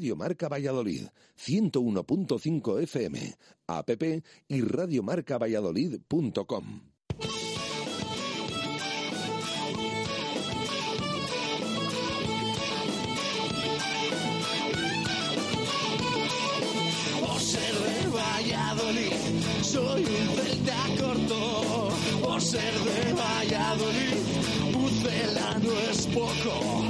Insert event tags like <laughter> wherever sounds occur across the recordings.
Radio Marca Valladolid, 101.5 FM, app y radiomarcavalladolid.com. Por ser de Valladolid, soy un celta corto. Por ser de Valladolid, Pucela no es poco.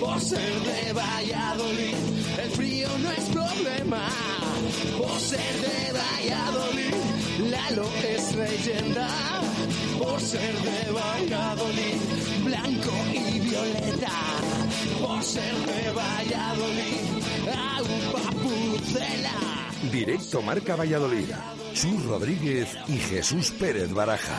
Por ser de Valladolid, el frío no es problema. Por ser de Valladolid, Lalo es leyenda. Por ser de Valladolid, blanco y violeta. Por ser de Valladolid, agua pucela. Directo Marca Valladolid. Chus Rodríguez y Jesús Pérez Baraja.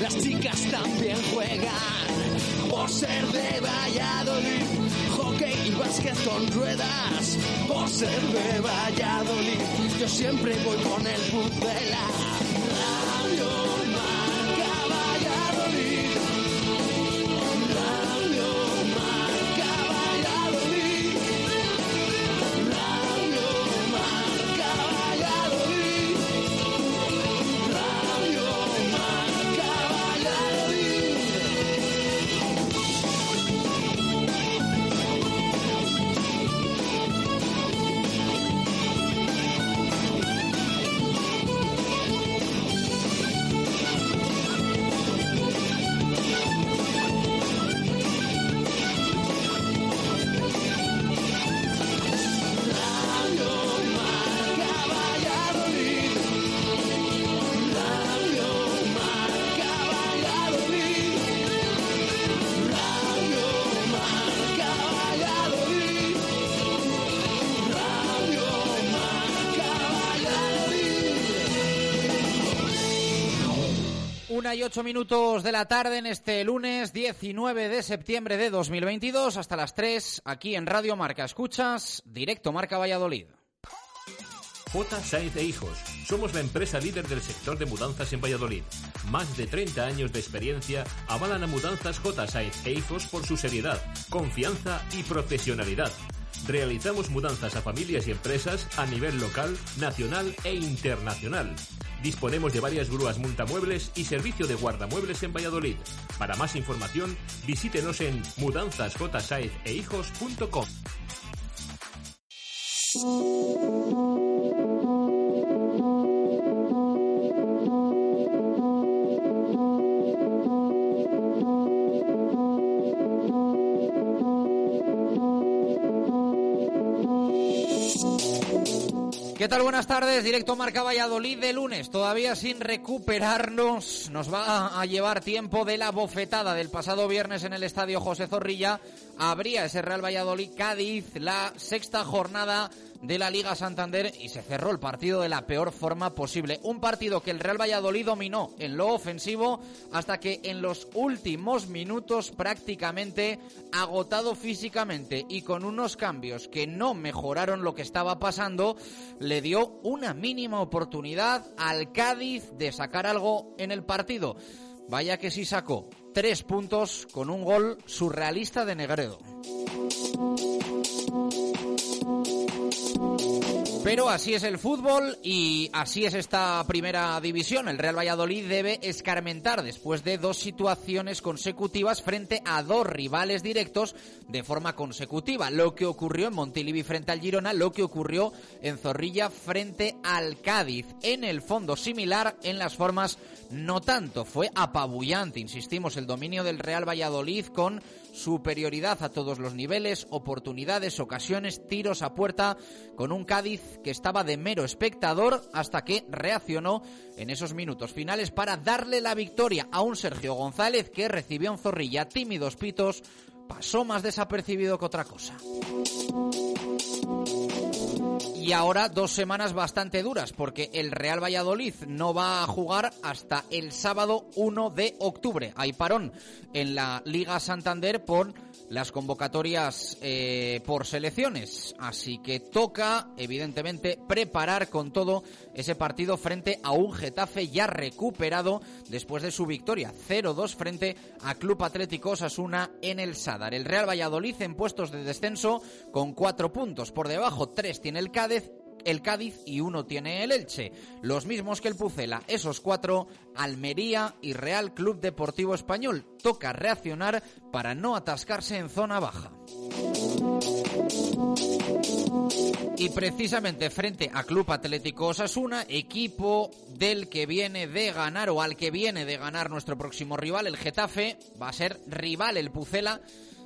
las chicas también juegan. Por ser de Valladolid, hockey y básquet con ruedas. Por ser de Valladolid, yo siempre voy con el pucela. Una y ocho minutos de la tarde en este lunes 19 de septiembre de 2022 hasta las 3 aquí en Radio Marca. Escuchas directo Marca Valladolid. J. Sainz e Hijos. Somos la empresa líder del sector de mudanzas en Valladolid. Más de 30 años de experiencia avalan a Mudanzas J. Sainz e Hijos por su seriedad, confianza y profesionalidad. Realizamos mudanzas a familias y empresas a nivel local, nacional e internacional. Disponemos de varias grúas multamuebles y servicio de guardamuebles en Valladolid. Para más información, visítenos en mudanzasjsaezehijos.com. ¿Qué tal? Buenas tardes. Directo Marca Valladolid de lunes. Todavía sin recuperarnos. Nos va a llevar tiempo de la bofetada del pasado viernes en el estadio José Zorrilla. Habría ese Real Valladolid Cádiz, la sexta jornada de la Liga Santander y se cerró el partido de la peor forma posible. Un partido que el Real Valladolid dominó en lo ofensivo hasta que en los últimos minutos prácticamente agotado físicamente y con unos cambios que no mejoraron lo que estaba pasando, le dio una mínima oportunidad al Cádiz de sacar algo en el partido. Vaya que sí sacó tres puntos con un gol surrealista de Negredo. Pero así es el fútbol y así es esta primera división. El Real Valladolid debe escarmentar después de dos situaciones consecutivas frente a dos rivales directos de forma consecutiva. Lo que ocurrió en Montilivi frente al Girona, lo que ocurrió en Zorrilla frente al Cádiz. En el fondo similar, en las formas no tanto. Fue apabullante, insistimos, el dominio del Real Valladolid con superioridad a todos los niveles, oportunidades, ocasiones, tiros a puerta, con un Cádiz que estaba de mero espectador hasta que reaccionó en esos minutos finales para darle la victoria a un Sergio González que recibió un zorrilla tímidos pitos, pasó más desapercibido que otra cosa. Y ahora dos semanas bastante duras porque el Real Valladolid no va a jugar hasta el sábado 1 de octubre. Hay parón en la Liga Santander por las convocatorias eh, por selecciones. Así que toca, evidentemente, preparar con todo ese partido frente a un Getafe ya recuperado después de su victoria 0-2 frente a Club Atlético Osasuna en el Sadar. El Real Valladolid en puestos de descenso con cuatro puntos. Por debajo, tres tiene el Cádiz el Cádiz y uno tiene el Elche. Los mismos que el Pucela, esos cuatro, Almería y Real Club Deportivo Español. Toca reaccionar para no atascarse en zona baja. Y precisamente frente a Club Atlético Osasuna, equipo del que viene de ganar o al que viene de ganar nuestro próximo rival, el Getafe, va a ser rival el Pucela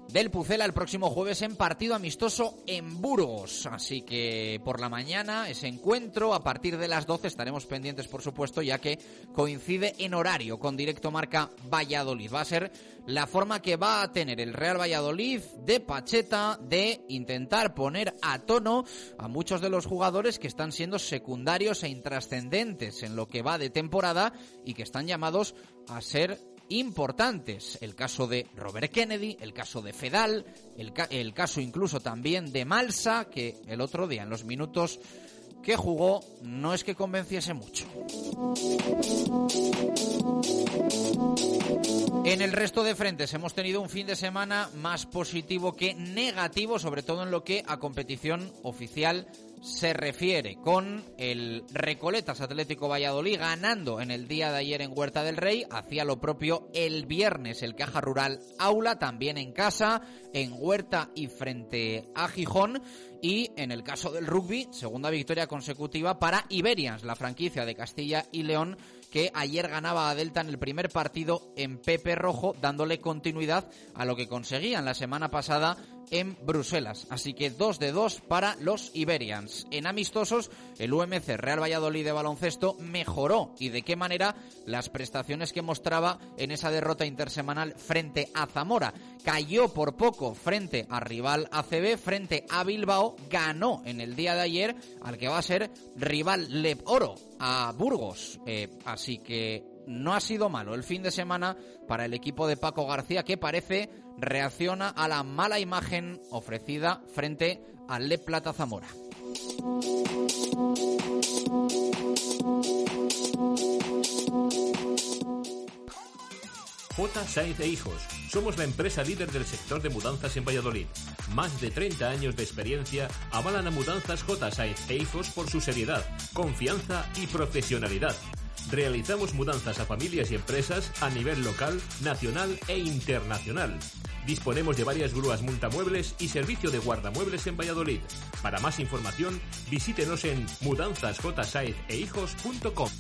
del Pucela el próximo jueves en partido amistoso en Burgos. Así que por la mañana ese encuentro, a partir de las 12 estaremos pendientes por supuesto ya que coincide en horario con directo marca Valladolid. Va a ser la forma que va a tener el Real Valladolid de Pacheta de intentar poner a tono a muchos de los jugadores que están siendo secundarios e intrascendentes en lo que va de temporada y que están llamados a ser importantes. El caso de Robert Kennedy, el caso de Fedal, el, el, caso incluso también de Malsa, que el otro día en los minutos que jugó no es que convenciese mucho. En el resto de frentes hemos tenido un fin de semana más positivo que negativo, sobre todo en lo que a competición oficial se refiere con el Recoletas Atlético Valladolid ganando en el día de ayer en Huerta del Rey, hacía lo propio el viernes el Caja Rural Aula, también en casa, en Huerta y frente a Gijón. Y en el caso del rugby, segunda victoria consecutiva para Iberians, la franquicia de Castilla y León, que ayer ganaba a Delta en el primer partido en Pepe Rojo, dándole continuidad a lo que conseguían la semana pasada en Bruselas. Así que dos de dos para los Iberians. En amistosos, el UMC Real Valladolid de baloncesto mejoró y de qué manera las prestaciones que mostraba en esa derrota intersemanal frente a Zamora. Cayó por poco frente a rival ACB, frente a Bilbao, ganó en el día de ayer al que va a ser rival Lep Oro a Burgos. Eh, así que no ha sido malo el fin de semana para el equipo de Paco García que parece reacciona a la mala imagen ofrecida frente al Le Plata Zamora. J. E Hijos. Somos la empresa líder del sector de mudanzas en Valladolid. Más de 30 años de experiencia avalan a Mudanzas J. E Hijos por su seriedad, confianza y profesionalidad. Realizamos mudanzas a familias y empresas a nivel local, nacional e internacional. Disponemos de varias grúas multamuebles y servicio de guardamuebles en Valladolid. Para más información, visítenos en mudanzasjsaezehijos.com.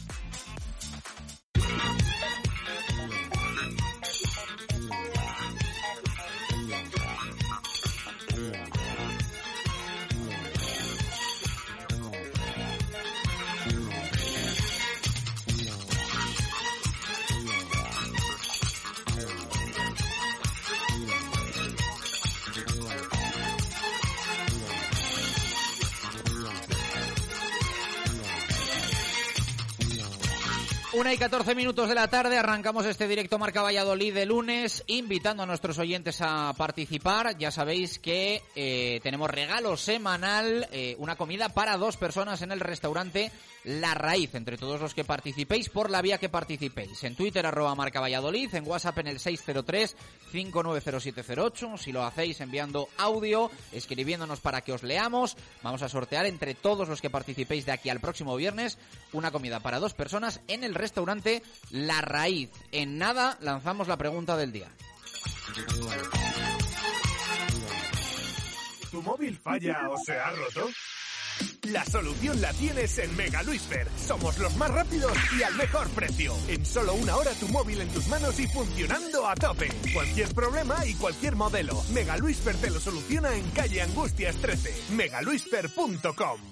Una y 14 minutos de la tarde arrancamos este directo Marca Valladolid de lunes, invitando a nuestros oyentes a participar. Ya sabéis que eh, tenemos regalo semanal, eh, una comida para dos personas en el restaurante La Raíz, entre todos los que participéis por la vía que participéis. En Twitter arroba Marca Valladolid, en WhatsApp en el 603-590708. Si lo hacéis enviando audio, escribiéndonos para que os leamos, vamos a sortear entre todos los que participéis de aquí al próximo viernes una comida para dos personas en el La Raíz. En nada lanzamos la pregunta del día. ¿Tu móvil falla o se ha roto? La solución la tienes en Mega Luisfer. Somos los más rápidos y al mejor precio. En solo una hora tu móvil en tus manos y funcionando a tope. Cualquier problema y cualquier modelo. Mega Luisfer te lo soluciona en calle Angustias 13. megaluisfer.com.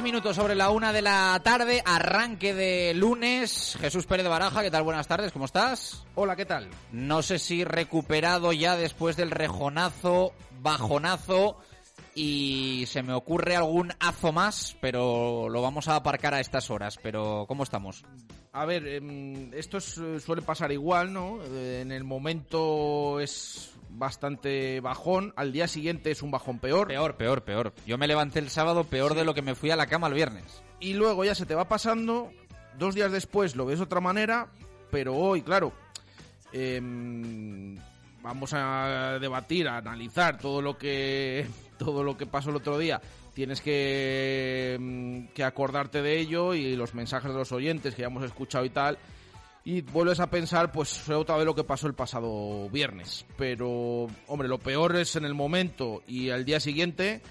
believe in. 16 minutos sobre la una de la tarde, arranque de lunes. Jesús Pérez de Baraja, ¿qué tal? Buenas tardes, ¿cómo estás? Hola, ¿qué tal? No sé si recuperado ya después del rejonazo, bajonazo y se me ocurre algún azo más, pero lo vamos a aparcar a estas horas. Pero ¿cómo estamos? A ver, em, esto es, eh, suele pasar igual, ¿no? Eh, En el momento es bastante bajón, al día siguiente es un bajón peor, Peor, peor, peor. Yo me levanté el sábado peor de lo que me fui a la cama el viernes. y luego ya se te va pasando, dos días después lo ves de otra manera, pero hoy, claro, em, vamos a debatir, a analizar todo lo que <laughs> todo lo que pasó el otro día. Tienes que, em, que acordarte de ello y los mensajes de los oyentes que ya hemos escuchado y tal. Y vuelves a pensar, pues otra vez lo que pasó el pasado viernes. Pero, hombre, lo peor es en el momento y al día siguiente.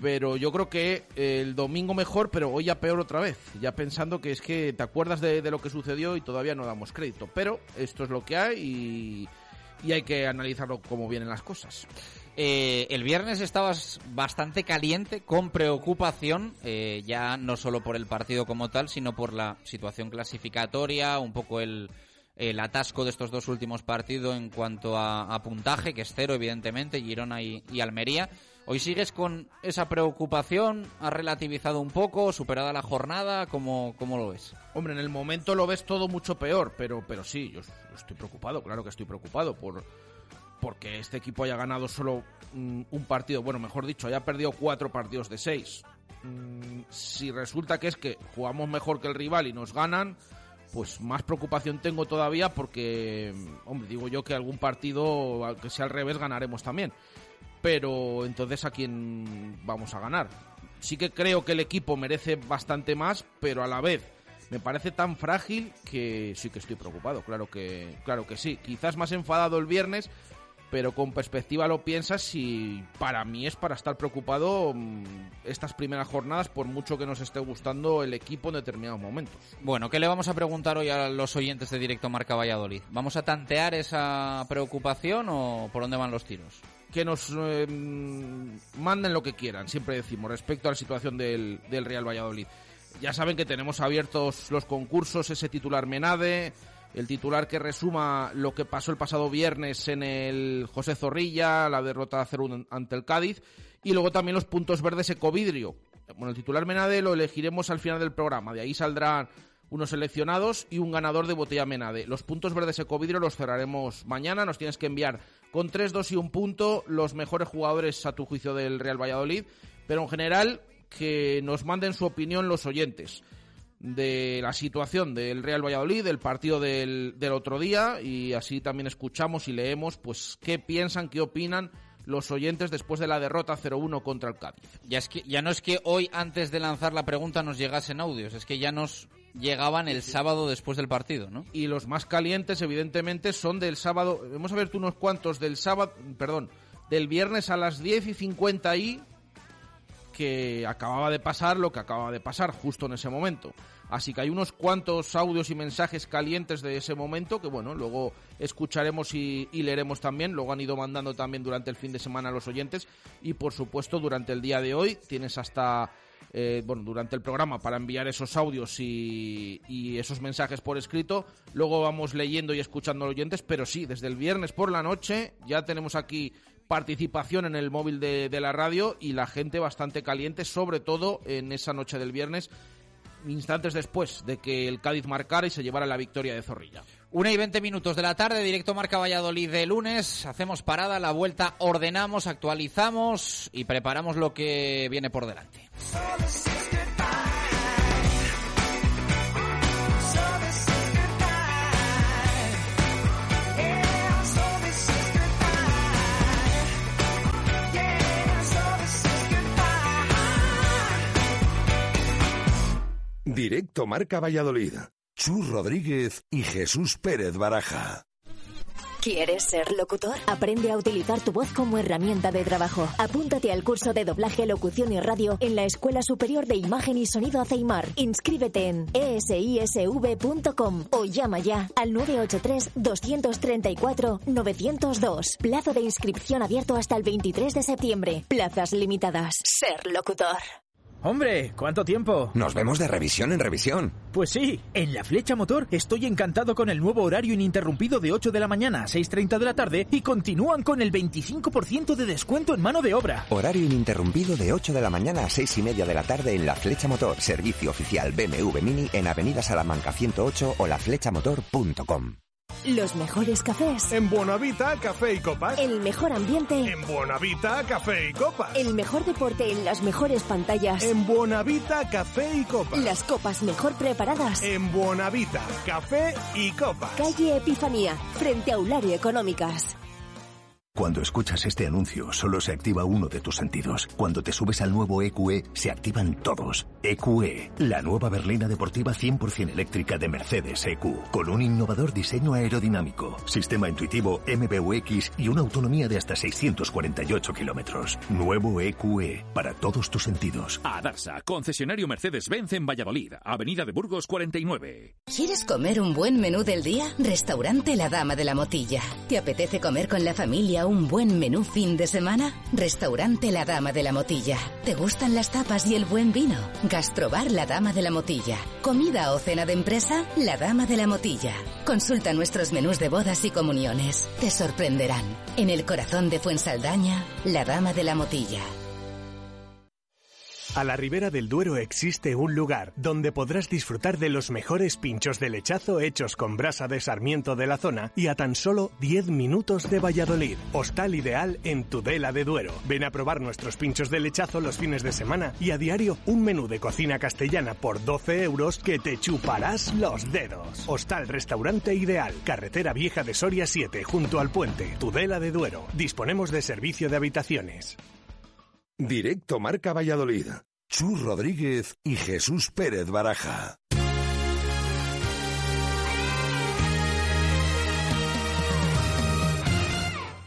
Pero yo creo que el domingo mejor, pero hoy ya peor otra vez. Ya pensando que es que te acuerdas de, de lo que sucedió y todavía no damos crédito. Pero esto es lo que hay y, y hay que analizarlo como vienen las cosas. Eh, el viernes estabas bastante caliente, con preocupación, eh, ya no solo por el partido como tal, sino por la situación clasificatoria, un poco el, el atasco de estos dos últimos partidos en cuanto a, puntaje, que es cero, evidentemente, Girona y Almería. Hoy sigues con esa preocupación, has relativizado un poco, superada la jornada, ¿cómo, cómo lo ves? Hombre, en el momento lo ves todo mucho peor, pero, pero sí, yo estoy preocupado, claro que estoy preocupado por porque este equipo haya ganado solo mm, un partido, bueno, mejor dicho, haya perdido cuatro partidos de seis. Mm, si resulta que es que jugamos mejor que el rival y nos ganan, pues más preocupación tengo todavía porque, mm, hombre, digo yo que algún partido, aunque sea al revés, ganaremos también. Pero entonces, ¿a quién vamos a ganar? Sí que creo que el equipo merece bastante más, pero a la vez me parece tan frágil que sí que estoy preocupado, claro que, claro que sí. Quizás más enfadado el viernes, pero con perspectiva lo piensas y para mí es para estar preocupado mm, estas primeras jornadas por mucho que nos esté gustando el equipo en determinados momentos. Bueno, ¿qué le vamos a preguntar hoy a los oyentes de Directo Marca Valladolid? ¿Vamos a tantear esa preocupación o por dónde van los tiros? Que nos eh, manden lo que quieran, siempre decimos, respecto a la situación del, del Real Valladolid. Ya saben que tenemos abiertos los concursos, ese titular Menade, el titular que resuma lo que pasó el pasado viernes en el José Zorrilla, la derrota 0-1 ante el Cádiz, y luego también los puntos verdes Ecovidrio. Bueno, el titular Menade lo elegiremos al final del programa, de ahí saldrán unos seleccionados y un ganador de botella Menade. Los puntos verdes Ecovidrio los cerraremos mañana. Nos tienes que enviar con 3, 2 y un punto los mejores jugadores a tu juicio del Real Valladolid, pero en general que nos manden su opinión los oyentes de la situación del Real Valladolid, del partido del, del otro día. Y así también escuchamos y leemos pues qué piensan, qué opinan los oyentes después de la derrota 0-1 contra el Cádiz. Ya, es que, ya no es que hoy, antes de lanzar la pregunta, nos llegasen audios, es que ya nos llegaban el sábado después del partido, ¿no? Y los más calientes, evidentemente, son del sábado. Vamos a ver tú unos cuantos del sábado, perdón, del viernes a las 10 y 50 y que acababa de pasar lo que acababa de pasar justo en ese momento. Así que hay unos cuantos audios y mensajes calientes de ese momento que, bueno, luego escucharemos y, leeremos también. Luego han ido mandando también durante el fin de semana a los oyentes. Y, por supuesto, durante el día de hoy tienes hasta eh, bueno, durante el programa para enviar esos audios y, esos mensajes por escrito. Luego vamos leyendo y escuchando a los oyentes, pero sí, desde el viernes por la noche ya tenemos aquí participación en el móvil de, de la radio y la gente bastante caliente, sobre todo en esa noche del viernes instantes después de que el Cádiz marcara y se llevara la victoria de Zorrilla. Una y veinte minutos de la tarde, directo Marca Valladolid de lunes. Hacemos parada, la vuelta, ordenamos, actualizamos y preparamos lo que viene por delante. Directo Marca Valladolid. Chus Rodríguez y Jesús Pérez Baraja. ¿Quieres ser locutor? Aprende a utilizar tu voz como herramienta de trabajo. Apúntate al curso de doblaje, locución y radio en la Escuela Superior de Imagen y Sonido Aceimar. Inscríbete en esisv.com o llama ya al 983-234-902. Plazo de inscripción abierto hasta el 23 de septiembre. Plazas limitadas. Ser locutor. Hombre, ¿cuánto tiempo? Nos vemos de revisión en revisión. Pues sí, en la Flecha Motor estoy encantado con el nuevo horario ininterrumpido de 8 de la mañana a 6.30 de la tarde y continúan con el 25% de descuento en mano de obra. Horario ininterrumpido de 8 de la mañana a 6 y media de la tarde en la Flecha Motor, servicio oficial BMW Mini en Avenida Salamanca 108 o laflechamotor.com. Los mejores cafés. En Buonavita, café y copas. El mejor ambiente. En Buonavita, café y copas. El mejor deporte en las mejores pantallas. En Buonavita, café y copas. Las copas mejor preparadas. En Buonavita, café y copas. Calle Epifanía, frente a Aulario Económicas. Cuando escuchas este anuncio, solo se activa uno de tus sentidos. Cuando te subes al nuevo EQE, se activan todos. EQE, la nueva berlina deportiva 100% eléctrica de Mercedes EQ, con un innovador diseño aerodinámico, sistema intuitivo MBUX y una autonomía de hasta 648 kilómetros. Nuevo EQE, para todos tus sentidos. A Darsa, concesionario Mercedes-Benz en Valladolid, Avenida de Burgos 49. ¿Quieres comer un buen menú del día? Restaurante La Dama de la Motilla. ¿Te apetece comer con la familia un buen menú fin de semana? Restaurante La Dama de la Motilla. ¿Te gustan las tapas y el buen vino? Gastrobar La Dama de la Motilla. ¿Comida o cena de empresa? La Dama de la Motilla. Consulta nuestros menús de bodas y comuniones. Te sorprenderán. En el corazón de Fuensaldaña, La Dama de la Motilla. A la ribera del Duero existe un lugar donde podrás disfrutar de los mejores pinchos de lechazo hechos con brasa de sarmiento de la zona y a tan solo 10 minutos de Valladolid. Hostal ideal en Tudela de Duero. Ven a probar nuestros pinchos de lechazo los fines de semana y a diario un menú de cocina castellana por 12 euros que te chuparás los dedos. Hostal Restaurante Ideal, Carretera Vieja de Soria 7, junto al puente, Tudela de Duero. Disponemos de servicio de habitaciones. Directo Marca Valladolid. Chus Rodríguez y Jesús Pérez Baraja.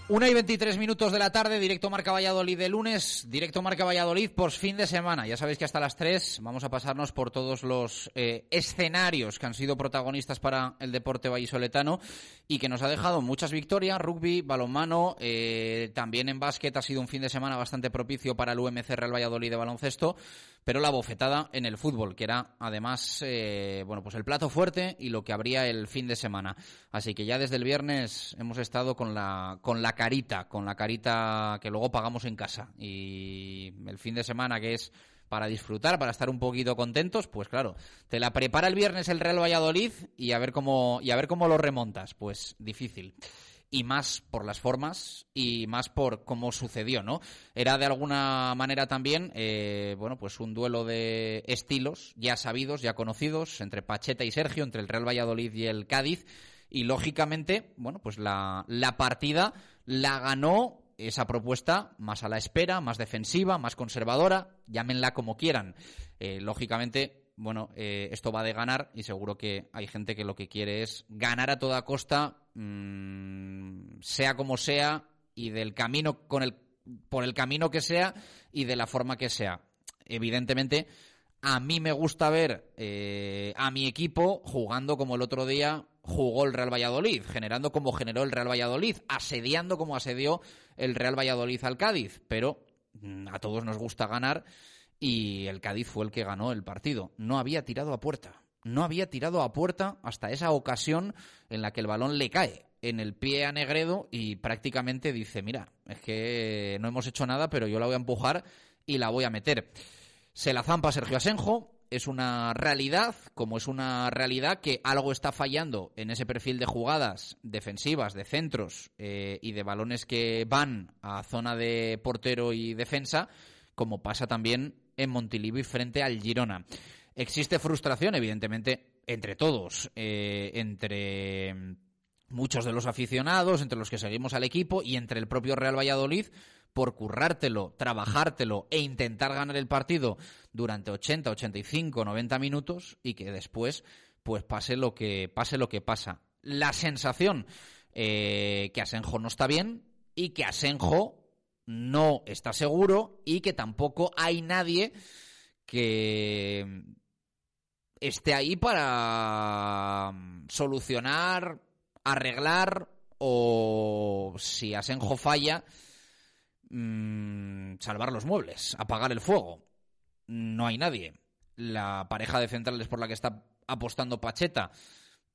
Una y 23 minutos de la tarde, directo Marca Valladolid de lunes, directo Marca Valladolid por fin de semana. Ya sabéis que hasta las 3 vamos a pasarnos por todos los eh, escenarios que han sido protagonistas para el deporte vallisoletano y que nos ha dejado muchas victorias, rugby, balonmano, eh, también en básquet ha sido un fin de semana bastante propicio para el UMC Real Valladolid de baloncesto, pero la bofetada en el fútbol, que era además, eh, bueno, pues el plato fuerte y lo que habría el fin de semana. Así que ya desde el viernes hemos estado con la, con la carita, con la carita que luego pagamos en casa. Y el fin de semana, que es para disfrutar, para estar un poquito contentos, pues claro, te la prepara el viernes el Real Valladolid y a ver cómo, y a ver cómo lo remontas. Pues difícil y más por las formas y más por cómo sucedió, ¿no? Era de alguna manera también, eh, bueno, pues un duelo de estilos ya sabidos, ya conocidos, entre Pacheta y Sergio, entre el Real Valladolid y el Cádiz, y lógicamente, bueno, pues la, la partida la ganó esa propuesta más a la espera, más defensiva, más conservadora, llámenla como quieran. Eh, lógicamente, bueno, eh, esto va de ganar y seguro que hay gente que lo que quiere es ganar a toda costa, mm, sea como sea, y del camino con el, por el camino que sea y de la forma que sea. Evidentemente, a mí me gusta ver eh, a mi equipo jugando como el otro día jugó el Real Valladolid, generando como generó el Real Valladolid, asediando como asedió el Real Valladolid al Cádiz, pero mm, a todos nos gusta ganar y el Cádiz fue el que ganó el partido. No había tirado a puerta. No había tirado a puerta hasta esa ocasión en la que el balón le cae en el pie a Negredo y prácticamente dice, mira, es que no hemos hecho nada, pero yo la voy a empujar y la voy a meter. Se la zampa Sergio Asenjo, es una realidad, como es una realidad que algo está fallando en ese perfil de jugadas defensivas, de centros eh, y de balones que van a zona de portero y defensa, como pasa también en Montilivi frente al Girona. Existe frustración, evidentemente, entre todos, eh, entre muchos de los aficionados, entre los que seguimos al equipo y entre el propio Real Valladolid por currártelo, trabajártelo e intentar ganar el partido durante 80, 85, 90 minutos y que después pues pase lo que pase lo que pasa. La sensación eh, que Asenjo no está bien y que Asenjo no está seguro y que tampoco hay nadie que esté ahí para solucionar, arreglar o si Asenjo falla, mm, salvar los muebles, apagar el fuego. No hay nadie. La pareja de centrales por la que está apostando Pacheta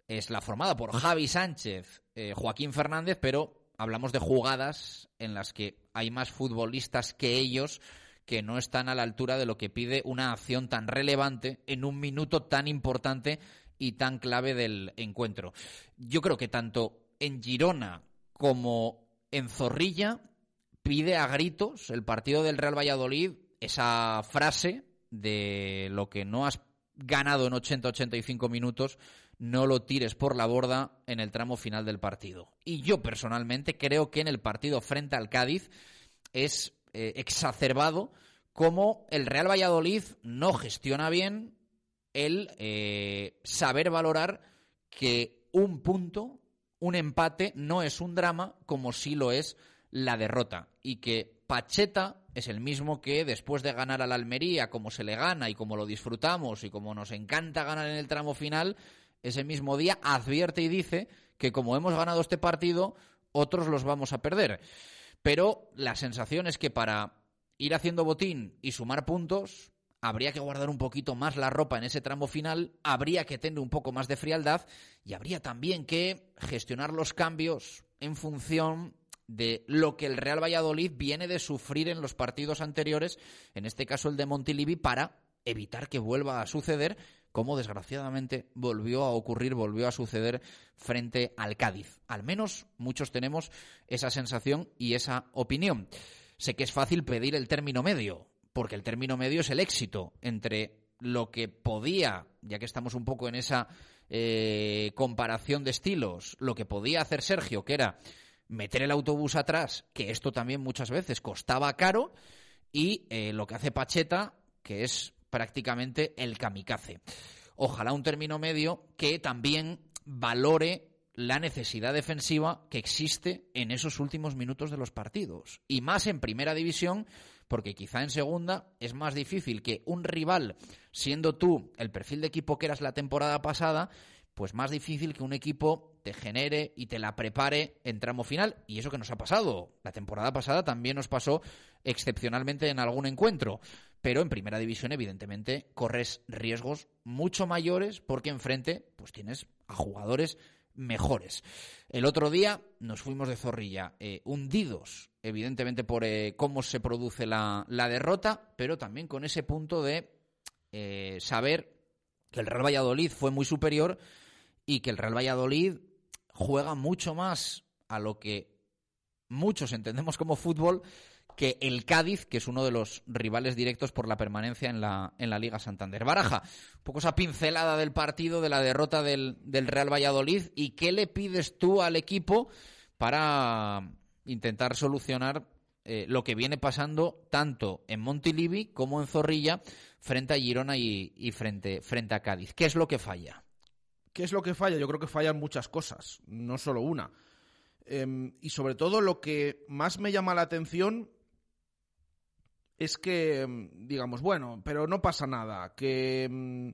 es la formada por Javi Sánchez, eh, Joaquín Fernández, pero hablamos de jugadas en las que hay más futbolistas que ellos que no están a la altura de lo que pide una acción tan relevante en un minuto tan importante y tan clave del encuentro. Yo creo que tanto en Girona como en Zorrilla pide a gritos el partido del Real Valladolid esa frase de lo que no has ganado en 80-85 minutos, no lo tires por la borda en el tramo final del partido. Y yo personalmente creo que en el partido frente al Cádiz es eh, exacerbado como el Real Valladolid no gestiona bien el eh, saber valorar que un punto, un empate, no es un drama como sí lo es la derrota. Y que Pacheta es el mismo que después de ganar a la Almería, como se le gana y como lo disfrutamos y como nos encanta ganar en el tramo final, ese mismo día advierte y dice que como hemos ganado este partido, otros los vamos a perder. Pero la sensación es que para ir haciendo botín y sumar puntos, habría que guardar un poquito más la ropa en ese tramo final, habría que tener un poco más de frialdad y habría también que gestionar los cambios en función de lo que el Real Valladolid viene de sufrir en los partidos anteriores, en este caso el de Montilivi, para evitar que vuelva a suceder como desgraciadamente volvió a ocurrir, volvió a suceder frente al Cádiz. Al menos muchos tenemos esa sensación y esa opinión. Sé que es fácil pedir el término medio, porque el término medio es el éxito entre lo que podía, ya que estamos un poco en esa eh, comparación de estilos, lo que podía hacer Sergio, que era meter el autobús atrás, que esto también muchas veces costaba caro, y eh, lo que hace Pacheta, que es prácticamente el kamikaze. Ojalá un término medio que también valore la necesidad defensiva que existe en esos últimos minutos de los partidos. Y más en primera división, porque quizá en segunda es más difícil que un rival, siendo tú el perfil de equipo que eras la temporada pasada, pues más difícil que un equipo te genere y te la prepare en tramo final. Y eso que nos ha pasado. La temporada pasada también nos pasó excepcionalmente en algún encuentro. Pero en primera división, evidentemente, corres riesgos mucho mayores porque enfrente pues tienes a jugadores mejores. El otro día nos fuimos de zorrilla, eh, hundidos, evidentemente, por eh, cómo se produce la, la, derrota, pero también con ese punto de eh, saber que el Real Valladolid fue muy superior y que el Real Valladolid juega mucho más a lo que muchos entendemos como fútbol que el Cádiz, que es uno de los rivales directos por la permanencia en la, en la Liga Santander. Baraja, un poco esa pincelada del partido, de la derrota del, del Real Valladolid, y qué le pides tú al equipo para intentar solucionar eh, lo que viene pasando tanto en Montilivi como en Zorrilla frente a Girona y, frente, frente a Cádiz. ¿Qué es lo que falla? ¿Qué es lo que falla? Yo creo que fallan muchas cosas, no solo una. Eh, y sobre todo lo que más me llama la atención es que, mm, digamos, bueno, pero no pasa nada, que mm,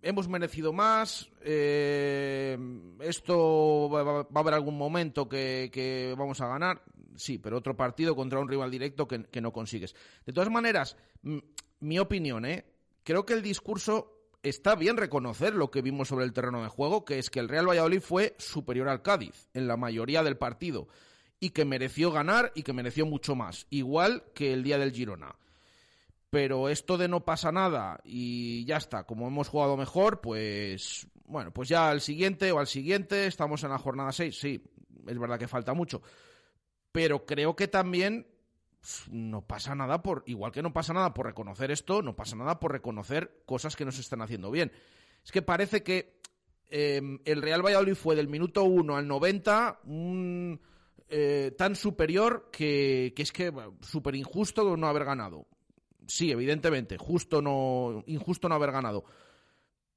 hemos merecido más, eh, esto va, va, a haber algún momento que, que, vamos a ganar, sí, pero otro partido contra un rival directo que, que no consigues. De todas maneras, mi opinión, ¿eh? creo que el discurso está bien reconocer lo que vimos sobre el terreno de juego, que es que el Real Valladolid fue superior al Cádiz en la mayoría del partido y que mereció ganar y que mereció mucho más, igual que el día del Girona. Pero esto de no pasa nada y ya está, como hemos jugado mejor, pues bueno, pues ya al siguiente o al siguiente, estamos en la jornada 6, sí, es verdad que falta mucho, pero creo que también no pasa nada por, igual que no pasa nada por reconocer esto, no pasa nada por reconocer cosas que no se están haciendo bien. Es que parece que eh, el Real Valladolid fue del minuto 1 al 90 un eh, tan superior que, que es que súper injusto no haber ganado. Sí, evidentemente, justo no, injusto no haber ganado.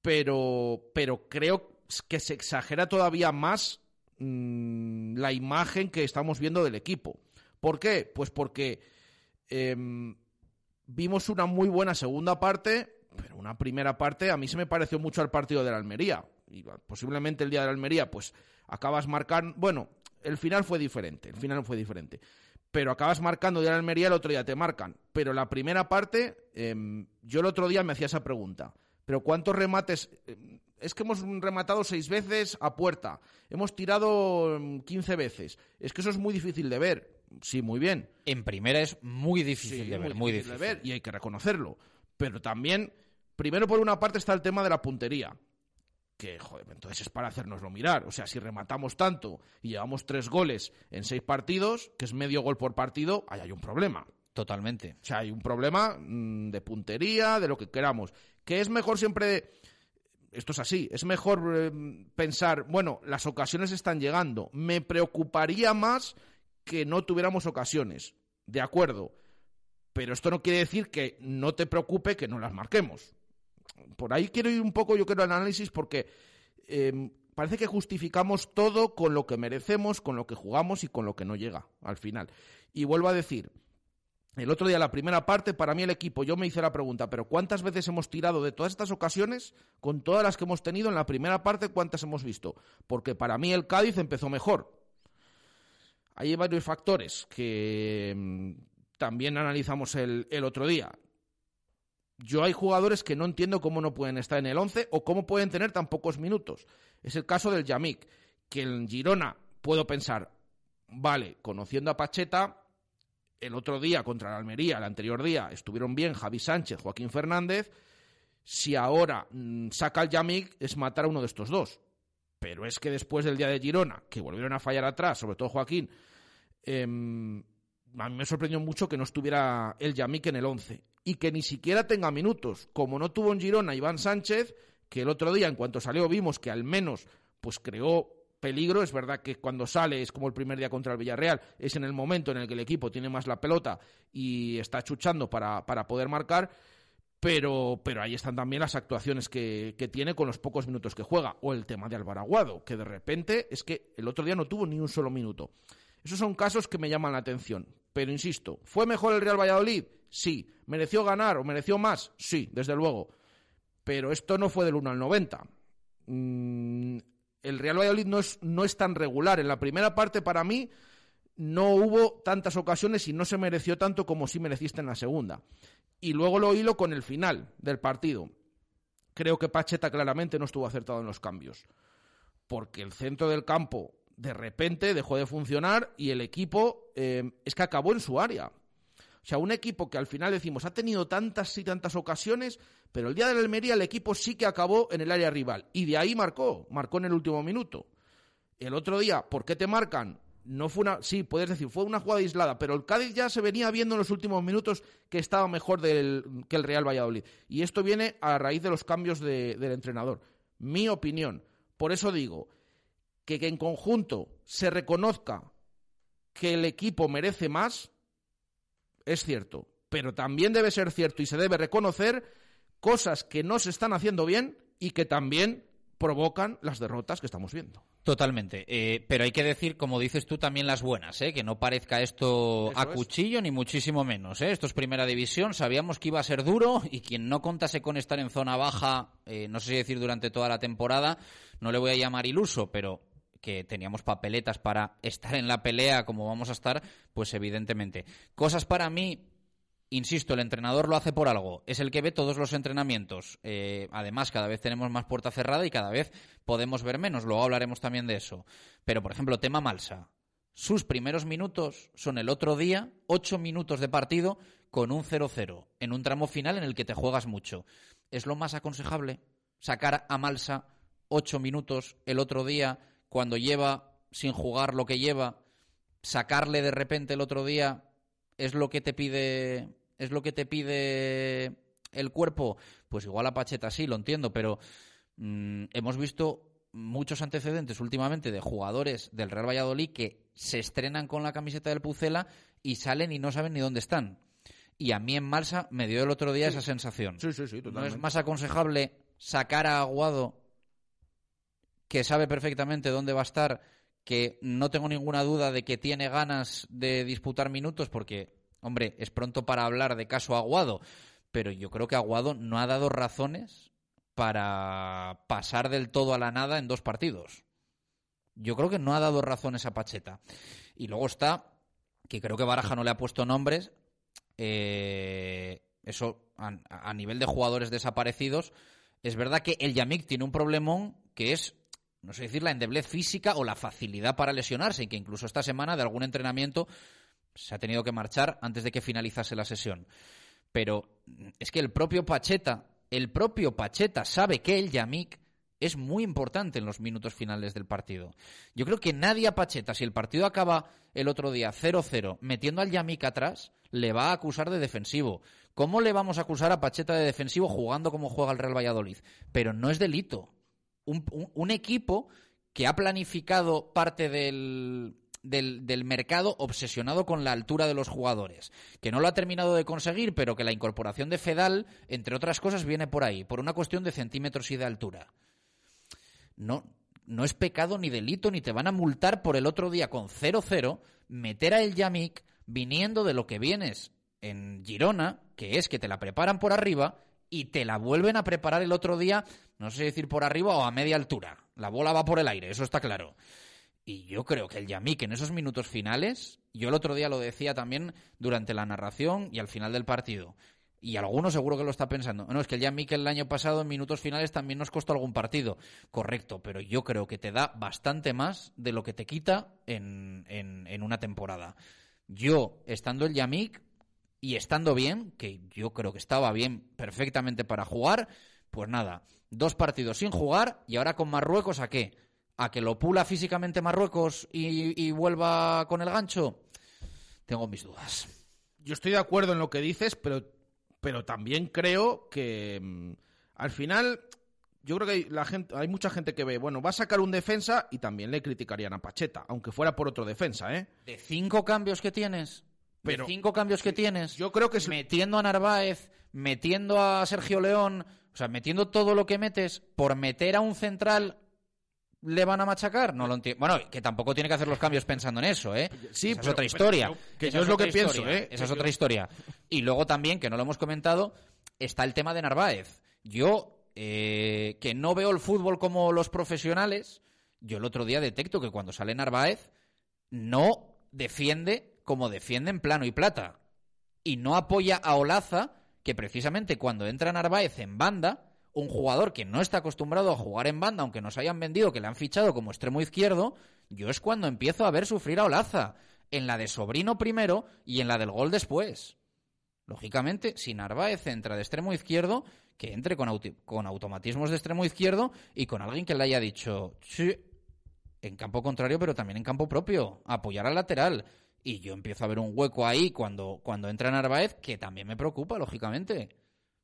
Pero, pero creo que se exagera todavía más mmm, la imagen que estamos viendo del equipo. ¿Por qué? Pues porque eh, vimos una muy buena segunda parte, pero una primera parte a mí se me pareció mucho al partido de la Almería. Y posiblemente el día de la Almería, pues acabas marcando. Bueno, el final fue diferente, el final fue diferente. Pero acabas marcando ya en Almería, el otro día te marcan. Pero la primera parte, eh, yo el otro día me hacía esa pregunta. Pero ¿cuántos remates? Eh, es que hemos rematado seis veces a puerta. Hemos tirado 15 em, veces. Es que eso es muy difícil de ver. Sí, muy bien. En primera es muy difícil sí, de ver, muy, difícil. de ver y hay que reconocerlo. Pero también, primero por una parte está el tema de la puntería que, joder, entonces es para hacernoslo mirar. O sea, si rematamos tanto y llevamos tres goles en seis partidos, que es medio gol por partido, ahí hay un problema. Totalmente. O sea, hay un problema mmm, de puntería, de lo que queramos. Que es mejor siempre. Esto es así. Es mejor eh, pensar, bueno, las ocasiones están llegando. Me preocuparía más que no tuviéramos ocasiones. De acuerdo. Pero esto no quiere decir que no te preocupe que no las marquemos por ahí quiero ir un poco, yo quiero el análisis porque eh, parece que justificamos todo con lo que merecemos, con lo que jugamos y con lo que no llega al final. Y vuelvo a decir, el otro día, la primera parte, para mí el equipo, yo me hice la pregunta, pero ¿cuántas veces hemos tirado de todas estas ocasiones, con todas las que hemos tenido en la primera parte, cuántas hemos visto? Porque para mí el Cádiz empezó mejor. Hay varios factores que mmm, también analizamos el, el otro día yo hay jugadores que no entiendo cómo no pueden estar en el 11 o cómo pueden tener tan pocos minutos. Es el caso del Yamik, que en Girona puedo pensar, vale, conociendo a Pacheta, el otro día contra la Almería, el anterior día, estuvieron bien Javi Sánchez, Joaquín Fernández. Si ahora mmm, saca el Yamik, es matar a uno de estos dos. Pero es que después del día de Girona, que volvieron a fallar atrás, sobre todo Joaquín, eh, a mí me sorprendió mucho que no estuviera el Yamik en el 11 y que ni siquiera tenga minutos, como no tuvo en Girona Iván Sánchez, que el otro día en cuanto salió vimos que al menos pues creó peligro, es verdad que cuando sale es como el primer día contra el Villarreal, es en el momento en el que el equipo tiene más la pelota y está chuchando para, para poder marcar, pero, pero ahí están también las actuaciones que, que, tiene con los pocos minutos que juega, o el tema de Alvaraguado, que de repente es que el otro día no tuvo ni un solo minuto. Esos son casos que me llaman la atención. Pero insisto, ¿fue mejor el Real Valladolid? Sí. ¿Mereció ganar o mereció más? Sí, desde luego. Pero esto no fue del 1 al 90. Mm, el Real Valladolid no es, no es tan regular. En la primera parte, para mí, no hubo tantas ocasiones y no se mereció tanto como sí mereciste en la segunda. Y luego lo hilo con el final del partido. Creo que Pacheta claramente no estuvo acertado en los cambios porque el centro del campo de repente dejó de funcionar y el equipo eh, es que acabó en su área. O sea, un equipo que al final decimos ha tenido tantas y tantas ocasiones, pero el día de la Almería el equipo sí que acabó en el área rival. Y de ahí marcó, marcó en el último minuto. El otro día, ¿por qué te marcan? No fue una, sí, puedes decir, fue una jugada aislada, pero el Cádiz ya se venía viendo en los últimos minutos que estaba mejor del, que el Real Valladolid. Y esto viene a raíz de los cambios de, del entrenador. Mi opinión. Por eso digo que, que en conjunto se reconozca que el equipo merece más, es cierto, pero también debe ser cierto y se debe reconocer cosas que no se están haciendo bien y que también provocan las derrotas que estamos viendo. Totalmente. Eh, pero hay que decir, como dices tú, también las buenas, ¿eh? que no parezca esto Eso a es. cuchillo ni muchísimo menos. ¿eh? Esto es primera división, sabíamos que iba a ser duro y quien no contase con estar en zona baja, eh, no sé si decir durante toda la temporada, no le voy a llamar iluso, pero que teníamos papeletas para estar en la pelea como vamos a estar, pues evidentemente. Cosas para mí Insisto, el entrenador lo hace por algo. Es el que ve todos los entrenamientos. Eh, además, cada vez tenemos más puerta cerrada y cada vez podemos ver menos. Luego hablaremos también de eso. Pero, por ejemplo, tema Malsa. Sus primeros minutos son el otro día, ocho minutos de partido con un 0-0, en un tramo final en el que te juegas mucho. ¿Es lo más aconsejable sacar a Malsa ocho minutos el otro día cuando lleva sin jugar lo que lleva? Sacarle de repente el otro día es lo que te pide es lo que te pide el cuerpo pues igual a Pacheta sí lo entiendo pero mm, hemos visto muchos antecedentes últimamente de jugadores del Real Valladolid que se estrenan con la camiseta del Pucela y salen y no saben ni dónde están y a mí en Malsa me dio el otro día esa sensación Sí, sí, sí, no es totalmente. más aconsejable sacar a Aguado que sabe perfectamente dónde va a estar, que no tengo ninguna duda de que tiene ganas de disputar minutos, porque, hombre, es pronto para hablar de caso Aguado, pero yo creo que Aguado no ha dado razones para pasar del todo a la nada en dos partidos. Yo creo que no ha dado razones a Pacheta. Y luego está, que creo que Baraja no le ha puesto nombres, eh, eso a, a nivel de jugadores desaparecidos, es verdad que el Yamik tiene un problemón que es, no sé decir, la endeblez física o la facilidad para lesionarse, y que incluso esta semana de algún entrenamiento se ha tenido que marchar antes de que finalizase la sesión. Pero es que el propio Pacheta, el propio Pacheta sabe que el Yamik es muy importante en los minutos finales del partido. Yo creo que nadie a Pacheta, si el partido acaba el otro día 0-0 metiendo al Yamik atrás, le va a acusar de defensivo. ¿Cómo le vamos a acusar a Pacheta de defensivo jugando como juega el Real Valladolid? Pero no es delito. Un, equipo que ha planificado parte del, del, del mercado obsesionado con la altura de los jugadores, que no lo ha terminado de conseguir, pero que la incorporación de Fedal, entre otras cosas, viene por ahí, por una cuestión de centímetros y de altura. No, no es pecado ni delito, ni te van a multar por el otro día con 0-0 meter a el Yamik viniendo de lo que vienes en Girona, que es que te la preparan por arriba y te la vuelven a preparar el otro día, no sé decir por arriba o a media altura. La bola va por el aire, eso está claro. Y yo creo que el Yamik en esos minutos finales, yo el otro día lo decía también durante la narración y al final del partido. Y alguno seguro que lo está pensando. No, es que el Yamik el año pasado en minutos finales también nos costó algún partido. Correcto, pero yo creo que te da bastante más de lo que te quita en, en, en una temporada. Yo, estando el Yamik y estando bien, que yo creo que estaba bien perfectamente para jugar, pues nada, dos partidos sin jugar y ahora con Marruecos a qué? ¿A que lo pula físicamente Marruecos y, y vuelva con el gancho? Tengo mis dudas. Yo estoy de acuerdo en lo que dices, pero, pero también creo que mm, al final yo creo que hay, la gente, hay mucha gente que ve, bueno, va a sacar un defensa y también le criticarían a Pacheta, aunque fuera por otro defensa, ¿eh? De cinco cambios que tienes, Pero- cinco cambios que tienes, Yo creo que es- metiendo a Narváez, metiendo a Sergio León, o sea, metiendo todo lo que metes por meter a un central le van a machacar, no lo entiendo. Bueno, que tampoco tiene que hacer los cambios pensando en eso, ¿eh? Sí, Esa es otra pero historia. yo- que Esa yo es lo que pienso. ¿eh? Esa es otra historia. Y luego también, que no lo hemos comentado, está el tema de Narváez. Yo, eh, que no veo el fútbol como los profesionales, yo el otro día detecto que cuando sale Narváez no defiende como defiende en plano y plata. Y no apoya a Olaza, que precisamente cuando entra Narváez en banda, un jugador que no está acostumbrado a jugar en banda, aunque nos hayan vendido que le han fichado como extremo izquierdo, yo es cuando empiezo a ver sufrir a Olaza, en la de Sobrino primero y en la del gol después. Lógicamente, si Narváez entra de extremo izquierdo, que entre con, automatismos de extremo izquierdo y con alguien que le haya dicho, en campo contrario, pero también en campo propio, apoyar al lateral. Y yo empiezo a ver un hueco ahí cuando, cuando entra Narváez, que también me preocupa, lógicamente.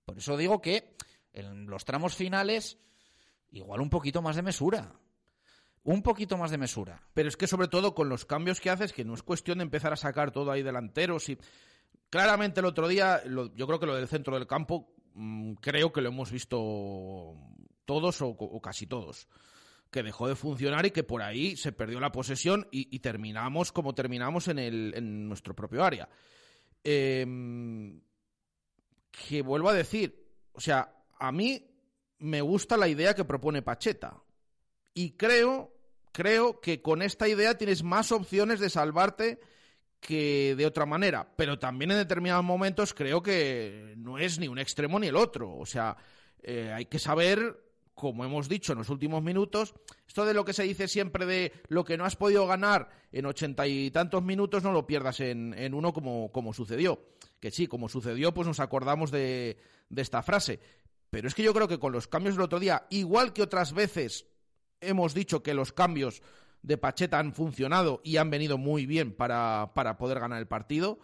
Por eso digo que en los tramos finales, igual un poquito más de mesura. Un poquito más de mesura. Pero es que sobre todo con los cambios que haces, que no es cuestión de empezar a sacar todo ahí delanteros y... Claramente el otro día, yo creo que lo del centro del campo, mm, creo que lo hemos visto todos o, casi todos que dejó de funcionar y que por ahí se perdió la posesión y, terminamos como terminamos en, el, en nuestro propio área. Em, que vuelvo a decir, o sea, a mí me gusta la idea que propone Pacheta. Y creo, creo que con esta idea tienes más opciones de salvarte que de otra manera. Pero también en determinados momentos creo que no es ni un extremo ni el otro. O sea, eh, hay que saber, como hemos dicho en los últimos minutos, esto de lo que se dice siempre de lo que no has podido ganar en ochenta y tantos minutos, no lo pierdas en, en uno como, como sucedió. Que sí, como sucedió, pues nos acordamos de, de esta frase. Pero es que yo creo que con los cambios del otro día, igual que otras veces hemos dicho que los cambios de Pacheta han funcionado y han venido muy bien para, para poder ganar el partido,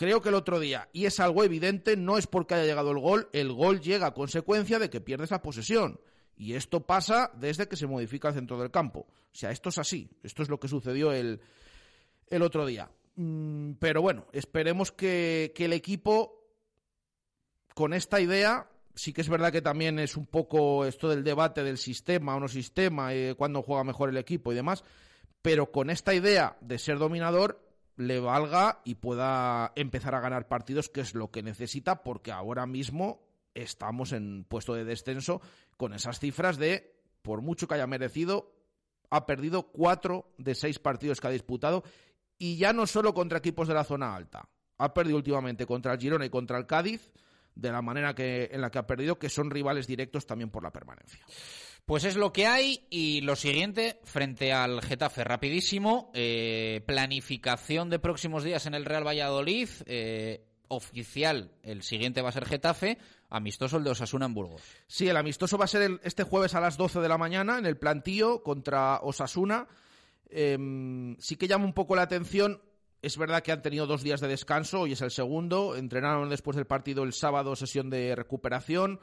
creo que el otro día, y es algo evidente, no es porque haya llegado el gol, el gol llega a consecuencia de que pierdes la posesión. Y esto pasa desde que se modifica el centro del campo. O sea, esto es así. Esto es lo que sucedió el, el otro día. Mm, pero bueno, esperemos que, que el equipo, con esta idea, sí que es verdad que también es un poco esto del debate del sistema o no sistema, eh, cuándo juega mejor el equipo y demás, pero con esta idea de ser dominador le valga y pueda empezar a ganar partidos, que es lo que necesita, porque ahora mismo estamos en puesto de descenso con esas cifras de, por mucho que haya merecido, ha perdido cuatro de seis partidos que ha disputado y ya no solo contra equipos de la zona alta. Ha perdido últimamente contra el Girona y contra el Cádiz de la manera que, en la que ha perdido, que son rivales directos también por la permanencia. Pues es lo que hay y lo siguiente frente al Getafe, rapidísimo, eh, planificación de próximos días en el Real Valladolid, eh, oficial, el siguiente va a ser Getafe, amistoso el de Osasuna en Burgos. Sí, el amistoso va a ser este jueves a las 12 de la mañana en el plantío contra Osasuna. Em, sí que llama un poco la atención es verdad que han tenido dos días de descanso, hoy es el segundo. Entrenaron después del partido el sábado, sesión de recuperación.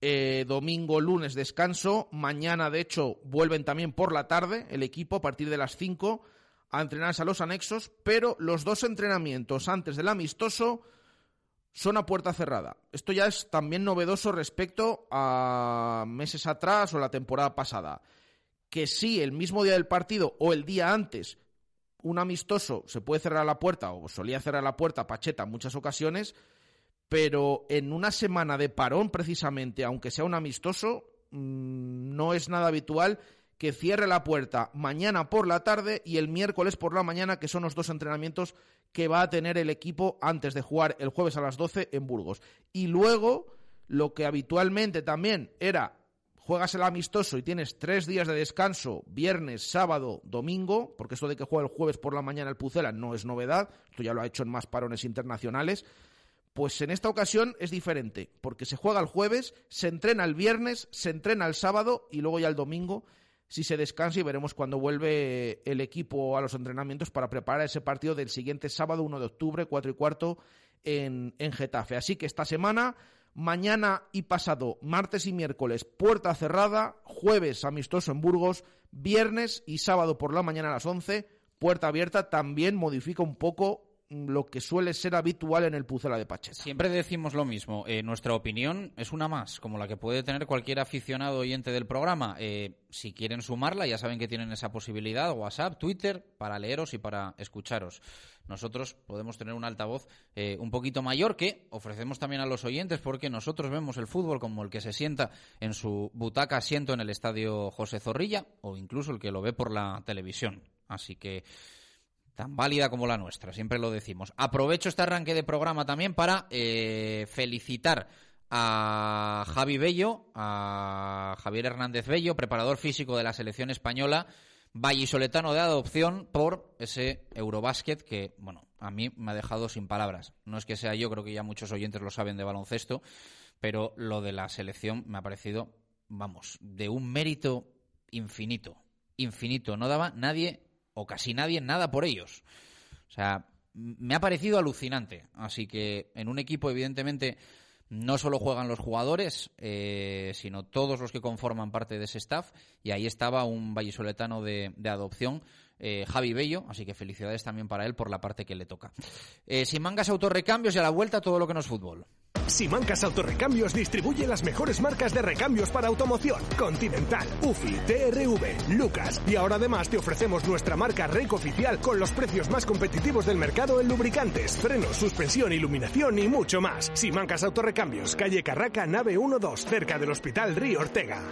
Eh, domingo, lunes, descanso. Mañana, de hecho, vuelven también por la tarde el equipo a partir de las 5 a entrenarse a los anexos. Pero los dos entrenamientos antes del amistoso son a puerta cerrada. Esto ya es también novedoso respecto a meses atrás o la temporada pasada. Que sí, el mismo día del partido o el día antes un amistoso se puede cerrar la puerta, o solía cerrar la puerta Pacheta en muchas ocasiones, pero en una semana de parón, precisamente, aunque sea un amistoso, mm, no es nada habitual que cierre la puerta mañana por la tarde y el miércoles por la mañana, que son los dos entrenamientos que va a tener el equipo antes de jugar el jueves a las 12 en Burgos. Y luego, lo que habitualmente también era juegas el amistoso y tienes tres días de descanso, viernes, sábado, domingo, porque eso de que juega el jueves por la mañana el Pucela no es novedad, esto ya lo ha hecho en más parones internacionales, pues en esta ocasión es diferente, porque se juega el jueves, se entrena el viernes, se entrena el sábado y luego ya el domingo si se descansa y veremos cuándo vuelve el equipo a los entrenamientos para preparar ese partido del siguiente sábado 1 de octubre, 4 y cuarto en, en Getafe. Así que esta semana Mañana y pasado, martes y miércoles, puerta cerrada. Jueves, amistoso en Burgos. Viernes y sábado por la mañana a las 11, puerta abierta. También modifica un poco lo que suele ser habitual en el Pucela de Pacheta. Siempre decimos lo mismo. Eh, nuestra opinión es una más, como la que puede tener cualquier aficionado oyente del programa. Eh, si quieren sumarla, ya saben que tienen esa posibilidad, WhatsApp, Twitter, para leeros y para escucharos. Nosotros podemos tener un altavoz eh, un poquito mayor que ofrecemos también a los oyentes, porque nosotros vemos el fútbol como el que se sienta en su butaca asiento en el estadio José Zorrilla, o incluso el que lo ve por la televisión. Así que tan válida como la nuestra, siempre lo decimos. Aprovecho este arranque de programa también para eh, felicitar a Javi Bello, a Javier Hernández Bello, preparador físico de la selección española, vallisoletano de adopción por ese Eurobásquet que, bueno, a mí me ha dejado sin palabras. No es que sea yo, creo que ya muchos oyentes lo saben de baloncesto, pero lo de la selección me ha parecido, vamos, de un mérito infinito, infinito. No daba nadie, o casi nadie, nada por ellos. O sea, me ha parecido alucinante. Así que en un equipo, evidentemente, no solo juegan los jugadores, eh, sino todos los que conforman parte de ese staff. Y ahí estaba un vallisoletano de, de adopción, eh, Javi Bello. Así que felicidades también para él por la parte que le toca. Eh, sin mangas, autorrecambios y a la vuelta todo lo que no es fútbol. Simancas Autorrecambios distribuye las mejores marcas de recambios para automoción. Continental, UFI, TRV, Lucas. Y ahora además te ofrecemos nuestra marca REC oficial con los precios más competitivos del mercado en lubricantes, frenos, suspensión, iluminación y mucho más. Simancas Autorrecambios, calle Carraca, nave 12, cerca del Hospital Río Ortega.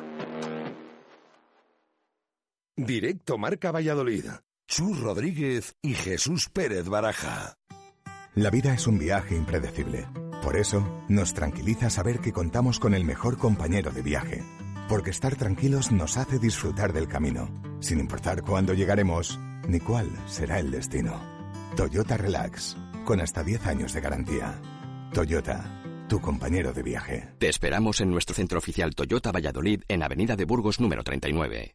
Directo Marca Valladolid. Chus Rodríguez y Jesús Pérez Baraja. La vida es un viaje impredecible. Por eso, nos tranquiliza saber que contamos con el mejor compañero de viaje. Porque estar tranquilos nos hace disfrutar del camino, sin importar cuándo llegaremos ni cuál será el destino. Toyota Relax, con hasta 10 años de garantía. Toyota, tu compañero de viaje. Te esperamos en nuestro centro oficial Toyota Valladolid en Avenida de Burgos número 39.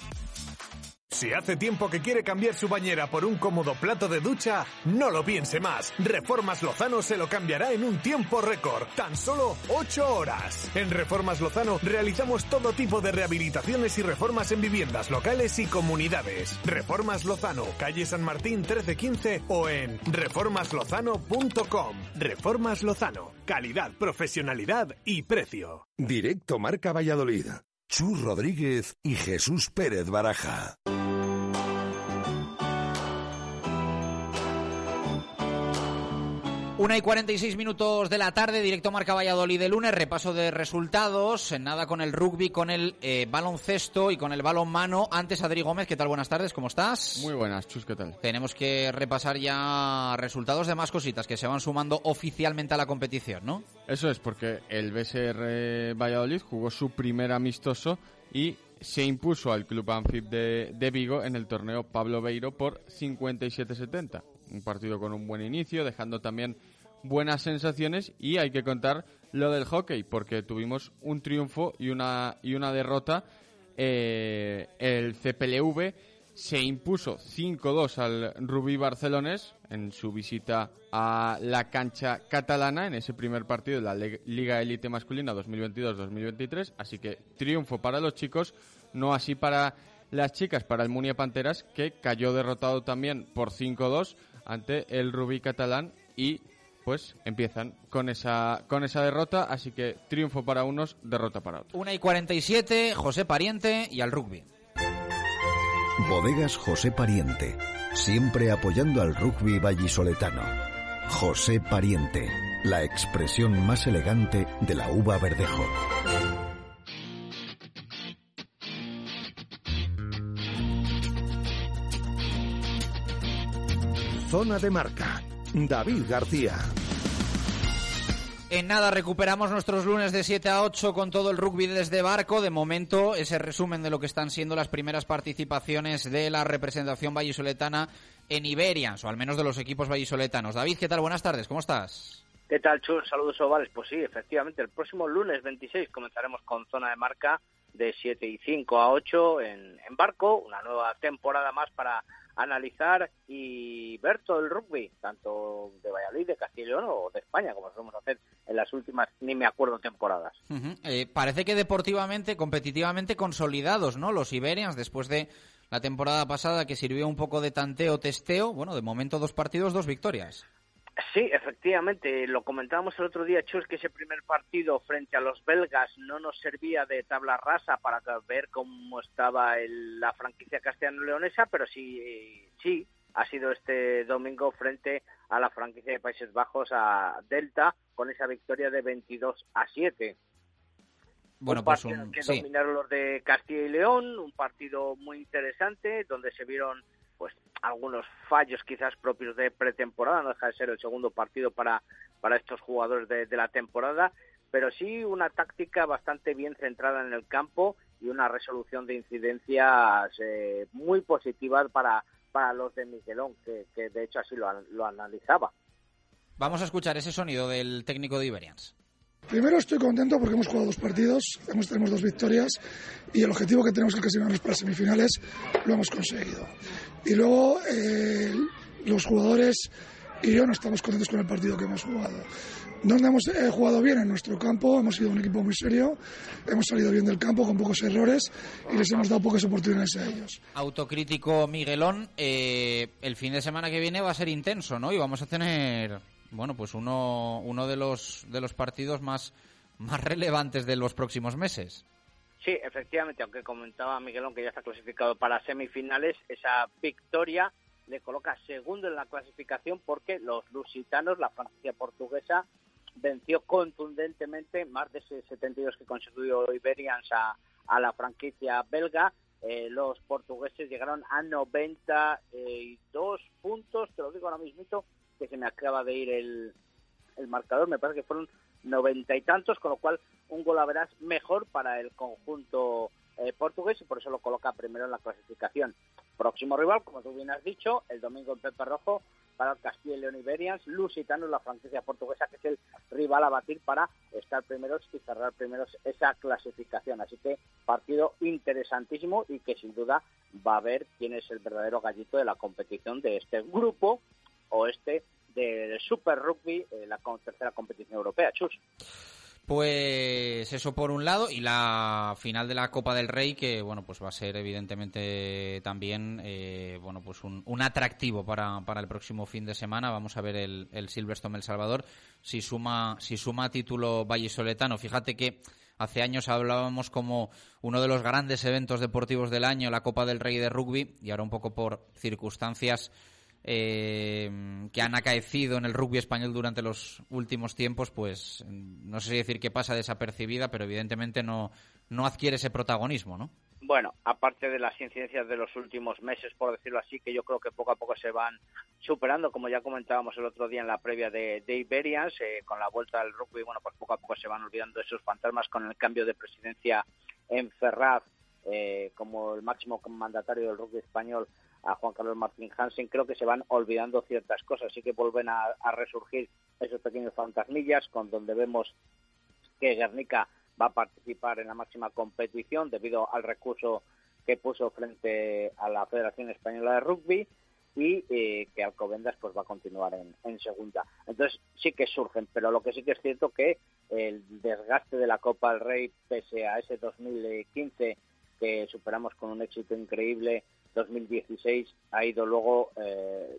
Si hace tiempo que quiere cambiar su bañera por un cómodo plato de ducha, no lo piense más. Reformas Lozano se lo cambiará en un tiempo récord, tan solo 8 horas. En Reformas Lozano realizamos todo tipo de rehabilitaciones y reformas en viviendas locales y comunidades. Reformas Lozano, calle San Martín 1315 o en reformaslozano.com. Reformas Lozano, calidad, profesionalidad y precio. Directo Marca Valladolid. Chus Rodríguez y Jesús Pérez Baraja. Una y 46 minutos de la tarde, directo Marca Valladolid de lunes, repaso de resultados, en nada con el rugby, con el eh, baloncesto y con el balonmano. Antes, Adri Gómez, ¿qué tal? Buenas tardes, ¿cómo estás? Muy buenas, Chus, ¿qué tal? Tenemos que repasar ya resultados de más cositas que se van sumando oficialmente a la competición, ¿no? Eso es, porque el BSR Valladolid jugó su primer amistoso y se impuso al Club Anfib de, de Vigo en el torneo Pablo Beiro por 57-70. Un partido con un buen inicio, dejando también buenas sensaciones y hay que contar lo del hockey porque tuvimos un triunfo y una y una derrota. Eh, el CPLV se impuso 5-2 al Rubí Barcelones en su visita a la cancha catalana en ese primer partido de la Liga Elite Masculina 2022-2023 así que triunfo para los chicos no así para las chicas para el Munia Panteras que cayó derrotado también por 5-2 ante el Rubí catalán y pues empiezan con esa, con esa derrota, así que triunfo para unos, derrota para otros. 1 y 47, José Pariente y al rugby. Bodegas José Pariente, siempre apoyando al rugby vallisoletano. José Pariente, la expresión más elegante de la uva verdejo. Zona de marca. David García. En nada recuperamos nuestros lunes de 7 a 8 con todo el rugby desde barco. De momento, ese resumen de lo que están siendo las primeras participaciones de la representación vallisoletana en Iberia, o al menos de los equipos vallisoletanos. David, ¿qué tal? Buenas tardes, ¿cómo estás? ¿Qué tal, Chus? Saludos ovales. Pues sí, efectivamente, el próximo lunes 26 comenzaremos con zona de marca de 7 y 5 a 8 en, en barco, una nueva temporada más para analizar y ver todo el rugby, tanto de Valladolid, de Castellón o de España, como solemos hacer en las últimas, ni me acuerdo, temporadas. Eh, parece que deportivamente, competitivamente consolidados, ¿no? Los Iberians, después de la temporada pasada que sirvió un poco de tanteo, testeo, bueno, de momento dos partidos, dos victorias. Sí, efectivamente, lo comentábamos el otro día, Chus, que ese primer partido frente a los belgas no nos servía de tabla rasa para ver cómo estaba la franquicia castellano-leonesa, pero sí, sí, ha sido este domingo frente a la franquicia de Países Bajos, a Delta, con esa victoria de 22 a 7. Bueno, un pues partido un, que sí. dominaron los de Castilla y León, un partido muy interesante donde se vieron pues algunos fallos quizás propios de pretemporada, no deja de ser el segundo partido para, para estos jugadores de, la temporada, pero sí una táctica bastante bien centrada en el campo y una resolución de incidencias eh, muy positiva para, para los de Miguelón, que, que de hecho así lo, lo analizaba. Vamos a escuchar ese sonido del técnico de Iberians. Primero estoy contento porque hemos jugado dos partidos, hemos, tenemos dos victorias y el objetivo que tenemos que clasificarnos para semifinales lo hemos conseguido. Y luego eh, los jugadores y yo no estamos contentos con el partido que hemos jugado. Donde hemos eh, jugado bien en nuestro campo, hemos sido un equipo muy serio, hemos salido bien del campo con pocos errores y les hemos dado pocas oportunidades a ellos. Autocrítico Miguelón, eh, el fin de semana que viene va a ser intenso, ¿no? Y vamos a tener, bueno, pues uno, uno de los de los partidos más, más relevantes de los próximos meses. Sí, efectivamente, aunque comentaba Miguelón que ya está clasificado para semifinales, esa victoria le coloca segundo en la clasificación porque los lusitanos, la franquicia portuguesa, venció contundentemente más de ese 72 que consiguió Iberians a, a la franquicia belga. Eh, los portugueses llegaron a 92 puntos, te lo digo ahora mismito, que se me acaba de ir el, el marcador, me parece que fueron noventa y tantos, con lo cual un gol a verás mejor para el conjunto eh, portugués y por eso lo coloca primero en la clasificación. Próximo rival, como tú bien has dicho, el domingo en Pepe Rojo para el Castilla y León Iberians, Lusitanos, la franquicia portuguesa, que es el rival a batir para estar primeros y cerrar primeros esa clasificación. Así que partido interesantísimo y que sin duda va a ver quién es el verdadero gallito de la competición de este grupo o este del Super Rugby, eh, la tercera competición europea. Pues eso por un lado y la final de la Copa del Rey que bueno pues va a ser evidentemente también eh, bueno pues un, atractivo para, para el próximo fin de semana vamos a ver el, el Silverstone El Salvador si suma si suma título vallisoletano fíjate que hace años hablábamos como uno de los grandes eventos deportivos del año la Copa del Rey de rugby y ahora un poco por circunstancias eh, que han acaecido en el rugby español durante los últimos tiempos, pues no sé si decir que pasa desapercibida, pero evidentemente no, no adquiere ese protagonismo, ¿no? Bueno, aparte de las incidencias de los últimos meses, por decirlo así, que yo creo que poco a poco se van superando, como ya comentábamos el otro día en la previa de, de Iberians, eh, con la vuelta al rugby, bueno, pues poco a poco se van olvidando esos fantasmas con el cambio de presidencia en Ferraz, eh, como el máximo mandatario del rugby español, a Juan Carlos Martín Hansen, creo que se van olvidando ciertas cosas, así que vuelven a, resurgir esos pequeños fantasmillas, con donde vemos que Guernica va a participar en la máxima competición debido al recurso que puso frente a la Federación Española de Rugby y eh, que Alcobendas pues va a continuar en, en, segunda. Entonces sí que surgen, pero lo que sí que es cierto que el desgaste de la Copa del Rey pese a ese 2015 que superamos con un éxito increíble 2016 ha ido luego eh,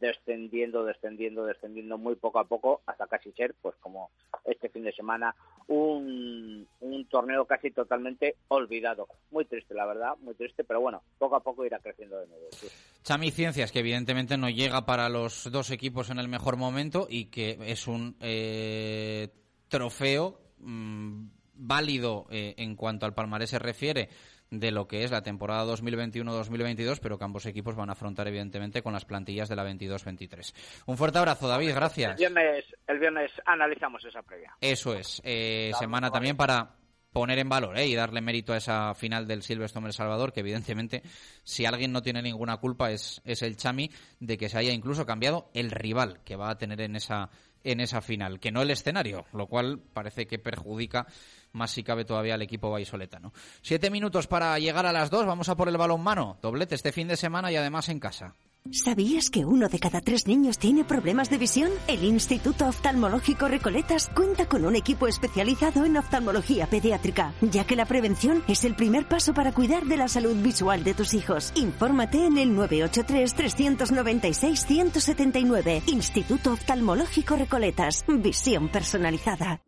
descendiendo, descendiendo, descendiendo muy poco a poco hasta casi ser, pues como este fin de semana, un, un torneo casi totalmente olvidado. Muy triste, la verdad, muy triste, pero bueno, poco a poco irá creciendo de nuevo. Sí. Chami Ciencias, que evidentemente no llega para los dos equipos en el mejor momento y que es un eh, trofeo mmm, válido eh, en cuanto al palmarés se refiere de lo que es la temporada 2021-2022, pero que ambos equipos van a afrontar evidentemente con las plantillas de la 22-23. Un fuerte abrazo, David, gracias. El viernes, el viernes analizamos esa previa. Eso es, eh, semana también para poner en valor ¿eh? y darle mérito a esa final del Silverstone El Salvador, que evidentemente si alguien no tiene ninguna culpa es, es el Chami de que se haya incluso cambiado el rival que va a tener en esa en esa final, que no el escenario, lo cual parece que perjudica más si cabe todavía al equipo vallisoletano. Siete minutos para llegar a las dos, vamos a por el balón mano, doblete este fin de semana y además en casa. ¿Sabías que uno de cada tres niños tiene problemas de visión? El Instituto Oftalmológico Recoletas cuenta con un equipo especializado en oftalmología pediátrica, ya que la prevención es el primer paso para cuidar de la salud visual de tus hijos. Infórmate en el 983-396-179. Instituto Oftalmológico Recoletas. Visión personalizada.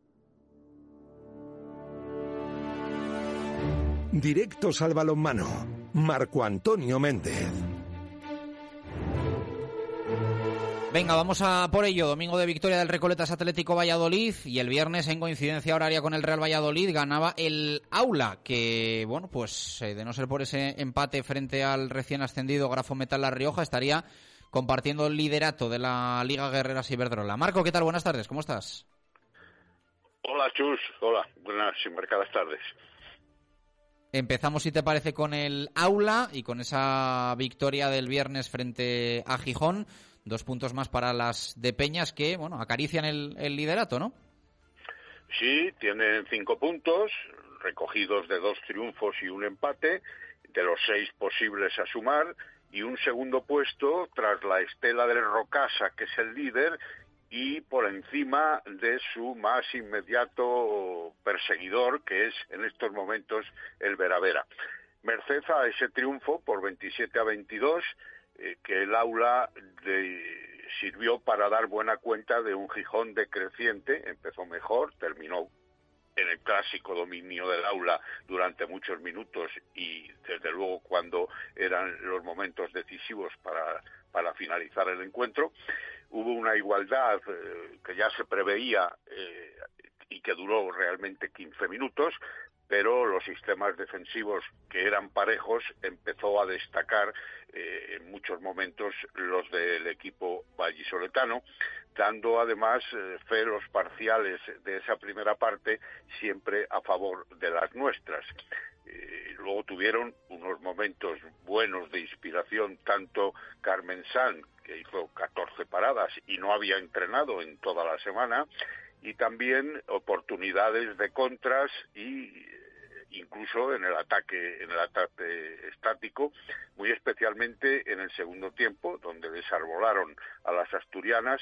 Directos al balonmano. Marco Antonio Méndez. Venga, vamos a por ello. Domingo de victoria del Recoletas Atlético Valladolid y el viernes en coincidencia horaria con el Real Valladolid ganaba el Aula, que bueno, pues eh, de no ser por ese empate frente al recién ascendido Grafo Metal La Rioja estaría compartiendo el liderato de la Liga Guerreras Iberdrola. Marco, ¿qué tal? Buenas tardes, ¿cómo estás? Hola, Chus. Hola, buenas y marcadas tardes. Empezamos, si te parece, con el Aula y con esa victoria del viernes frente a Gijón. Dos puntos más para las de Peñas que, bueno, acarician el, liderato, ¿no? Sí, tienen cinco puntos, recogidos de dos triunfos y un empate, de los seis posibles a sumar, y un segundo puesto tras la estela del Rocasa, que es el líder, y por encima de su más inmediato perseguidor, que es en estos momentos el Veravera. Merced a ese triunfo por 27 a 22, eh, que el aula sirvió para dar buena cuenta de un Gijón decreciente, empezó mejor, terminó en el clásico dominio del aula durante muchos minutos y desde luego cuando eran los momentos decisivos para, para finalizar el encuentro. Hubo una igualdad eh, que ya se preveía eh, y que duró realmente 15 minutos, pero los sistemas defensivos que eran parejos empezó a destacar eh, en muchos momentos los del equipo vallisoletano, dando además eh, fe los parciales de esa primera parte siempre a favor de las nuestras. Luego tuvieron unos momentos buenos de inspiración, tanto Carmen San, que hizo 14 paradas y no había entrenado en toda la semana, y también oportunidades de contras y incluso en el ataque en el ataque estático muy especialmente en el segundo tiempo donde desarbolaron a las asturianas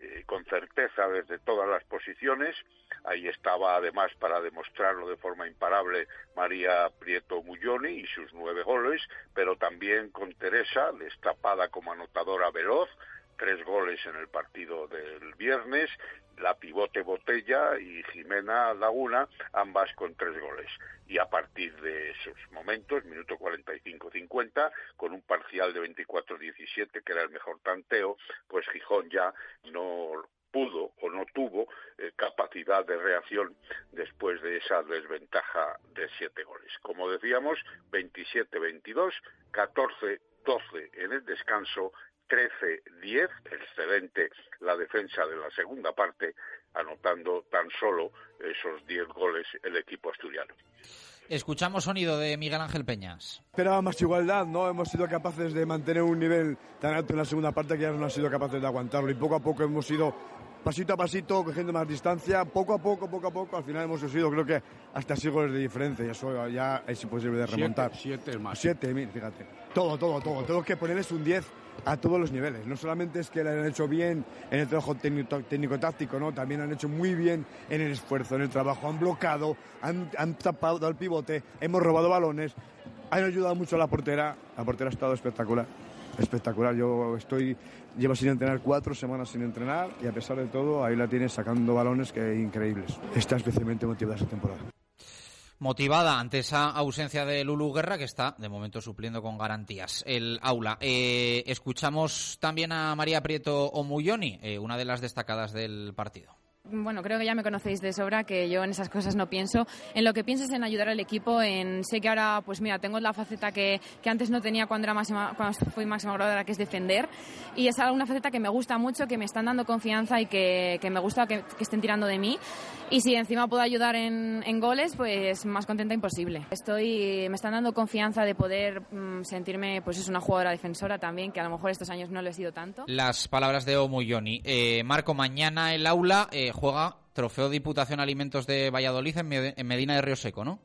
eh, con certeza desde todas las posiciones. Ahí estaba además para demostrarlo de forma imparable María Prieto Mulloni y sus nueve goles pero también con Teresa destapada como anotadora veloz tres goles en el partido del viernes, la pivote Botella y Jimena Laguna, ambas con tres goles. Y a partir de esos momentos, minuto 45-50, con un parcial de 24-17, que era el mejor tanteo, pues Gijón ya no pudo o no tuvo eh, capacidad de reacción después de esa desventaja de siete goles. Como decíamos, 27-22, 14-12 en el descanso 13-10, excelente la defensa de la segunda parte, anotando tan solo esos 10 goles el equipo asturiano. Escuchamos sonido de Miguel Ángel Peñas. Esperaba más igualdad, ¿no? Hemos sido capaces de mantener un nivel tan alto en la segunda parte que ya no hemos sido capaces de aguantarlo y poco a poco hemos ido pasito a pasito, cogiendo más distancia, poco a poco, poco a poco, al final hemos subido creo que hasta 6 goles de diferencia y eso ya es imposible de remontar. Siete, más. Siete, fíjate. Todo, todo, todo. Tengo que ponerles un 10 a todos los niveles. No solamente es que lo han hecho bien en el trabajo técnico-táctico, ¿no? también han hecho muy bien en el esfuerzo, en el trabajo. Han bloqueado, han, tapado el pivote, hemos robado balones, han ayudado mucho a la portera. La portera ha estado espectacular. Espectacular. Yo estoy, llevo sin entrenar cuatro semanas sin entrenar y a pesar de todo, ahí la tienes sacando balones que increíbles. Está especialmente motivada esta temporada motivada ante esa ausencia de Lulu Guerra, que está de momento supliendo con garantías el aula. Eh, escuchamos también a María Prieto Omuyoni, eh, una de las destacadas del partido bueno, creo que ya me conocéis de sobra, que yo en esas cosas no pienso. En lo que pienso es en ayudar al equipo, en sé que ahora, pues mira, tengo la faceta que, que antes no tenía cuando, era máxima, cuando fui máxima graduada, que es defender. Y es una faceta que me gusta mucho, que me están dando confianza y que, que me gusta que, que, estén tirando de mí. Y si encima puedo ayudar en, en, goles, pues más contenta imposible. Estoy, me están dando confianza de poder mmm, sentirme, pues es una jugadora defensora también, que a lo mejor estos años no lo he sido tanto. Las palabras de Omuyoni. Eh, Marco, mañana el aula. Eh, juega Trofeo Diputación Alimentos de Valladolid en Medina de Río Seco, ¿no?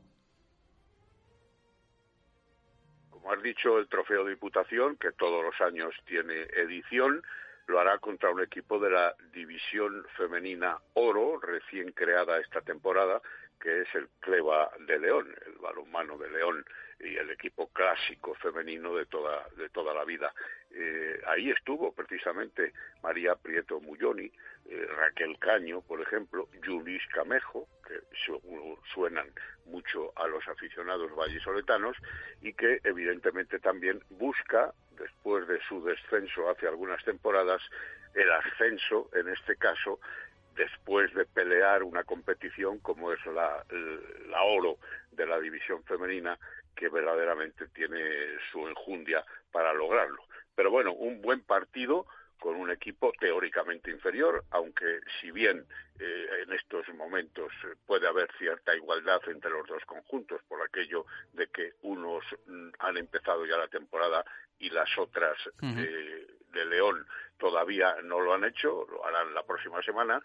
¿Cómo como has dicho, el trofeo Diputación, que todos los años tiene edición, lo hará contra un equipo de la División Femenina Oro, recién creada esta temporada, que es el Cleva de León, el balonmano de León y el equipo clásico femenino de toda, de toda la vida. Eh, ahí estuvo precisamente María Prieto Mulloni, eh, Raquel Caño, por ejemplo, Julis Camejo, que suenan mucho a los aficionados vallisoletanos y que evidentemente también busca, después de su descenso hace algunas temporadas, el ascenso, en este caso, después de pelear una competición como es la oro de la división femenina, que verdaderamente tiene su enjundia para lograrlo. Pero bueno, un buen partido con un equipo teóricamente inferior, aunque si bien eh, en estos momentos puede haber cierta igualdad entre los dos conjuntos por aquello de que unos mm, han empezado ya la temporada y las otras de León todavía no lo han hecho, lo harán la próxima semana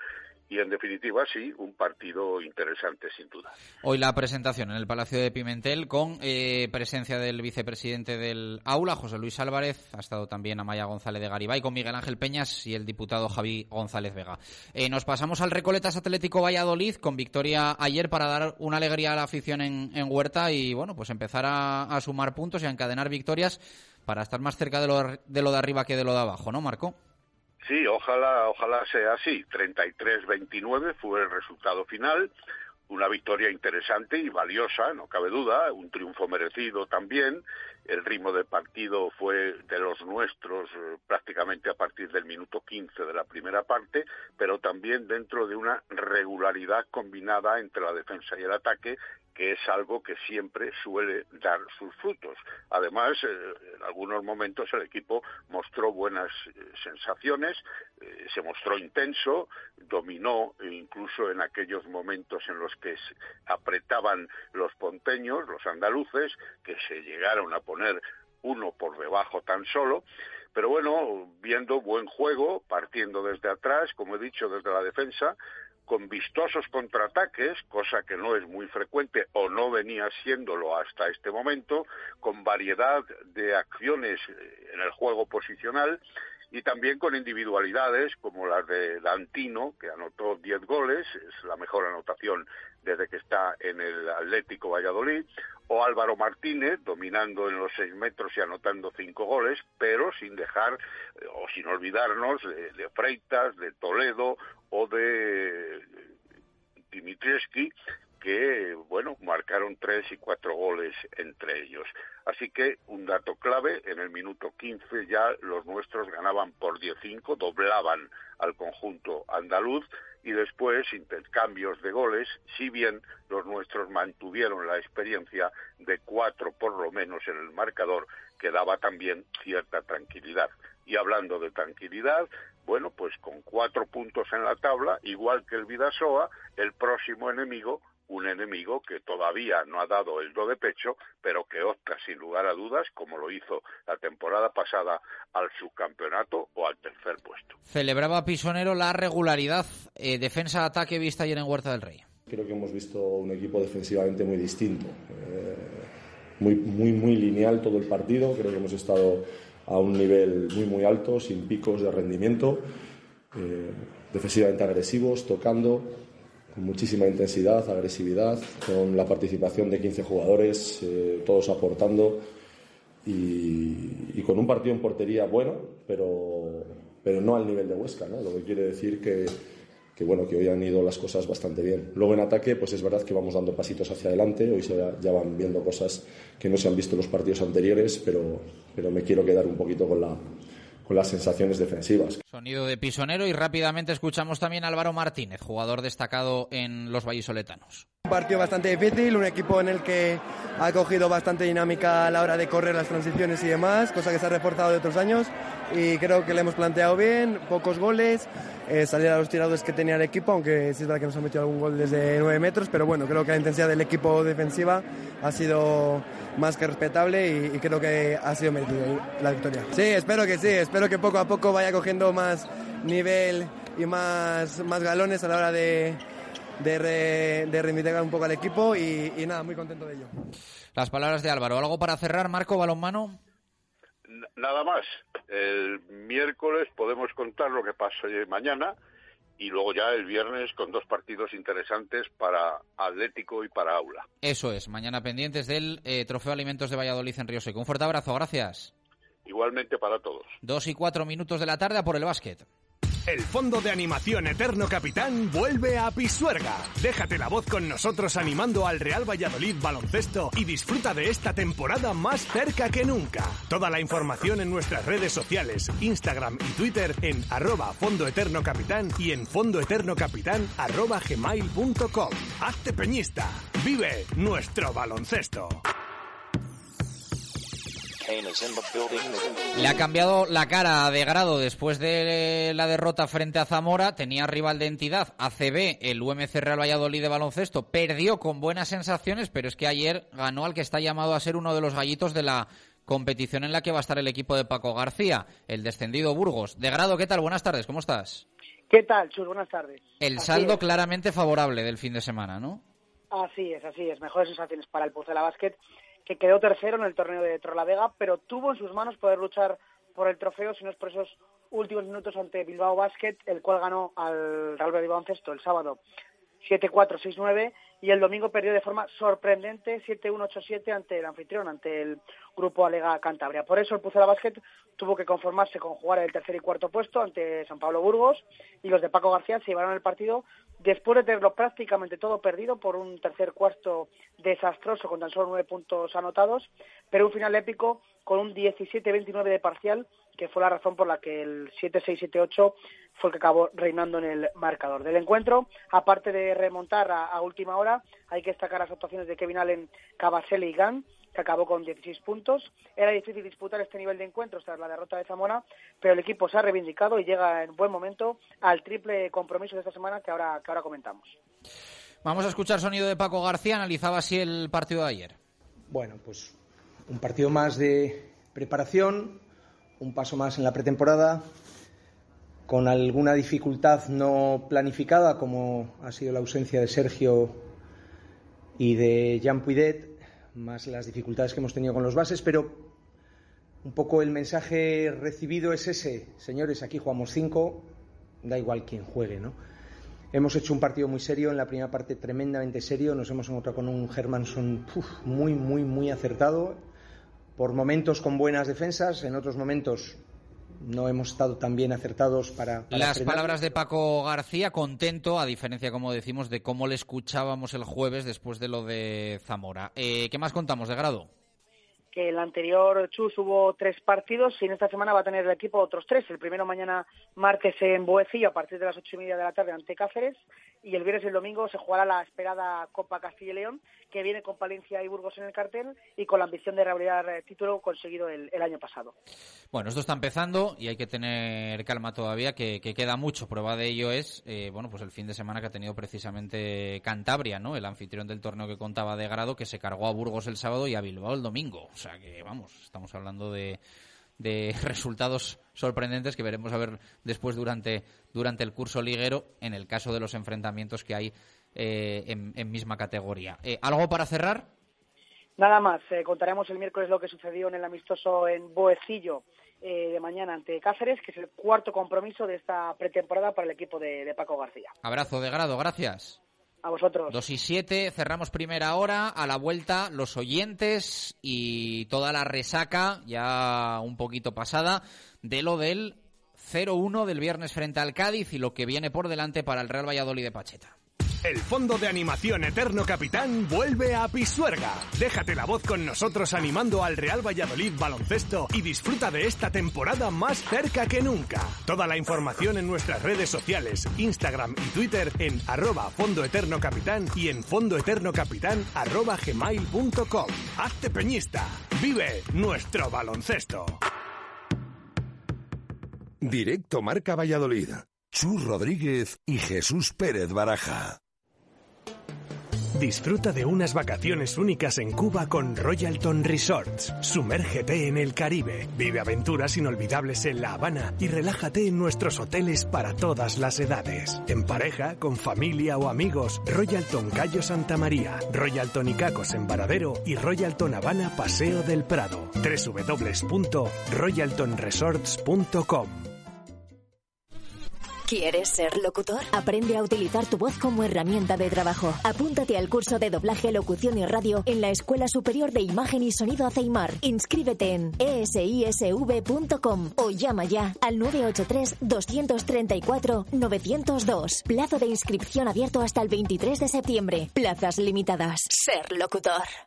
y en definitiva sí, un partido interesante sin duda. Hoy la presentación en el Palacio de Pimentel con eh, presencia del vicepresidente del aula, José Luis Álvarez, ha estado también Amaya González de Garibay con Miguel Ángel Peñas y el diputado Javi González Vega. Eh, nos pasamos al Recoletas Atlético Valladolid con victoria ayer para dar una alegría a la afición en, Huerta y bueno, pues empezar a, sumar puntos y a encadenar victorias para estar más cerca de lo, de lo de arriba que de lo de abajo, ¿no, Marco? Sí, ojalá, ojalá sea así. 33-29 fue el resultado final. Una victoria interesante y valiosa, no cabe duda, un triunfo merecido también. El ritmo del partido fue de los nuestros eh, prácticamente a partir del minuto 15 de la primera parte, pero también dentro de una regularidad combinada entre la defensa y el ataque que es algo que siempre suele dar sus frutos. Además, eh, en algunos momentos el equipo mostró buenas eh, sensaciones, eh, se mostró intenso, dominó incluso en aquellos momentos en los que apretaban los ponteños, los andaluces, que se llegaron a poner uno por debajo tan solo. Pero bueno, viendo buen juego, partiendo desde atrás, como he dicho, desde la defensa, con vistosos contraataques, cosa que no es muy frecuente o no venía siéndolo hasta este momento, con variedad de acciones eh, en el juego posicional y también con individualidades como las de Dantino, que anotó 10 goles, es la mejor anotación desde que está en el Atlético Valladolid, o Álvaro Martínez dominando en los seis metros y anotando cinco goles, pero sin dejar eh, o sin olvidarnos de, Freitas, de Toledo o de Dimitrievski, que, bueno, marcaron tres y cuatro goles entre ellos. Así que un dato clave, en el minuto 15 ya los nuestros ganaban por 10-5, doblaban al conjunto andaluz y después intercambios de goles, si bien los nuestros mantuvieron la experiencia de cuatro por lo menos en el marcador, que daba también cierta tranquilidad. Y hablando de tranquilidad, bueno, pues con cuatro puntos en la tabla, igual que el Vidasoa, el próximo enemigo un enemigo que todavía no ha dado el do de pecho, pero que opta sin lugar a dudas, como lo hizo la temporada pasada, al subcampeonato o al tercer puesto. Celebraba Pisonero la regularidad eh, defensa-ataque vista ayer en Huerta del Rey. Creo que hemos visto un equipo defensivamente muy distinto, eh, muy, muy, muy lineal todo el partido. Creo que hemos estado a un nivel muy, muy alto, sin picos de rendimiento, eh, defensivamente agresivos, tocando, muchísima intensidad, agresividad, con la participación de 15 jugadores, eh, todos aportando y, con un partido en portería bueno, pero, pero no al nivel de Huesca, ¿no? lo que quiere decir que, que, bueno, que hoy han ido las cosas bastante bien. Luego en ataque, pues es verdad que vamos dando pasitos hacia adelante, hoy se, ya van viendo cosas que no se han visto en los partidos anteriores, pero, pero me quiero quedar un poquito con la, con las sensaciones defensivas. Sonido de pisonero y rápidamente escuchamos también a Álvaro Martínez, jugador destacado en los vallisoletanos. Un partido bastante difícil, un equipo en el que ha cogido bastante dinámica a la hora de correr las transiciones y demás, cosa que se ha reforzado de otros años y creo que le hemos planteado bien, pocos goles, eh, salir a los tirados que tenía el equipo, aunque sí es verdad que nos ha metido algún gol desde 9 metros, pero bueno, creo que la intensidad del equipo defensiva ha sido más que respetable y, creo que ha sido merecido la victoria. Sí, espero que sí, espero que poco a poco vaya cogiendo más nivel y más, más galones a la hora de, de, de reivindicar un poco al equipo y, y nada, muy contento de ello. Las palabras de Álvaro. ¿Algo para cerrar, Marco Balonmano? Nada más. El miércoles podemos contar lo que pasa mañana y luego ya el viernes con dos partidos interesantes para Atlético y para Aula. Eso es, mañana pendientes del eh, Trofeo Alimentos de Valladolid en Río Seco. Un fuerte abrazo, gracias. Igualmente para todos. Dos y cuatro minutos de la tarde a por el básquet. El Fondo de Animación Eterno Capitán vuelve a Pisuerga. Déjate la voz con nosotros animando al Real Valladolid baloncesto y disfruta de esta temporada más cerca que nunca. Toda la información en nuestras redes sociales, Instagram y Twitter en arroba Fondo Eterno Capitán y en fondoeternocapitán arroba gmail.com. Hazte peñista. Vive nuestro baloncesto. Le ha cambiado la cara de grado después de la derrota frente a Zamora. Tenía rival de entidad, ACB, el UMC Real Valladolid de baloncesto. Perdió con buenas sensaciones, pero es que ayer ganó al que está llamado a ser uno de los gallitos de la competición en la que va a estar el equipo de Paco García, el descendido Burgos. De grado, ¿qué tal? Buenas tardes, ¿cómo estás? ¿Qué tal, Chus? Buenas tardes. El saldo claramente favorable del fin de semana, ¿no? Así es, así es. Mejores sensaciones para el Pucela Basket que quedó tercero en el torneo de Vega, pero tuvo en sus manos poder luchar por el trofeo, si no es por esos últimos minutos ante Bilbao Basket, el cual ganó al Real Valladolid Baloncesto el sábado. 7-4, 6-9 y el domingo perdió de forma sorprendente 7-1-8-7 ante el anfitrión, ante el grupo Alega Cantabria. Por eso el Pucela Basket tuvo que conformarse con jugar el tercer y cuarto puesto ante San Pablo Burgos y los de Paco García se llevaron el partido después de tenerlo prácticamente todo perdido por un tercer cuarto desastroso con tan solo nueve puntos anotados, pero un final épico con un 17-29 de parcial que fue la razón por la que el 7-6-7-8 fue el que acabó reinando en el marcador del encuentro. Aparte de remontar a, última hora, hay que destacar las actuaciones de Kevin Allen, Cabasele y Gann, que acabó con 16 puntos. Era difícil disputar este nivel de encuentros tras la derrota de Zamora, pero el equipo se ha reivindicado y llega en buen momento al triple compromiso de esta semana que ahora, que ahora comentamos. Vamos a escuchar sonido de Paco García, analizaba así el partido de ayer. Bueno, pues un partido más de preparación, un paso más en la pretemporada, con alguna dificultad no planificada, como ha sido la ausencia de Sergio y de Jean Puidet, más las dificultades que hemos tenido con los bases, pero un poco el mensaje recibido es ese, señores, aquí jugamos cinco, da igual quién juegue, ¿no? Hemos hecho un partido muy serio, en la primera parte tremendamente serio, nos hemos encontrado con un Hermanson muy, muy, muy acertado, por momentos con buenas defensas, en otros momentos no hemos estado tan bien acertados para... Las palabras de Paco García, contento, a diferencia, como decimos, de cómo le escuchábamos el jueves después de lo de Zamora. Eh, ¿Qué más contamos de grado? Que el anterior Chus hubo tres partidos y en esta semana va a tener el equipo otros tres. El primero mañana martes en Boecillo a partir de las ocho y media de la tarde ante Cáceres y el viernes y el domingo se jugará la esperada Copa Castilla y León que viene con Palencia y Burgos en el cartel y con la ambición de revalidar el título conseguido el, año pasado. Bueno, esto está empezando y hay que tener calma todavía, que, queda mucho. Prueba de ello es, eh, bueno, pues el fin de semana que ha tenido precisamente Cantabria, ¿no? El anfitrión del torneo que contaba de grado, que se cargó a Burgos el sábado y a Bilbao el domingo. Que, vamos, estamos hablando de, de <laughs> resultados sorprendentes que veremos a ver después durante, durante el curso liguero en el caso de los enfrentamientos que hay eh, en, misma categoría. Eh, ¿Algo para cerrar? Nada más, eh, contaremos el miércoles lo que sucedió en el amistoso en Boecillo de mañana ante Cáceres, que es el cuarto compromiso de esta pretemporada para el equipo de, Paco García. Abrazo de grado, gracias. A vosotros. Dos y siete, cerramos primera hora. A la vuelta, los oyentes y toda la resaca, ya un poquito pasada, de lo del 0-1 del viernes frente al Cádiz y lo que viene por delante para el Real Valladolid de Pacheta. El Fondo de Animación Eterno Capitán vuelve a Pisuerga. Déjate la voz con nosotros animando al Real Valladolid baloncesto y disfruta de esta temporada más cerca que nunca. Toda la información en nuestras redes sociales, Instagram y Twitter en arroba Fondo Eterno Capitán y en fondoeternocapitán arroba gmail.com. Hazte peñista. Vive nuestro baloncesto. Directo Marca Valladolid. Chus Rodríguez y Jesús Pérez Baraja. Disfruta de unas vacaciones únicas en Cuba con Royalton Resorts. Sumérgete en el Caribe, vive aventuras inolvidables en La Habana y relájate en nuestros hoteles para todas las edades. En pareja, con familia o amigos, Royalton Cayo Santa María, Royalton Icacos en Varadero y Royalton Habana Paseo del Prado. www.royaltonresorts.com ¿Quieres ser locutor? Aprende a utilizar tu voz como herramienta de trabajo. Apúntate al curso de doblaje, locución y radio en la Escuela Superior de Imagen y Sonido Aceimar. Inscríbete en esisv.com o llama ya al 983-234-902. Plazo de inscripción abierto hasta el 23 de septiembre. Plazas limitadas. Ser locutor.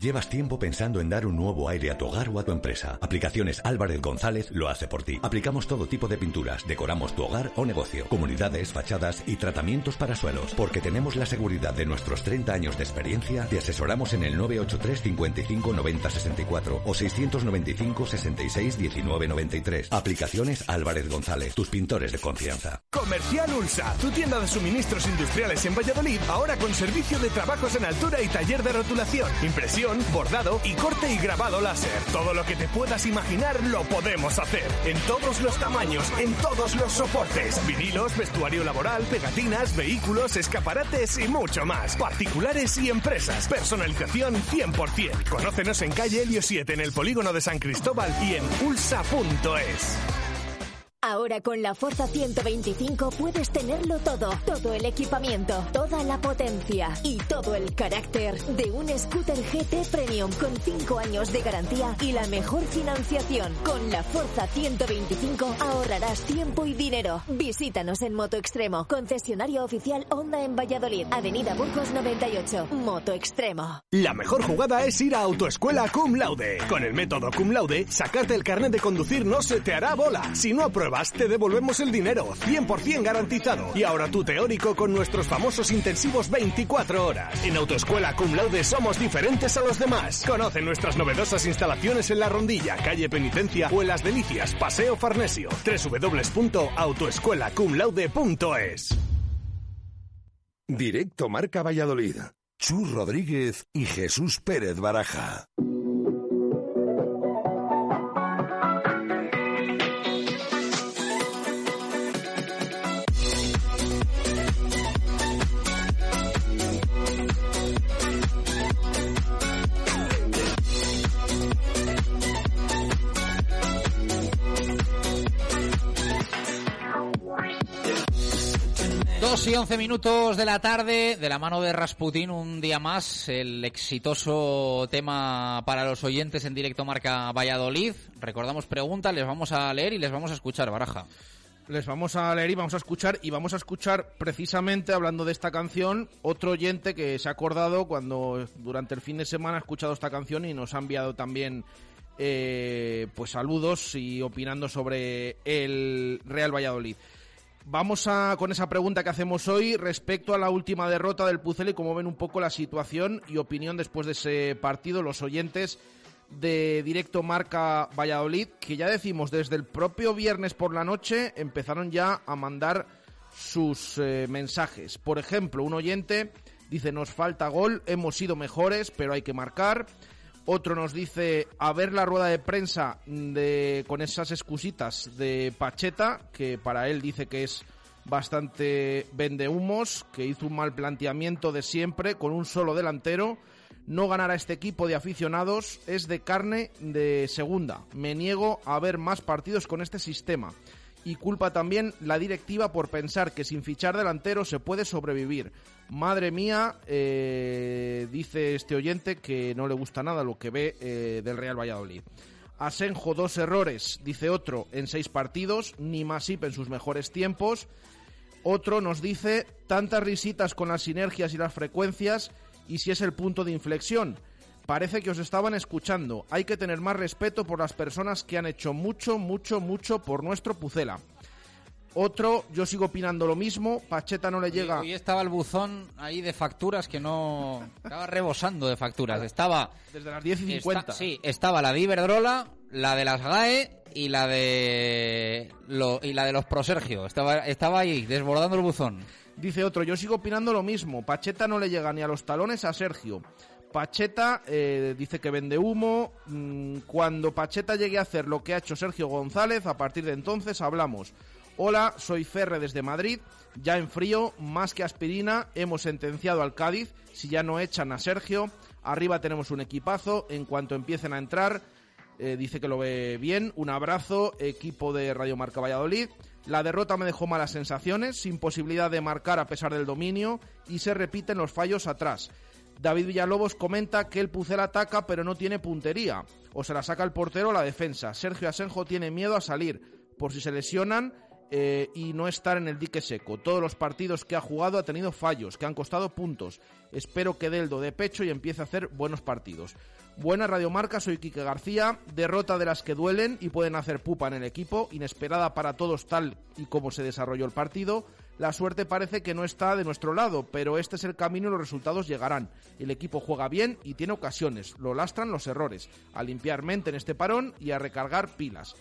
Llevas tiempo pensando en dar un nuevo aire a tu hogar o a tu empresa. Aplicaciones Álvarez González lo hace por ti. Aplicamos todo tipo de pinturas, decoramos tu hogar o negocio, comunidades, fachadas y tratamientos para suelos. Porque tenemos la seguridad de nuestros 30 años de experiencia, te asesoramos en el 983 55 90 64 o 695 66 19 93. Aplicaciones Álvarez González, tus pintores de confianza. Comercial Ulsa, tu tienda de suministros industriales en Valladolid, ahora con servicio de trabajos en altura y taller de rotulación, impresión bordado y corte y grabado láser. Todo lo que te puedas imaginar lo podemos hacer. En todos los tamaños, en todos los soportes. Vinilos, vestuario laboral, pegatinas, vehículos, escaparates y mucho más. Particulares y empresas. Personalización 100%. Conócenos en calle Helio 7 en el polígono de San Cristóbal y en pulsa.es. Ahora con la Forza 125 puedes tenerlo todo, todo el equipamiento, toda la potencia y todo el carácter de un scooter GT Premium con 5 años de garantía y la mejor financiación. Con la Forza 125 ahorrarás tiempo y dinero. Visítanos en Moto Extremo, concesionario oficial Honda en Valladolid, Avenida Burgos 98, Moto Extremo. La mejor jugada es ir a Autoescuela Cum Laude. Con el método Cum Laude, sacarte el carnet de conducir no se te hará bola. Si no te devolvemos el dinero, 100% garantizado. Y ahora tu teórico con nuestros famosos intensivos 24 horas. En Autoescuela Cum Laude somos diferentes a los demás. Conoce nuestras novedosas instalaciones en La Rondilla, calle Penitencia o en Las Delicias, Paseo Farnesio. www.autoescuelacumlaude.es Directo Marca Valladolid. Chus Rodríguez y Jesús Pérez Baraja. 2 y 11 minutos de la tarde, de la mano de Rasputín, un día más, el exitoso tema para los oyentes en directo marca Valladolid. Recordamos preguntas, les vamos a leer y les vamos a escuchar, Baraja. Les vamos a leer y vamos a escuchar, y vamos a escuchar precisamente hablando de esta canción, otro oyente que se ha acordado cuando durante el fin de semana ha escuchado esta canción y nos ha enviado también eh, pues saludos y opinando sobre el Real Valladolid. Vamos a, con esa pregunta que hacemos hoy respecto a la última derrota del Pucel y cómo ven un poco la situación y opinión después de ese partido los oyentes de directo marca Valladolid, que ya decimos desde el propio viernes por la noche empezaron ya a mandar sus eh, mensajes. Por ejemplo, un oyente dice nos falta gol, hemos sido mejores, pero hay que marcar. Otro nos dice a ver la rueda de prensa de, con esas excusitas de Pacheta, que para él dice que es bastante vendehumos, que hizo un mal planteamiento de siempre con un solo delantero. No ganar a este equipo de aficionados es de carne de segunda. Me niego a ver más partidos con este sistema. Y culpa también la directiva por pensar que sin fichar delantero se puede sobrevivir. Madre mía, eh, dice este oyente que no le gusta nada lo que ve eh, del Real Valladolid. Asenjo, dos errores, dice otro, en seis partidos, ni Masip en sus mejores tiempos. Otro nos dice tantas risitas con las sinergias y las frecuencias y si es el punto de inflexión. Parece que os estaban escuchando. Hay que tener más respeto por las personas que han hecho mucho, mucho, mucho por nuestro Pucela. Otro, yo sigo opinando lo mismo, Pacheta no le llega... Hoy estaba el buzón ahí de facturas que no... Estaba rebosando de facturas. Estaba... Desde las 10 y 50. sí, estaba la de Iberdrola, la de las GAE y la de... Lo, y la de los Prosergio. Estaba, estaba ahí, desbordando el buzón. Dice otro, yo sigo opinando lo mismo. Pacheta no le llega ni a los talones a Sergio. Pacheta eh, dice que vende humo. Mm, Cuando Pacheta llegue a hacer lo que ha hecho Sergio González, a partir de entonces hablamos. Hola, soy Ferre desde Madrid. Ya en frío, más que aspirina, hemos sentenciado al Cádiz. Si ya no echan a Sergio, arriba tenemos un equipazo. En cuanto empiecen a entrar, eh, dice que lo ve bien. Un abrazo, equipo de Radio Marca Valladolid. La derrota me dejó malas sensaciones, sin posibilidad de marcar a pesar del dominio y se repiten los fallos atrás. David Villalobos comenta que el Pucel ataca pero no tiene puntería. O se la saca el portero o la defensa. Sergio Asenjo tiene miedo a salir por si se lesionan eh, y no estar en el dique seco. Todos los partidos que ha jugado ha tenido fallos, que han costado puntos. Espero que Deldo de pecho y empiece a hacer buenos partidos. Buena radiomarca, soy Quique García. Derrota de las que duelen y pueden hacer pupa en el equipo. Inesperada para todos tal y como se desarrolló el partido. La suerte parece que no está de nuestro lado, pero este es el camino y los resultados llegarán. El equipo juega bien y tiene ocasiones. Lo lastran los errores. A limpiar mente en este parón y a recargar pilas.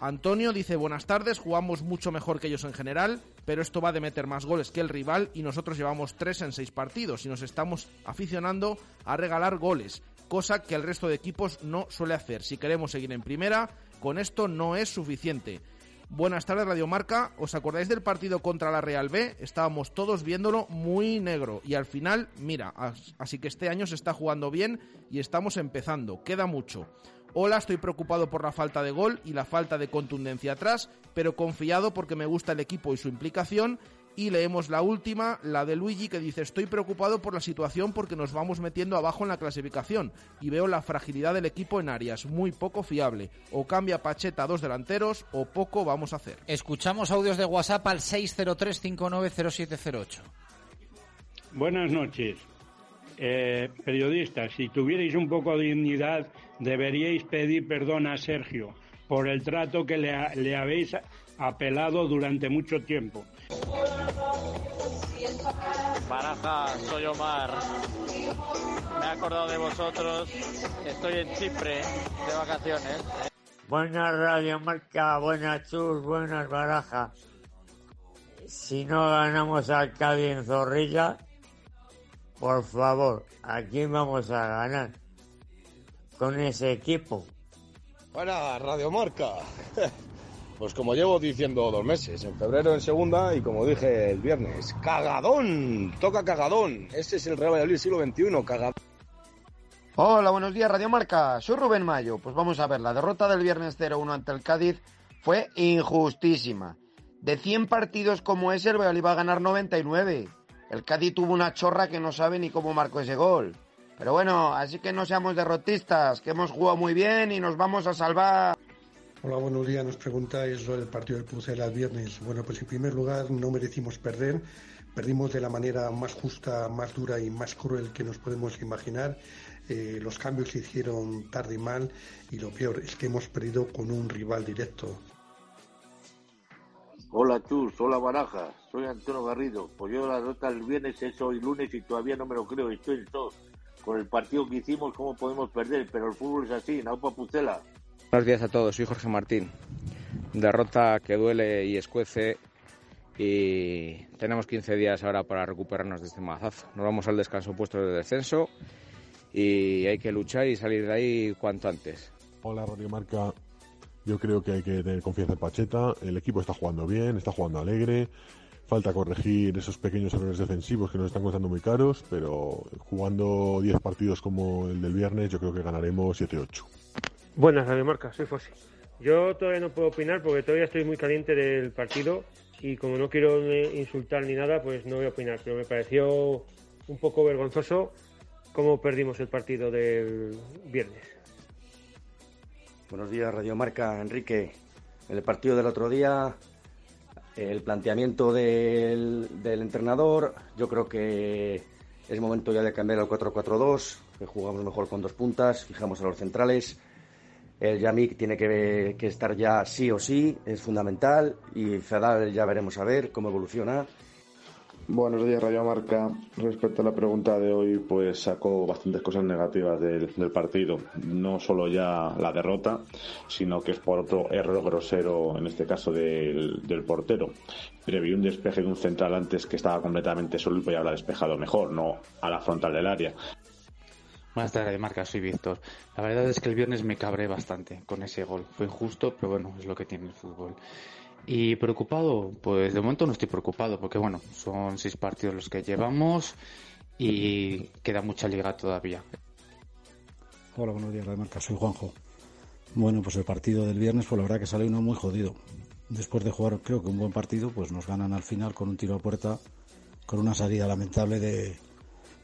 Antonio dice buenas tardes, jugamos mucho mejor que ellos en general, pero esto va de meter más goles que el rival y nosotros llevamos tres en seis partidos y nos estamos aficionando a regalar goles, cosa que el resto de equipos no suele hacer. Si queremos seguir en primera, con esto no es suficiente. Buenas tardes Radio Marca, ¿os acordáis del partido contra la Real B? Estábamos todos viéndolo muy negro y al final, mira, así que este año se está jugando bien y estamos empezando, queda mucho. Hola, estoy preocupado por la falta de gol y la falta de contundencia atrás, pero confiado porque me gusta el equipo y su implicación. Y leemos la última, la de Luigi, que dice, estoy preocupado por la situación porque nos vamos metiendo abajo en la clasificación y veo la fragilidad del equipo en áreas, muy poco fiable. O cambia Pacheta a dos delanteros o poco vamos a hacer. Escuchamos audios de WhatsApp al 603-590708. Buenas noches. Eh, periodistas, si tuvierais un poco de dignidad, deberíais pedir perdón a Sergio por el trato que le, le habéis apelado durante mucho tiempo. Baraja, soy Omar. Me he acordado de vosotros. Estoy en Chipre de vacaciones. Buenas Radio Marca, buenas Chus, buenas Baraja. Si no ganamos al Cádiz en Zorrilla, por favor, ¿a quién vamos a ganar? Con ese equipo. Buena Radio Marca. Pues como llevo diciendo dos meses, en febrero en segunda y como dije el viernes, cagadón, toca cagadón. Ese es el Real Valladolid siglo XXI, cagadón. Hola, buenos días Radio Marca, soy Rubén Mayo. Pues vamos a ver, la derrota del viernes 0-1 ante el Cádiz fue injustísima. De 100 partidos como ese, el Valladolid va a ganar 99. El Cádiz tuvo una chorra que no sabe ni cómo marcó ese gol. Pero bueno, así que no seamos derrotistas, que hemos jugado muy bien y nos vamos a salvar. Hola, buenos días. Nos preguntáis sobre el partido del Pucel el viernes. Bueno, pues en primer lugar no merecimos perder. Perdimos de la manera más justa, más dura y más cruel que nos podemos imaginar. Eh, los cambios se hicieron tarde y mal y lo peor es que hemos perdido con un rival directo. Hola Chus, hola Baraja, soy Antonio Garrido. Pues yo la derrota el viernes es hoy lunes y todavía no me lo creo, estoy en todo. Con el partido que hicimos, ¿cómo podemos perder? Pero el fútbol es así, Naupa Pucela. Buenos días a todos, soy Jorge Martín. Derrota que duele y escuece y tenemos 15 días ahora para recuperarnos de este mazazo. Nos vamos al descanso puesto de descenso y hay que luchar y salir de ahí cuanto antes. Hola Radio Marca, yo creo que hay que tener confianza en Pacheta. El equipo está jugando bien, está jugando alegre. Falta corregir esos pequeños errores defensivos que nos están costando muy caros, pero jugando 10 partidos como el del viernes, yo creo que ganaremos 7-8. Buenas, Radio Marca, soy Fossi. Yo todavía no puedo opinar porque todavía estoy muy caliente del partido y como no quiero insultar ni nada, pues no voy a opinar. Pero me pareció un poco vergonzoso cómo perdimos el partido del viernes. Buenos días, Radio Marca. Enrique, el partido del otro día, el planteamiento del, del entrenador, yo creo que es momento ya de cambiar al 4-4-2, que jugamos mejor con dos puntas, fijamos a los centrales. El Yamik tiene que, que estar ya sí o sí, es fundamental. Y Fedal ya veremos a ver cómo evoluciona. Buenos días, Radio Marca. Respecto a la pregunta de hoy, pues sacó bastantes cosas negativas del, partido. No solo ya la derrota, sino que es por otro error grosero, en este caso del, del portero. Previó un despeje de un central antes que estaba completamente solo y podía haber despejado mejor, no a la frontal del área. Buenas tardes, Radio Marca, soy Víctor. La verdad es que el viernes me cabré bastante con ese gol. Fue injusto, pero bueno, es lo que tiene el fútbol. Y preocupado, pues de momento no estoy preocupado, porque bueno, son seis partidos los que llevamos y queda mucha liga todavía. Hola, buenos días, Radio Marca, soy Juanjo. Bueno, pues el partido del viernes, pues la verdad que sale uno muy jodido. Después de jugar, creo que un buen partido, pues nos ganan al final con un tiro a puerta, con una salida lamentable de,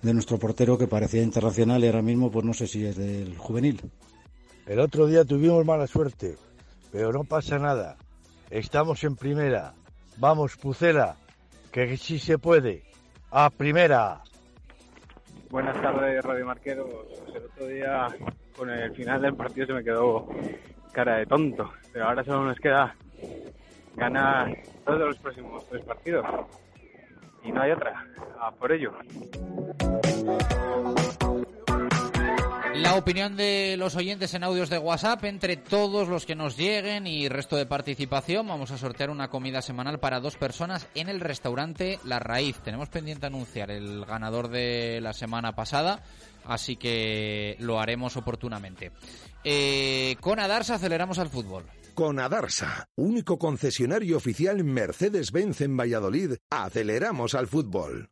de nuestro portero que parecía internacional y ahora mismo, pues no sé si es del juvenil. El otro día tuvimos mala suerte, pero no pasa nada. Estamos en primera. Vamos, Pucela, que sí se puede. A primera. Buenas tardes, Radio Marqueros. El otro día, con el final del partido, se me quedó cara de tonto. Pero ahora solo nos queda ganar todos los próximos tres partidos. Y no hay otra. A por ello. La opinión de los oyentes en audios de WhatsApp, entre todos los que nos lleguen y resto de participación, vamos a sortear una comida semanal para dos personas en el restaurante La Raíz. Tenemos pendiente anunciar el ganador de la semana pasada, así que lo haremos oportunamente. Eh, con Adarsa aceleramos al fútbol. Con Adarsa, único concesionario oficial Mercedes-Benz en Valladolid, aceleramos al fútbol.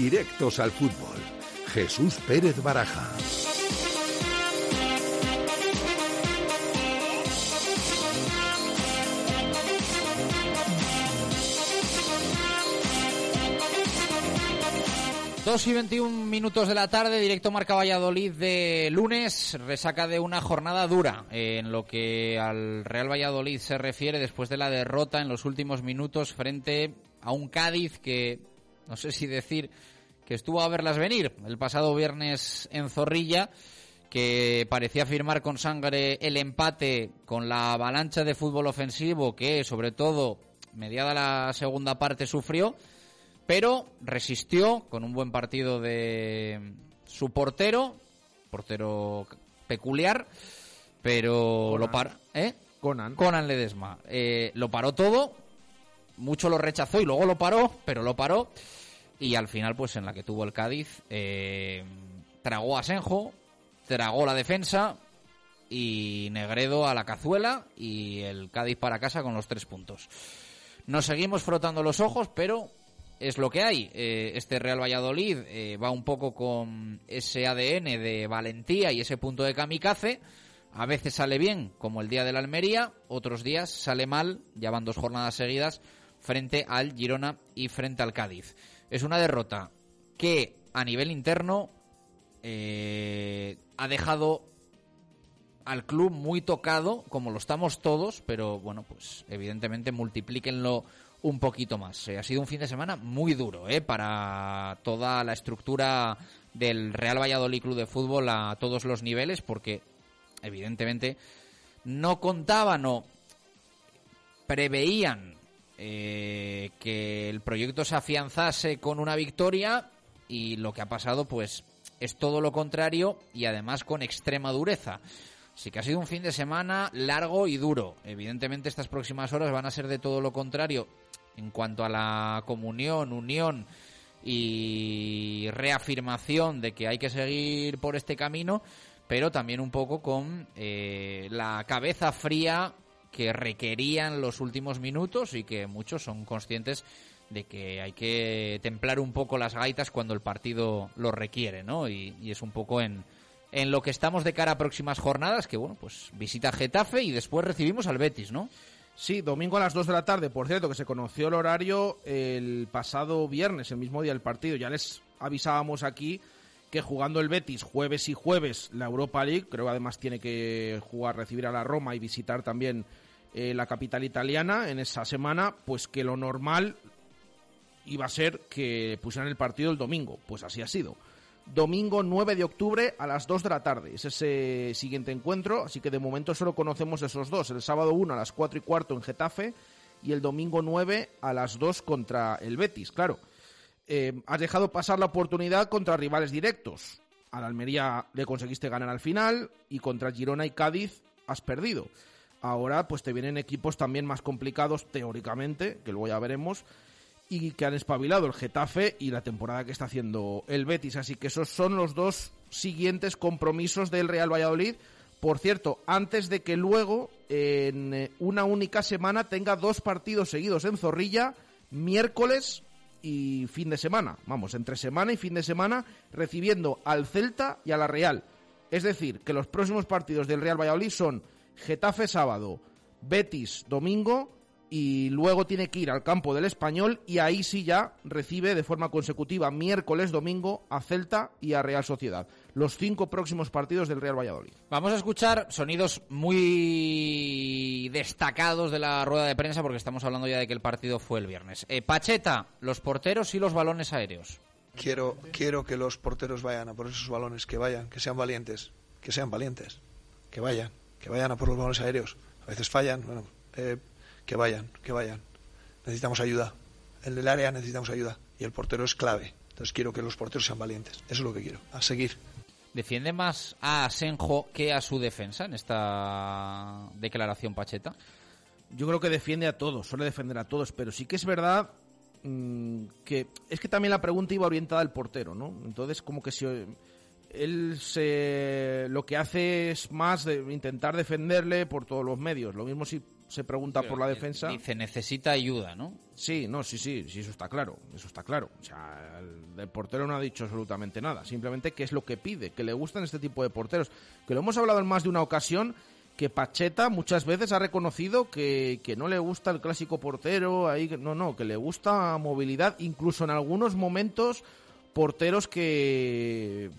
Directos al fútbol. Jesús Pérez Baraja. Dos y 21 minutos de la tarde, directo Marca Valladolid de lunes, resaca de una jornada dura en lo que al Real Valladolid se refiere después de la derrota en los últimos minutos frente a un Cádiz que no sé si decir que estuvo a verlas venir el pasado viernes en Zorrilla, que parecía firmar con sangre el empate con la avalancha de fútbol ofensivo que, sobre todo, mediada la segunda parte, sufrió, pero resistió con un buen partido de su portero, portero peculiar, pero Conan. lo paró. ¿eh? Conan. Conan Ledesma. Eh, lo paró todo, mucho lo rechazó y luego lo paró, pero lo paró. Y al final, pues en la que tuvo el Cádiz, eh, tragó a Senjo, tragó la defensa y Negredo a la cazuela y el Cádiz para casa con los tres puntos. Nos seguimos frotando los ojos, pero es lo que hay. Eh, este Real Valladolid eh, va un poco con ese ADN de valentía y ese punto de kamikaze. A veces sale bien, como el día de la Almería, otros días sale mal, ya van dos jornadas seguidas, frente al Girona y frente al Cádiz. Es una derrota que a nivel interno eh, ha dejado al club muy tocado, como lo estamos todos, pero bueno, pues evidentemente multiplíquenlo un poquito más. Eh, ha sido un fin de semana muy duro eh, para toda la estructura del Real Valladolid Club de Fútbol a todos los niveles, porque evidentemente no contaban o preveían eh, que el proyecto se afianzase con una victoria y lo que ha pasado pues es todo lo contrario y además con extrema dureza. Sí que ha sido un fin de semana largo y duro. Evidentemente estas próximas horas van a ser de todo lo contrario en cuanto a la comunión, unión y reafirmación de que hay que seguir por este camino, pero también un poco con eh, la cabeza fría que requerían los últimos minutos y que muchos son conscientes de que hay que templar un poco las gaitas cuando el partido lo requiere, ¿no? Y, es un poco en, en lo que estamos de cara a próximas jornadas, que bueno, pues visita Getafe y después recibimos al Betis, ¿no? Sí, domingo a las 2 de la tarde, por cierto, que se conoció el horario el pasado viernes, el mismo día del partido. Ya les avisábamos aquí que jugando el Betis jueves y jueves la Europa League, creo que además tiene que jugar, recibir a la Roma y visitar también eh, la capital italiana en esa semana, pues que lo normal iba a ser que pusieran el partido el domingo. Pues así ha sido. Domingo 9 de octubre a las 2 de la tarde. Es ese siguiente encuentro, así que de momento solo conocemos esos dos. El sábado 1 a las 4 y cuarto en Getafe y el domingo 9 a las 2 contra el Betis. Claro, eh, has dejado pasar la oportunidad contra rivales directos. A la Almería le conseguiste ganar al final y contra Girona y Cádiz has perdido. Ahora pues te vienen equipos también más complicados teóricamente, que luego ya veremos, y que han espabilado el Getafe y la temporada que está haciendo el Betis. Así que esos son los dos siguientes compromisos del Real Valladolid. Por cierto, antes de que luego en eh, una única semana tenga dos partidos seguidos en Zorrilla, miércoles y fin de semana. Vamos, entre semana y fin de semana, recibiendo al Celta y a la Real. Es decir, que los próximos partidos del Real Valladolid son Getafe sábado, Betis domingo y luego tiene que ir al campo del español y ahí sí ya recibe de forma consecutiva miércoles, domingo a Celta y a Real Sociedad. Los cinco próximos partidos del Real Valladolid. Vamos a escuchar sonidos muy destacados de la rueda de prensa porque estamos hablando ya de que el partido fue el viernes. Eh, Pacheta, los porteros y los balones aéreos. Quiero, quiero que los porteros vayan a por esos balones, que vayan, que sean valientes, que sean valientes, que vayan, que vayan a por los balones aéreos. A veces fallan, bueno, eh, que vayan, que vayan. Necesitamos ayuda. En el área necesitamos ayuda. Y el portero es clave. Entonces quiero que los porteros sean valientes. Eso es lo que quiero. A seguir. ¿Defiende más a Asenjo que a su defensa en esta declaración Pacheta? Yo creo que defiende a todos, suele defender a todos, pero sí que es verdad mmm, que es que también la pregunta iba orientada al portero, ¿no? Entonces como que si él se lo que hace es más de intentar defenderle por todos los medios. Lo mismo si se pregunta Pero por la defensa. Dice, necesita ayuda, ¿no? Sí, no, sí, sí, sí, eso está claro, eso está claro. O sea, el, el portero no ha dicho absolutamente nada, simplemente que es lo que pide, que le gustan este tipo de porteros. Que lo hemos hablado en más de una ocasión, que Pacheta muchas veces ha reconocido que, que no le gusta el clásico portero, ahí, no, no, que le gusta movilidad, incluso en algunos momentos porteros que,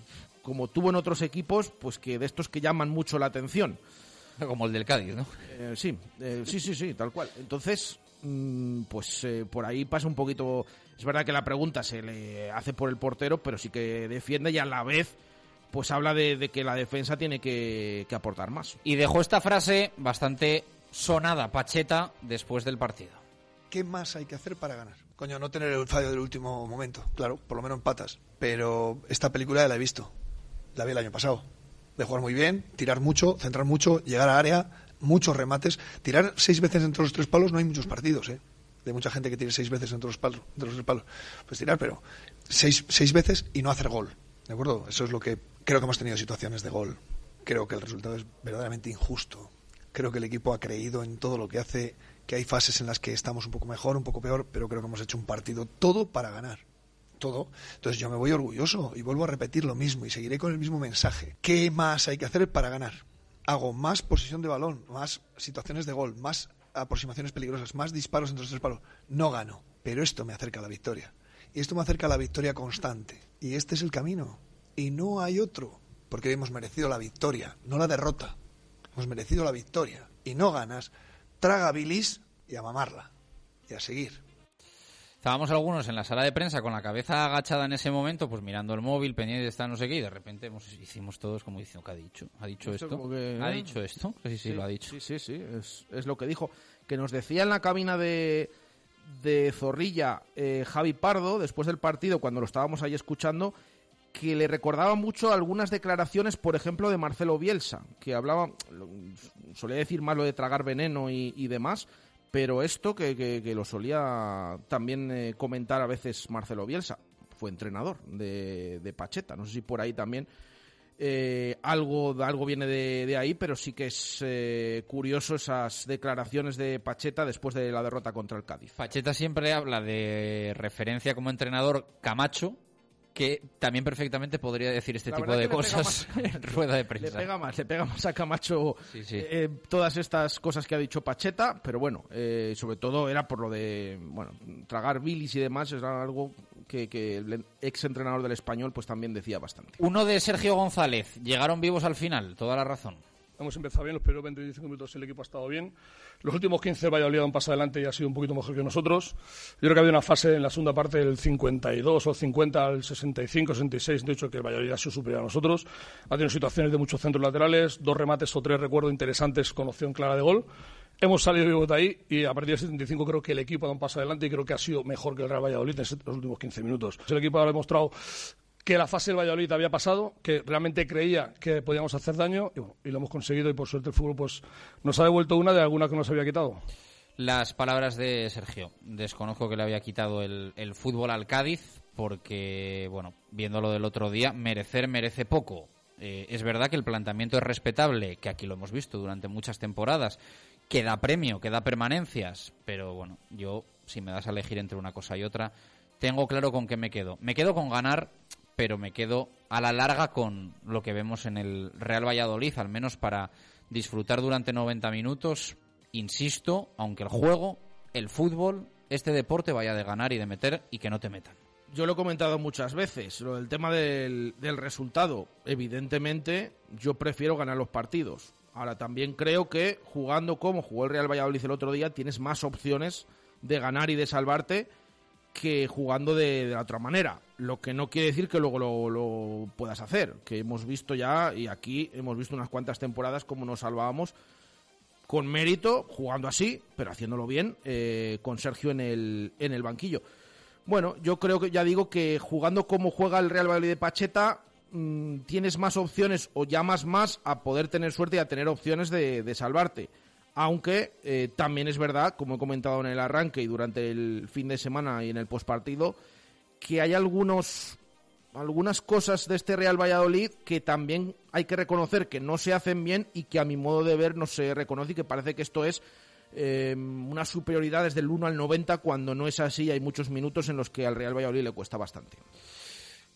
como tuvo en otros equipos, pues que de estos que llaman mucho la atención. <laughs> Como el del Cádiz, ¿no? Eh, sí, eh, sí, sí, sí, tal cual. Entonces, mm, pues eh, por ahí pasa un poquito. Es verdad que la pregunta se le hace por el portero, pero sí que defiende y a la vez, pues habla de, de que la defensa tiene que, que aportar más. Y dejó esta frase bastante sonada, Pacheta, después del partido. ¿Qué más hay que hacer para ganar? Coño, no tener el fallo del último momento. Claro, por lo menos empatas. Pero esta película ya la he visto. La vi el año pasado. De jugar muy bien, tirar mucho, centrar mucho, llegar a área, muchos remates. Tirar seis veces entre los tres palos no hay muchos partidos, ¿eh? De mucha gente que tire seis veces entre los palos, entre los tres palos. Pues tirar, pero seis, seis veces y no hacer gol. ¿De acuerdo? Eso es lo que creo que hemos tenido situaciones de gol. Creo que el resultado es verdaderamente injusto. Creo que el equipo ha creído en todo lo que hace, que hay fases en las que estamos un poco mejor, un poco peor, pero creo que hemos hecho un partido todo para ganar. Todo. Entonces yo me voy orgulloso y vuelvo a repetir lo mismo y seguiré con el mismo mensaje. ¿Qué más hay que hacer para ganar? Hago más posesión de balón, más situaciones de gol, más aproximaciones peligrosas, más disparos entre los tres palos. No gano, pero esto me acerca a la victoria. Y esto me acerca a la victoria constante. Y este es el camino. Y no hay otro. Porque hemos merecido la victoria, no la derrota. Hemos merecido la victoria. Y no ganas. Traga bilis y a mamarla. Y a seguir. Estábamos algunos en la sala de prensa con la cabeza agachada en ese momento, pues mirando el móvil, pendiente de estar no sé qué, y de repente hemos, hicimos todos como diciendo, ¿qué ha dicho? ¿Ha dicho Esto esto? como que, ¿Ha ¿eh? dicho esto? Sí, sí, lo ha dicho. Sí, sí, sí, es, es lo que dijo. Que nos decía en la cabina de, de Zorrilla eh, Javi Pardo, después del partido, cuando lo estábamos ahí escuchando, que le recordaba mucho algunas declaraciones, por ejemplo, de Marcelo Bielsa, que hablaba, solía decir más lo de tragar veneno y, y demás, pero esto que, que- que lo solía también eh, comentar a veces Marcelo Bielsa, fue entrenador de, de Pacheta, no sé si por ahí también eh, algo, algo viene de, de ahí, pero sí que es eh, curioso esas declaraciones de Pacheta después de la derrota contra el Cádiz. Pacheta siempre habla de referencia como entrenador Camacho, que también perfectamente podría decir este La tipo de cosas <laughs> en rueda de prensa. Le pega más, le pega más a Camacho eh, todas estas cosas que ha dicho Pacheta, pero bueno, eh, sobre todo era por lo de, bueno, tragar bilis y demás, es algo que, que el ex entrenador del español pues también decía bastante. Uno de Sergio González, llegaron vivos al final, toda la razón. Hemos empezado bien, los primeros 20 25 minutos el equipo ha estado bien. Los últimos 15 Valladolid han pasado adelante y ha sido un poquito mejor que nosotros. Yo creo que había una fase en la segunda parte del 52 o 50 al 65, 66, de hecho que el Valladolid ha sido superior a nosotros. Ha tenido situaciones de muchos centros laterales, dos remates o tres, recuerdo, interesantes con opción clara de gol. Hemos salido vivos de ahí y a partir del 75 creo que el equipo ha dado un paso adelante y creo que ha sido mejor que el Real Valladolid en los últimos 15 minutos. El equipo ha demostrado que la fase del Valladolid había pasado, que realmente creía que podíamos hacer daño y, bueno, y lo hemos conseguido y por suerte el fútbol pues nos ha devuelto una de alguna que nos había quitado. Las palabras de Sergio. Desconozco que le había quitado el, fútbol al Cádiz porque, bueno, viéndolo del otro día, merecer merece poco. Eh, es verdad que el planteamiento es respetable, que aquí lo hemos visto durante muchas temporadas, que da premio, que da permanencias, pero bueno, yo, si me das a elegir entre una cosa y otra, tengo claro con qué me quedo. Me quedo con ganar, pero me quedo a la larga con lo que vemos en el Real Valladolid, al menos para disfrutar durante 90 minutos. Insisto, aunque el juego, el fútbol, este deporte vaya de ganar y de meter y que no te metan. Yo lo he comentado muchas veces, lo del tema del, resultado. Evidentemente, yo prefiero ganar los partidos. Ahora, también creo que jugando como jugó el Real Valladolid el otro día, tienes más opciones de ganar y de salvarte que jugando de, de la otra manera. Lo que no quiere decir que luego lo, puedas hacer, que hemos visto ya, y aquí hemos visto unas cuantas temporadas como nos salvábamos con mérito, jugando así, pero haciéndolo bien, eh, con Sergio en el, en el banquillo. Bueno, yo creo que ya digo que jugando como juega el Real Valladolid de Pacheta, mmm, tienes más opciones o llamas más a poder tener suerte y a tener opciones de, salvarte aunque eh, también es verdad, como he comentado en el arranque y durante el fin de semana y en el postpartido, que hay algunos algunas cosas de este Real Valladolid que también hay que reconocer que no se hacen bien y que a mi modo de ver no se reconoce y que parece que esto es eh, una superioridad desde el 1 al 90 cuando no es así hay muchos minutos en los que al Real Valladolid le cuesta bastante.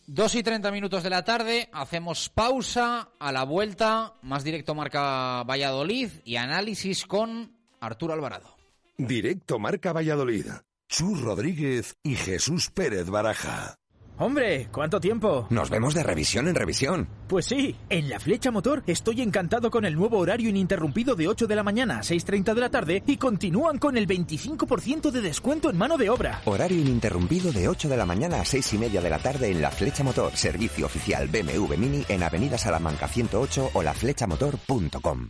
2 y 30 minutos de la tarde, hacemos pausa, a la vuelta, más directo marca Valladolid y análisis con Arturo Alvarado. Directo marca Valladolid, Chus Rodríguez y Jesús Pérez Baraja. Hombre, ¿cuánto tiempo? Nos vemos de revisión en revisión. Pues sí, en la Flecha Motor estoy encantado con el nuevo horario ininterrumpido de 8 de la mañana a 6.30 de la tarde y continúan con el 25% de descuento en mano de obra. Horario ininterrumpido de 8 de la mañana a 6 y media de la tarde en la Flecha Motor, servicio oficial BMW Mini en Avenida Salamanca 108 o laflechamotor.com.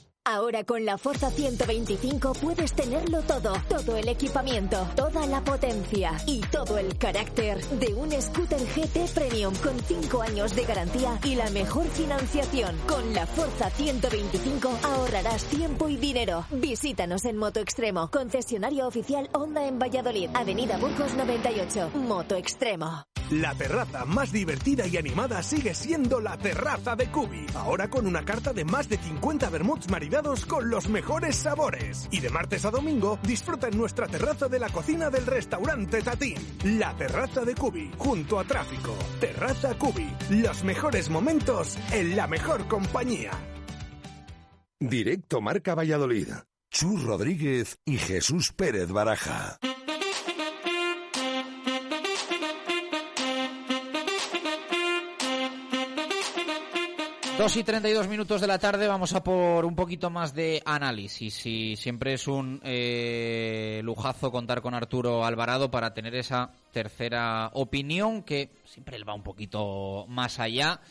Ahora con la Forza 125 puedes tenerlo todo, todo el equipamiento, toda la potencia y todo el carácter de un scooter GT Premium con 5 años de garantía y la mejor financiación. Con la Forza 125 ahorrarás tiempo y dinero. Visítanos en Moto Extremo, concesionario oficial Honda en Valladolid, Avenida Burgos 98, Moto Extremo. La terraza más divertida y animada sigue siendo la terraza de Cubi. Ahora con una carta de más de 50 vermuts maridados con los mejores sabores. Y de martes a domingo disfruta en nuestra terraza de la cocina del restaurante Tatín. La terraza de Cubi, junto a tráfico. Terraza Cubi. Los mejores momentos en la mejor compañía. Directo marca Valladolid. Chus Rodríguez y Jesús Pérez Baraja. Dos y 32 minutos de la tarde vamos a por un poquito más de análisis y siempre es un eh, lujazo contar con Arturo Alvarado para tener esa tercera opinión que siempre él va un poquito más allá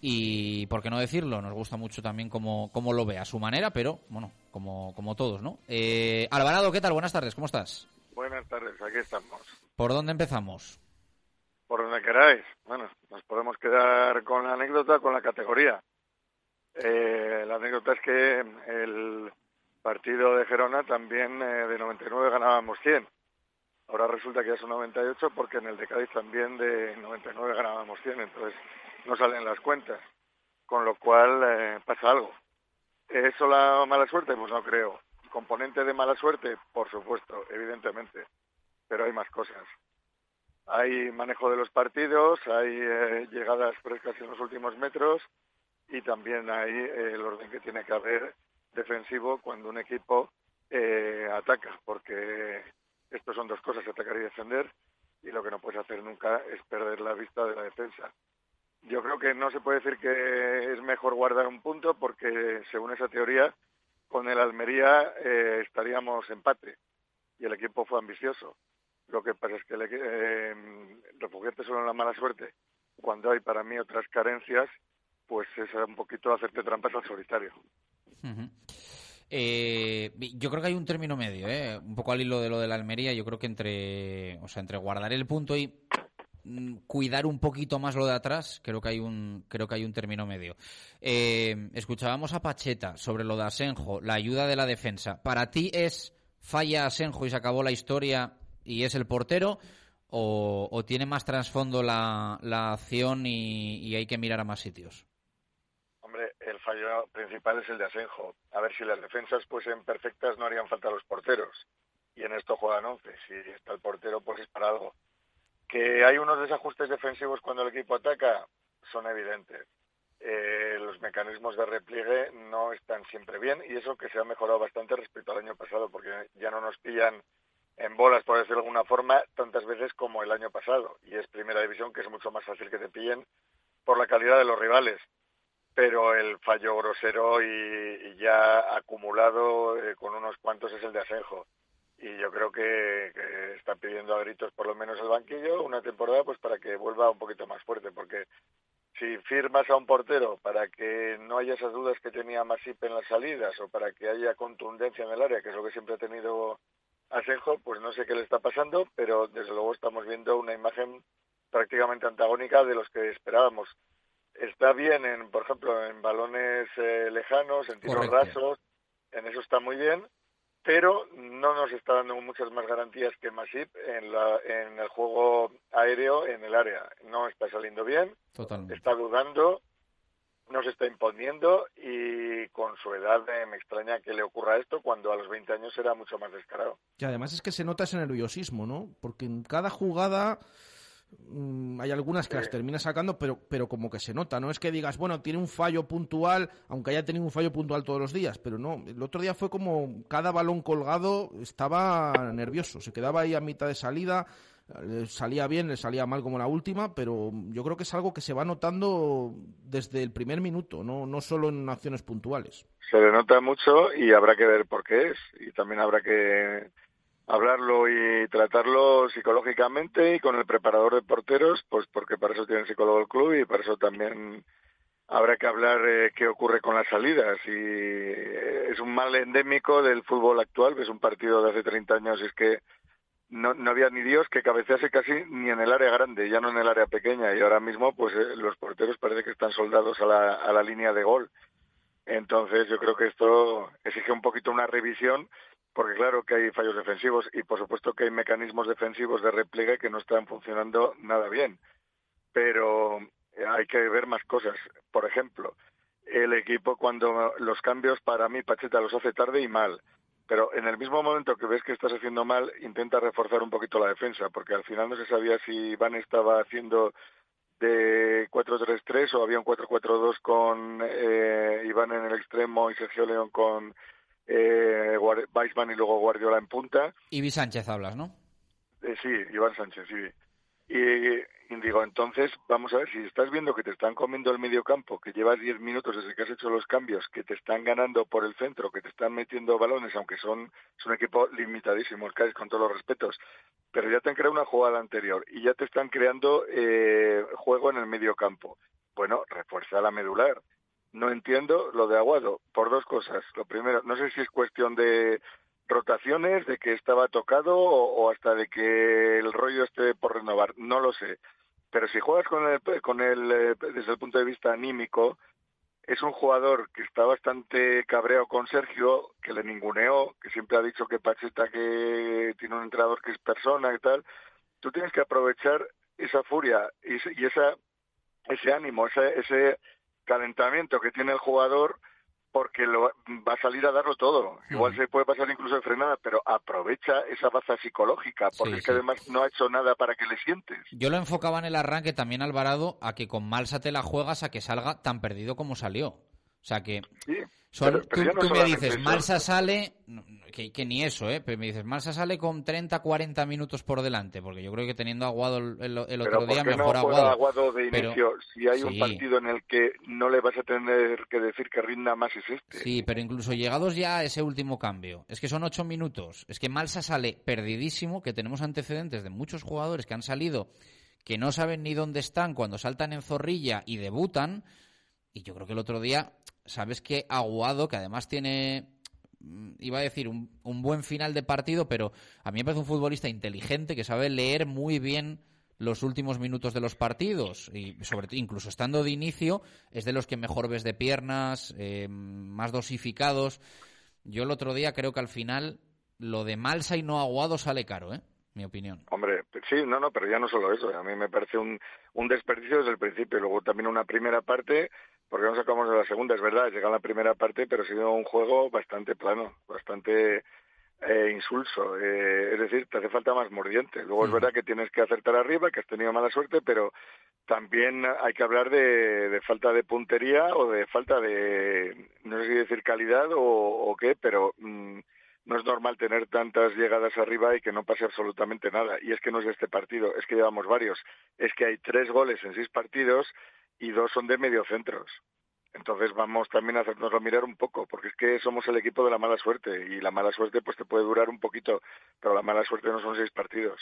y por qué no decirlo, nos gusta mucho también cómo, cómo lo ve a su manera, pero bueno, como, como todos, ¿no? Eh, Alvarado, ¿qué tal? Buenas tardes, ¿cómo estás? Buenas tardes, aquí estamos. ¿Por dónde empezamos? Por donde queráis. Bueno, nos podemos quedar con la anécdota, con la categoría. Eh, la anécdota es que el partido de Gerona también eh, de 99 ganábamos 100. Ahora resulta que ya son 98 porque en el de Cádiz también de 99 ganábamos 100, entonces no salen las cuentas. Con lo cual eh, pasa algo. ¿Es solo mala suerte? Pues no creo. ¿Componente de mala suerte? Por supuesto, evidentemente. Pero hay más cosas. Hay manejo de los partidos, hay eh, llegadas frescas en los últimos metros y también hay eh, el orden que tiene que haber defensivo cuando un equipo eh, ataca, porque esto son dos cosas, atacar y defender, y lo que no puedes hacer nunca es perder la vista de la defensa. Yo creo que no se puede decir que es mejor guardar un punto porque, según esa teoría, con el Almería eh, estaríamos empate y el equipo fue ambicioso. Lo que pasa es que le, eh, refugiarte solo en la mala suerte, cuando hay para mí otras carencias, pues es un poquito hacerte trampas al solitario. Eh, yo creo que hay un término medio, ¿eh? un poco al hilo de lo de la Almería. Yo creo que entre, o sea, entre guardar el punto y mm, cuidar un poquito más lo de atrás, creo que hay un, creo que hay un término medio. Eh, escuchábamos a Pacheta sobre lo de Asenjo, la ayuda de la defensa. ¿Para ti es falla Asenjo y se acabó la historia y es el portero? ¿O, tiene más trasfondo la, la acción y, y hay que mirar a más sitios? el fallo principal es el de Asenjo. A ver si las defensas fuesen perfectas no harían falta los porteros. Y en esto juegan 11. Si está el portero, pues es para algo. Que hay unos desajustes defensivos cuando el equipo ataca, son evidentes. Eh, los mecanismos de repliegue no están siempre bien y eso que se ha mejorado bastante respecto al año pasado porque ya no nos pillan en bolas, por decirlo de alguna forma, tantas veces como el año pasado. Y es primera división que es mucho más fácil que te pillen por la calidad de los rivales pero el fallo grosero y, ya acumulado eh, con unos cuantos es el de Asenjo. Y yo creo que, está pidiendo a gritos por lo menos el banquillo una temporada pues para que vuelva un poquito más fuerte, porque si firmas a un portero para que no haya esas dudas que tenía Masip en las salidas o para que haya contundencia en el área, que es lo que siempre ha tenido Asenjo, pues no sé qué le está pasando, pero desde luego estamos viendo una imagen prácticamente antagónica de los que esperábamos. Está bien, en, por ejemplo, en balones eh, lejanos, en tiros rasos, en eso está muy bien, pero no nos está dando muchas más garantías que Masip en, la, en el juego aéreo en el área. No está saliendo bien, está dudando, no se está imponiendo y con su edad eh, me extraña que le ocurra esto cuando a los 20 años era mucho más descarado. Y además es que se nota ese nerviosismo, ¿no? Porque en cada jugada Mm, hay algunas que las termina sacando, pero, pero como que se nota, no es que digas, bueno, tiene un fallo puntual, aunque haya tenido un fallo puntual todos los días, pero no, el otro día fue como cada balón colgado estaba nervioso, se quedaba ahí a mitad de salida, le salía bien, le salía mal como la última, pero yo creo que es algo que se va notando desde el primer minuto, no, no solo en acciones puntuales. Se le nota mucho y habrá que ver por qué es, y también habrá que hablarlo y tratarlo psicológicamente y con el preparador de porteros, pues porque para eso tiene el psicólogo del club y para eso también habrá que hablar eh, qué ocurre con las salidas. Y eh, es un mal endémico del fútbol actual, es un partido de hace 30 años y es que no, no había ni Dios que cabecease casi ni en el área grande, ya no en el área pequeña. Y ahora mismo, pues eh, los porteros parece que están soldados a la, a la línea de gol. Entonces yo creo que esto exige un poquito una revisión porque claro que hay fallos defensivos y por supuesto que hay mecanismos defensivos de repliegue que no están funcionando nada bien. Pero eh, hay que ver más cosas. Por ejemplo, el equipo cuando los cambios para mí Pacheta los hace tarde y mal. Pero en el mismo momento que ves que estás haciendo mal, intenta reforzar un poquito la defensa, porque al final no se sabía si Iván estaba haciendo de 4-3-3 o había un 4-4-2 con eh, Iván en el extremo y Sergio León con eh, Weisman y luego Guardiola en punta. Ibi Sánchez hablas, ¿no? Eh, sí, Iván Sánchez, sí. Y, digo, entonces, vamos a ver, si estás viendo que te están comiendo el medio campo, que llevas 10 minutos desde que has hecho los cambios, que te están ganando por el centro, que te están metiendo balones, aunque son, es un equipo limitadísimo, con todos los respetos, pero ya te han creado una jugada anterior y ya te están creando eh, juego en el medio campo. Bueno, refuerza la medular no entiendo lo de Aguado por dos cosas. Lo primero, no sé si es cuestión de rotaciones, de que estaba tocado o, hasta de que el rollo esté por renovar, no lo sé. Pero si juegas con el, con el eh, desde el punto de vista anímico, es un jugador que está bastante cabreado con Sergio, que le ninguneó, que siempre ha dicho que Pacheta que tiene un entrenador que es persona y tal. Tú tienes que aprovechar esa furia y, esa ese ánimo, ese, ese calentamiento que tiene el jugador porque lo, va a salir a darlo todo. Igual se puede pasar incluso de frenada, pero aprovecha esa baza psicológica, porque Sí, es que sí. además no ha hecho nada para que le sientes. Yo lo enfocaba en el arranque también, Alvarado, a que con Malsa te la juegas a que salga tan perdido como salió. O sea que son- pero- pero tú, no tú me dices, eso. Malsa sale, que, que ni eso, ¿eh? Pero me dices, Malsa sale con 30, 40 minutos por delante, porque yo creo que teniendo Aguado el, el- el Pero otro ¿por día, mejor no Aguado. Aguado de Pero- inicio si hay un partido en el que no le vas a tener que decir que rinda más es este? Sí, pero incluso llegados ya a ese último cambio, es que son ocho minutos, es que Malsa sale perdidísimo, que tenemos antecedentes de muchos jugadores que han salido que no saben ni dónde están cuando saltan en zorrilla y debutan, y yo creo que el otro día, sabes que Aguado, que además tiene, mm, iba a decir, un, un buen final de partido, pero a mí me parece un futbolista inteligente que sabe leer muy bien los últimos minutos de los partidos y sobre incluso estando de inicio es de los que mejor ves de piernas eh, más dosificados yo el otro día creo que al final lo de Malsa y no Aguado sale caro eh mi opinión Hombre, sí, no, no, pero ya no solo eso. A mí me parece un, un desperdicio desde el principio. Luego también una primera parte, porque no sacamos de la segunda, es verdad, llega la primera parte, pero ha sido un juego bastante plano, bastante eh, insulso. Eh, es decir, te hace falta más mordiente. Luego es verdad que tienes que acertar arriba, que has tenido mala suerte, pero también hay que hablar de, de falta de puntería o de falta de, no sé si decir calidad o, o qué, pero mm, no es normal tener tantas llegadas arriba y que no pase absolutamente nada. Y es que no es este partido, es que llevamos varios. Es que hay tres goles en seis partidos y dos son de mediocentros. Entonces vamos también a hacernoslo mirar un poco, porque es que somos el equipo de la mala suerte y la mala suerte pues te puede durar un poquito, pero la mala suerte no son seis partidos.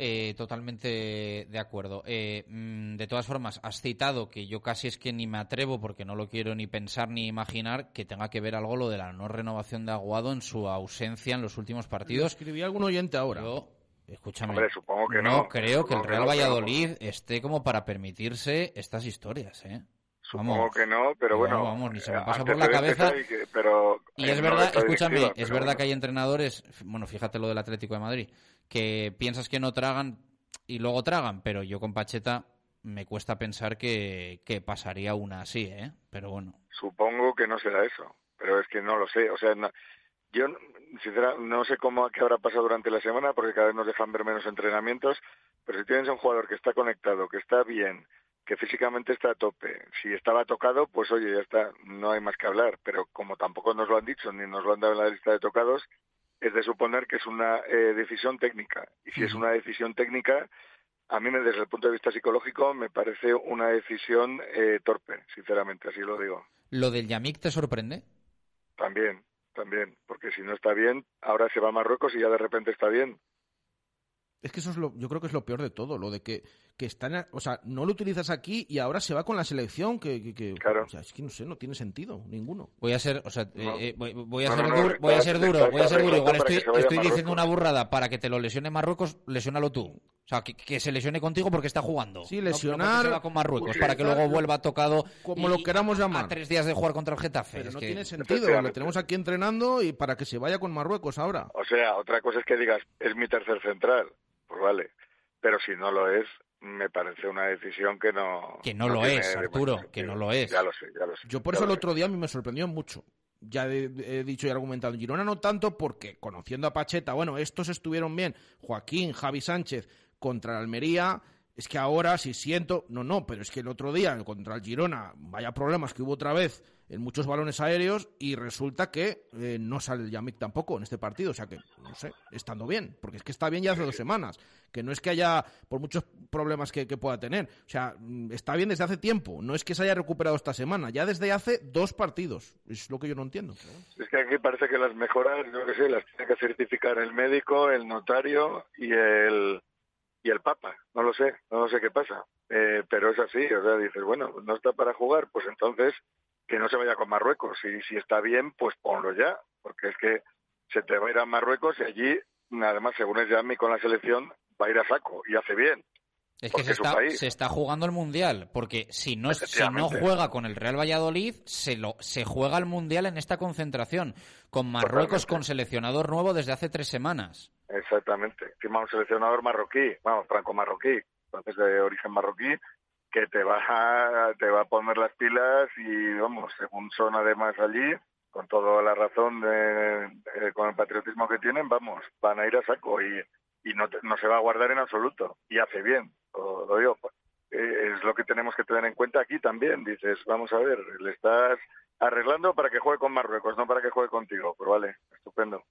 Eh, totalmente de acuerdo. Eh, mm, de todas formas, has citado que yo casi es que ni me atrevo, porque no lo quiero ni pensar ni imaginar, que tenga que ver algo lo de la no renovación de Aguado en su ausencia en los últimos partidos. Escribí algún oyente ahora. Yo, escúchame, Hombre, supongo que no, no. creo que el que Real no, pero- Valladolid esté como para permitirse estas historias, ¿eh? Supongo que no, pero bueno. vamos, ni se me eh, pasa por la antecedentes cabeza. que- pero Y eh, es no verdad, escúchame, es verdad bueno. que hay entrenadores, bueno, fíjate lo del Atlético de Madrid, que piensas que no tragan y luego tragan, pero yo con Pacheta me cuesta pensar que, que pasaría una así, ¿eh? Pero bueno. Supongo que no será eso, pero es que no lo sé. O sea, no- yo, sinceramente, no sé cómo qué habrá pasado durante la semana, porque cada vez nos dejan ver menos entrenamientos, pero si tienes a un jugador que está conectado, que está bien, que físicamente está a tope, si estaba tocado, pues oye, ya está, no hay más que hablar, pero como tampoco nos lo han dicho ni nos lo han dado en la lista de tocados, es de suponer que es una eh, decisión técnica. Y si es una decisión técnica, a mí desde el punto de vista psicológico me parece una decisión eh, torpe, sinceramente, así lo digo. ¿Lo del Yamik te sorprende? También, también, porque si no está bien, ahora se va a Marruecos y ya de repente está bien. Es que eso es lo, yo creo que es lo peor de todo, lo de que, que están, o sea, no lo utilizas aquí y ahora se va con la selección, que, que, que- o sea, es que no sé, no tiene sentido ninguno. Voy a ser, o sea, No. eh, eh, voy, voy a No, ser no, no, duro, voy a ser duro, voy a ser duro. Igual estoy, estoy diciendo una burrada para que te lo lesione Marruecos, lesiónalo tú. O sea, que, que se lesione contigo porque está jugando. Sí, No- no lesionar- se va con Marruecos para que luego vuelva tocado. Como y- lo queramos llamar. A tres días de jugar contra el Getafe. Pero Es no que- tiene sentido, le tenemos aquí entrenando y para que se vaya con Marruecos ahora. O sea, otra cosa es que digas, es mi tercer central, pues vale. Pero si no lo es, me parece una decisión que no... Que no lo tiene es, Arturo, que no lo es. Ya lo sé, ya lo sé. Yo por eso el lo otro día a mí me sorprendió mucho. Ya he, he dicho y argumentado en Girona no tanto porque conociendo a Pacheta, bueno, estos estuvieron bien, Joaquín, Javi Sánchez contra el Almería, es que ahora si siento, no, no, pero es que el otro día contra el Girona, vaya problemas que hubo otra vez en muchos balones aéreos y resulta que eh, no sale el Yamik tampoco en este partido, o sea que, no sé, estando bien, porque es que está bien ya hace dos semanas, que no es que haya, por muchos problemas que, que pueda tener, o sea, mm, está bien desde hace tiempo, no es que se haya recuperado esta semana, ya desde hace dos partidos, es lo que yo no entiendo. Es que aquí parece que las mejoras, yo que sé, las tiene que certificar el médico, el notario y el y el Papa. No lo sé, no lo sé qué pasa. Eh, pero es así, o sea, dices, bueno, no está para jugar, pues entonces que no se vaya con Marruecos. Y si está bien, pues ponlo ya, porque es que se te va a ir a Marruecos y allí, además, según es Yami con la selección, va a ir a saco y hace bien. Es que se está, se está, jugando el Mundial, porque si no, si no juega con el Real Valladolid, se, lo, se juega el Mundial en esta concentración, con Marruecos con seleccionador nuevo desde hace tres semanas. Exactamente. Firma un seleccionador marroquí, vamos, franco-marroquí, entonces de origen marroquí, que te va, a, te va a poner las pilas y, vamos, según son además allí, con toda la razón, de, con el patriotismo que tienen, vamos, van a ir a saco y, no, no se va a guardar en absoluto. Y hace bien, lo, digo. Eh, es lo que tenemos que tener en cuenta aquí también. Dices, vamos a ver, le estás arreglando para que juegue con Marruecos, no para que juegue contigo. Pues vale, estupendo.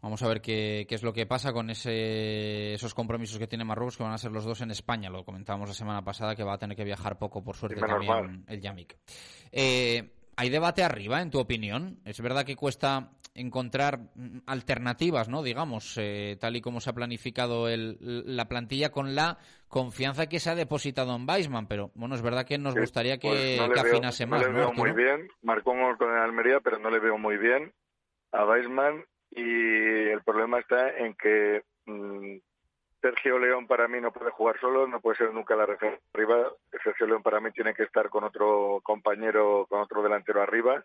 Vamos a ver qué, qué, es lo que pasa con ese, esos compromisos que tiene Marruecos, que van a ser los dos en España. Lo comentábamos la semana pasada, que va a tener que viajar poco, por suerte, también el Yamik. Eh, ¿Hay debate arriba, en tu opinión? Es verdad que cuesta encontrar alternativas, ¿no? Digamos, eh, tal y como se ha planificado el, la plantilla con la confianza que se ha depositado en Weisman, pero bueno, es verdad que nos gustaría que, pues afinase más. No le veo muy bien, marcó un gol con el Almería, pero no le veo muy bien a Weisman y el problema está en que mm, Sergio León para mí no puede jugar solo, no puede ser nunca la referencia arriba. Sergio León para mí tiene que estar con otro compañero, con otro delantero arriba,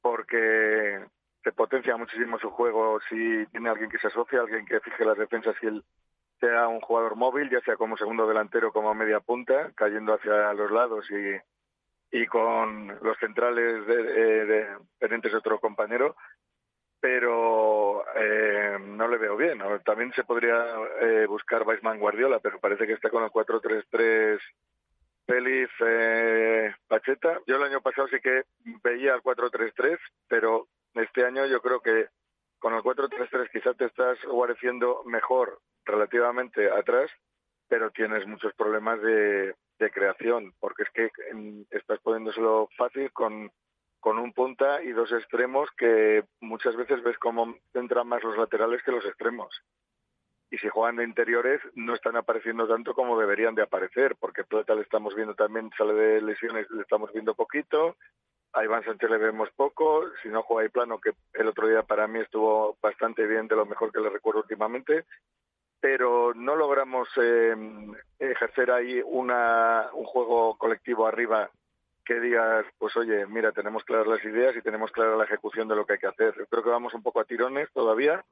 porque se potencia muchísimo su juego si tiene alguien que se asocia, alguien que fije las defensas y él sea un jugador móvil, ya sea como segundo delantero como media punta, cayendo hacia los lados y, y con los centrales de, de, pendientes de otro compañero, pero eh, no le veo bien. También se podría eh, buscar Weisman Guardiola, pero parece que está con el 4-3-3 Félix eh, Pacheta. Yo el año pasado sí que veía el 4-3-3, pero este año yo creo que con el 4-3-3 quizás te estás guareciendo mejor relativamente atrás, pero tienes muchos problemas de, creación, porque es que estás poniéndoselo fácil con, con un punta y dos extremos que muchas veces ves cómo entran más los laterales que los extremos. Y si juegan de interiores no están apareciendo tanto como deberían de aparecer, porque Plata le estamos viendo también, sale de lesiones, le estamos viendo poquito, a Iván Sánchez le vemos poco, si no juega ahí plano, que el otro día para mí estuvo bastante bien, de lo mejor que le recuerdo últimamente, pero no logramos eh, ejercer ahí una, un juego colectivo arriba que digas, pues oye, mira, tenemos claras las ideas y tenemos clara la ejecución de lo que hay que hacer. Creo que vamos un poco a tirones todavía.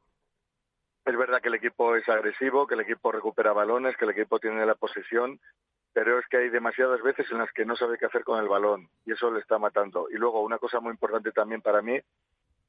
Es verdad que el equipo es agresivo, que el equipo recupera balones, que el equipo tiene la posesión, pero es que hay demasiadas veces en las que no sabe qué hacer con el balón y eso le está matando. Y luego una cosa muy importante también para mí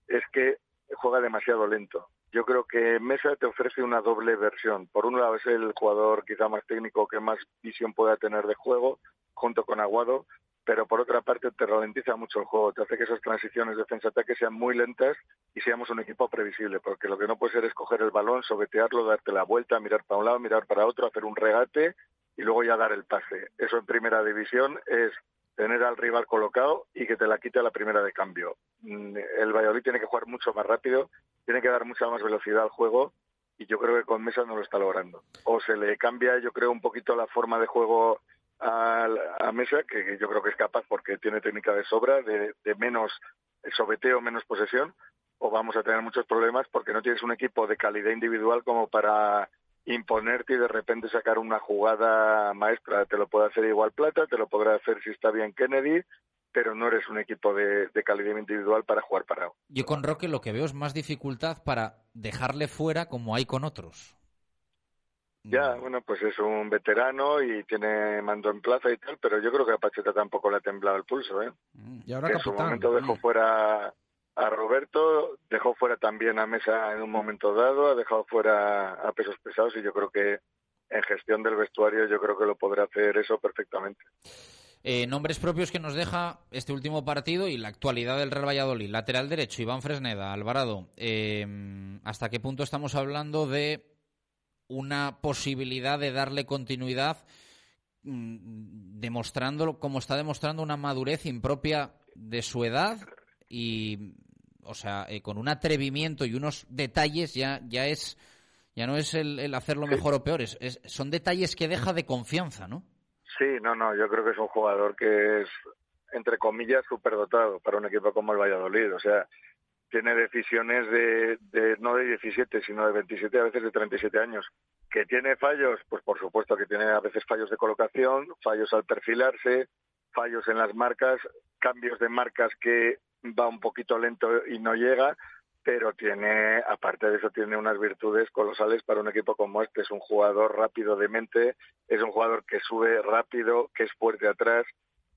es que juega demasiado lento. Yo creo que Mesa te ofrece una doble versión. Por un lado es el jugador quizá más técnico que más visión pueda tener de juego, junto con Aguado, pero por otra parte te ralentiza mucho el juego, te hace que esas transiciones defensa-ataque sean muy lentas y seamos un equipo previsible, porque lo que no puede ser es coger el balón, sobetearlo, darte la vuelta, mirar para un lado, mirar para otro, hacer un regate y luego ya dar el pase. Eso en primera división es tener al rival colocado y que te la quite a la primera de cambio. Mm, el Valladolid tiene que jugar mucho más rápido, tiene que dar mucha más velocidad al juego y yo creo que con Mesa no lo está logrando. O se le cambia, yo creo, un poquito la forma de juego a, a Mesa, que yo creo que es capaz porque tiene técnica de sobra, de, de menos sobeteo, menos posesión, o vamos a tener muchos problemas porque no tienes un equipo de calidad individual como para imponerte y de repente sacar una jugada maestra. Te lo puede hacer igual Plata, te lo podrá hacer si está bien Kennedy, pero no eres un equipo de, calidad individual para jugar parado. Yo con Roque lo que veo es más dificultad para dejarle fuera como hay con otros. Ya, bueno, pues es un veterano y tiene mando en plaza y tal, pero yo creo que a Pacheta tampoco le ha temblado el pulso, ¿eh? Y ahora en su momento dejó fuera a Roberto, dejó fuera también a Mesa en un momento dado, ha dejado fuera a pesos pesados y yo creo que en gestión del vestuario yo creo que lo podrá hacer eso perfectamente. Eh, nombres propios que nos deja este último partido y la actualidad del Real Valladolid. Lateral derecho, Iván Fresneda, Alvarado. Eh, ¿Hasta qué punto estamos hablando de una posibilidad de darle continuidad, mm, demostrando, como está demostrando, una madurez impropia de su edad y o sea, eh, con un atrevimiento y unos detalles ya, ya es, ya no es el, hacerlo mejor o peor, es, son detalles que deja de confianza, ¿no? Sí, no, no, yo creo que es un jugador que es, entre comillas, superdotado para un equipo como el Valladolid. O sea, tiene decisiones de, de no de 17, sino de 27, a veces de 37 años. ¿Que tiene fallos? Pues por supuesto que tiene a veces fallos de colocación, fallos al perfilarse, fallos en las marcas, cambios de marcas que va un poquito lento y no llega, pero tiene, aparte de eso, tiene unas virtudes colosales para un equipo como este. Es un jugador rápido de mente, es un jugador que sube rápido, que es fuerte atrás,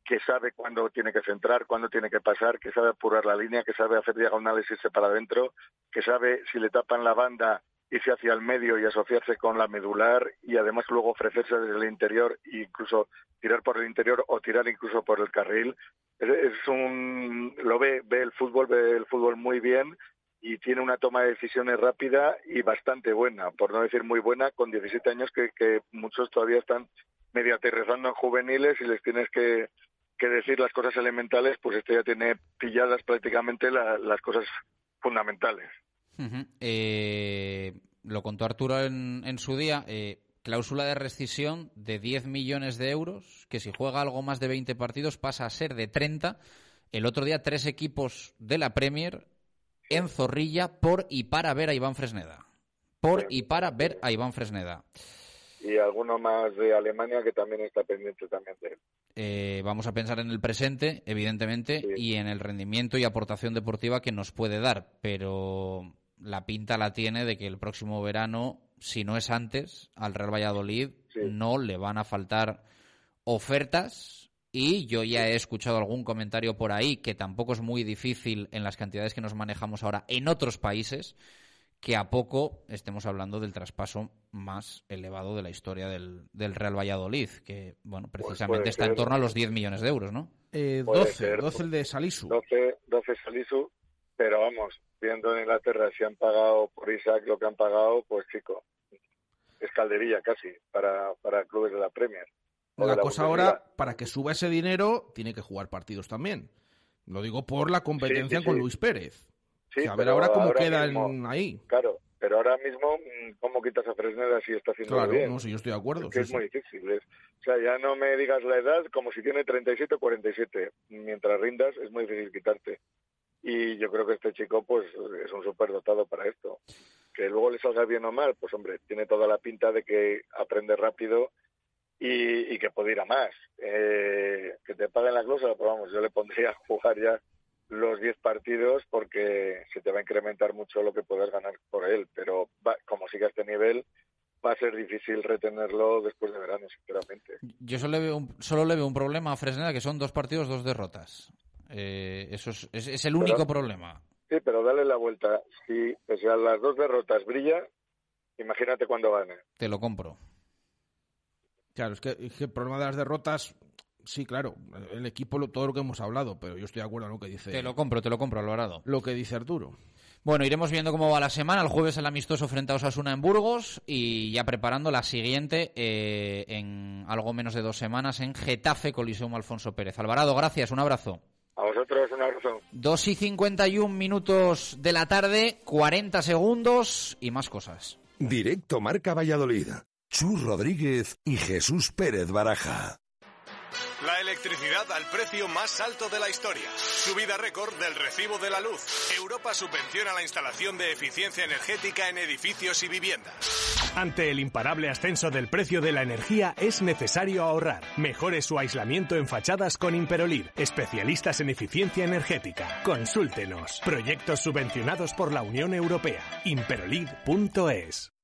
que sabe cuándo tiene que centrar, cuándo tiene que pasar, que sabe apurar la línea, que sabe hacer diagonales y irse para adentro, que sabe si le tapan la banda irse hacia el medio y asociarse con la medular y además luego ofrecerse desde el interior e incluso tirar por el interior o tirar incluso por el carril. Es, un lo ve ve el fútbol ve el fútbol muy bien y tiene una toma de decisiones rápida y bastante buena, por no decir muy buena, con 17 años que, que muchos todavía están medio aterrizando en juveniles y les tienes que, que decir las cosas elementales, pues este ya tiene pilladas prácticamente la- las cosas fundamentales. Eh, lo contó Arturo en, en su día. eh, cláusula de rescisión de 10 millones de euros, que si juega algo más de 20 partidos pasa a ser de 30. El otro día tres equipos de la Premier en Zorrilla por y para ver a Iván Fresneda. Por y para ver a Iván Fresneda. Y alguno más de Alemania que también está pendiente también de él. Eh, vamos a pensar en el presente, evidentemente, y en el rendimiento y aportación deportiva que nos puede dar, pero la pinta la tiene de que el próximo verano, si no es antes, al Real Valladolid no le van a faltar ofertas y yo ya he escuchado algún comentario por ahí que tampoco es muy difícil en las cantidades que nos manejamos ahora en otros países que a poco estemos hablando del traspaso más elevado de la historia del, del Real Valladolid, que bueno precisamente puede está en torno a los 10 millones de euros, ¿no? Eh, Puede 12, ser. 12 el de Salisu. 12, 12 Salisu, pero vamos, viendo en Inglaterra si han pagado por Isaac lo que han pagado, pues chico, es calderilla casi para, para clubes de la Premier. La cosa Bundesliga. ahora, para que suba ese dinero, tiene que jugar partidos también. Lo digo por la competencia Sí, sí, con sí. Luis Pérez. Sí, a ver ahora cómo ahora mismo- ahí. Claro, pero ahora mismo, mm, ¿cómo quitas a Fresneda si está haciendo Claro, bien? no sé, yo estoy de acuerdo. Es que es sí. muy difícil. es- o sea, ya no me digas la edad como si tiene 37 o 47. Mientras rindas es muy difícil quitarte. Y yo creo que este chico pues es un superdotado para esto. Que luego le salga bien o mal, pues hombre, tiene toda la pinta de que aprende rápido y, y que puede ir a más. Eh, que te paguen la cláusula, pues vamos, yo le pondría a jugar ya los 10 partidos porque se te va a incrementar mucho lo que puedas ganar por él. Pero va- como siga a este nivel, va a ser difícil retenerlo después de verano, sinceramente. Yo solo le veo un, solo le veo un problema a Fresneda, que son dos partidos, dos derrotas. Eh, eso es, es- es el Pero- único problema. Sí, pero dale la vuelta. Si pese a las dos derrotas brilla, imagínate cuando gane. Te lo compro. Claro, es que, es que el problema de las derrotas, sí, claro, el equipo, lo- todo lo que hemos hablado, pero yo estoy de acuerdo en lo que dice. Te lo compro, te lo compro, Alvarado. Lo que dice Arturo. Bueno, iremos viendo cómo va la semana. El jueves el amistoso frente a Osasuna en Burgos y ya preparando la siguiente eh, en algo menos de dos semanas en Getafe Coliseum Alfonso Pérez. Alvarado, gracias, un abrazo. A vosotros un abrazo. 2 y 51 minutos de la tarde, 40 segundos y más cosas. Directo Marca Valladolid. Chus Rodríguez y Jesús Pérez Baraja. La electricidad al precio más alto de la historia. Subida récord del recibo de la luz. Europa subvenciona la instalación de eficiencia energética en edificios y viviendas. Ante el imparable ascenso del precio de la energía es necesario ahorrar. Mejore su aislamiento en fachadas con Imperolid, especialistas en eficiencia energética. Consúltenos. Proyectos subvencionados por la Unión Europea. Imperolid.es.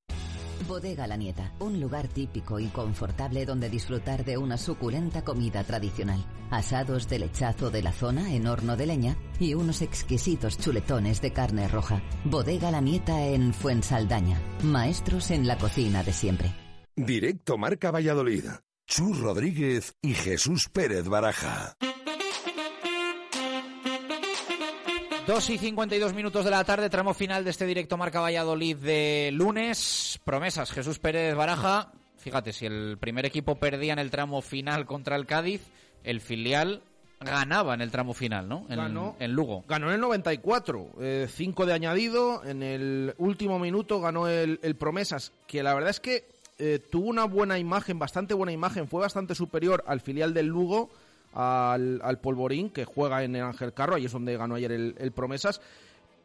Bodega La Nieta, un lugar típico y confortable donde disfrutar de una suculenta comida tradicional. Asados de lechazo de la zona en horno de leña y unos exquisitos chuletones de carne roja. Bodega La Nieta en Fuensaldaña. Maestros en la cocina de siempre. Directo Marca Valladolid. Chus Rodríguez y Jesús Pérez Baraja. 2 y 52 minutos de la tarde, tramo final de este directo Marca Valladolid de lunes. Promesas, Jesús Pérez Baraja. Fíjate, si el primer equipo perdía en el tramo final contra el Cádiz, el filial ganaba en el tramo final, ¿no? En, Ganó. en Lugo. Ganó en el 94, 5 de añadido, en el último minuto ganó el, el Promesas, que la verdad es que eh, tuvo una buena imagen, bastante buena imagen, fue bastante superior al filial del Lugo, al, al Polvorín, que juega en el Ángel Carro, ahí es donde ganó ayer el, el Promesas,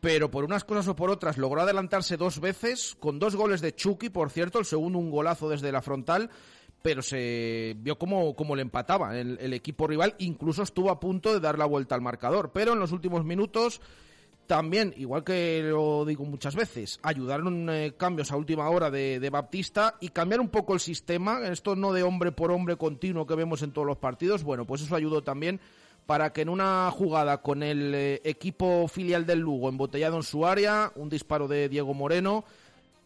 pero por unas cosas o por otras logró adelantarse dos veces, con dos goles de Chucky, por cierto, el segundo un golazo desde la frontal, pero se vio como, como le empataba el, el equipo rival, incluso estuvo a punto de dar la vuelta al marcador, pero en los últimos minutos también, igual que lo digo muchas veces, ayudaron eh, cambios a última hora de, Baptista y cambiar un poco el sistema, esto no de hombre por hombre continuo que vemos en todos los partidos, bueno, pues eso ayudó también para que en una jugada con el eh, equipo filial del Lugo embotellado en su área, un disparo de Diego Moreno,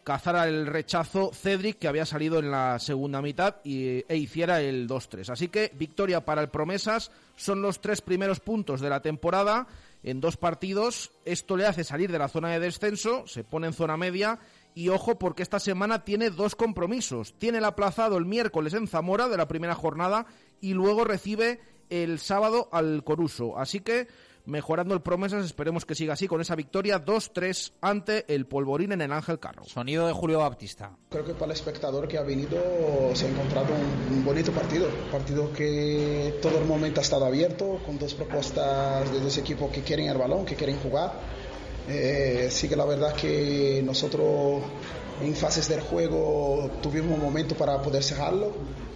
cazara el rechazo Cedric que había salido en la segunda mitad y, e hiciera el 2-3. Así que victoria para el Promesas, son los tres primeros puntos de la temporada en dos partidos. Esto le hace salir de la zona de descenso, se pone en zona media y ojo porque esta semana tiene dos compromisos. Tiene el aplazado el miércoles en Zamora de la primera jornada y luego recibe el sábado al Coruso. Así que mejorando el promesas, esperemos que siga así con esa victoria 2-3 ante el Polvorín en el Ángel Carro. Sonido de Julio Baptista. Creo que para el espectador que ha venido se ha encontrado un, un bonito partido, partido que todo el momento ha estado abierto, con dos propuestas de dos equipos que quieren el balón, que quieren jugar. Eh, sí que la verdad que nosotros en fases del juego tuvimos un momento para poder cerrarlo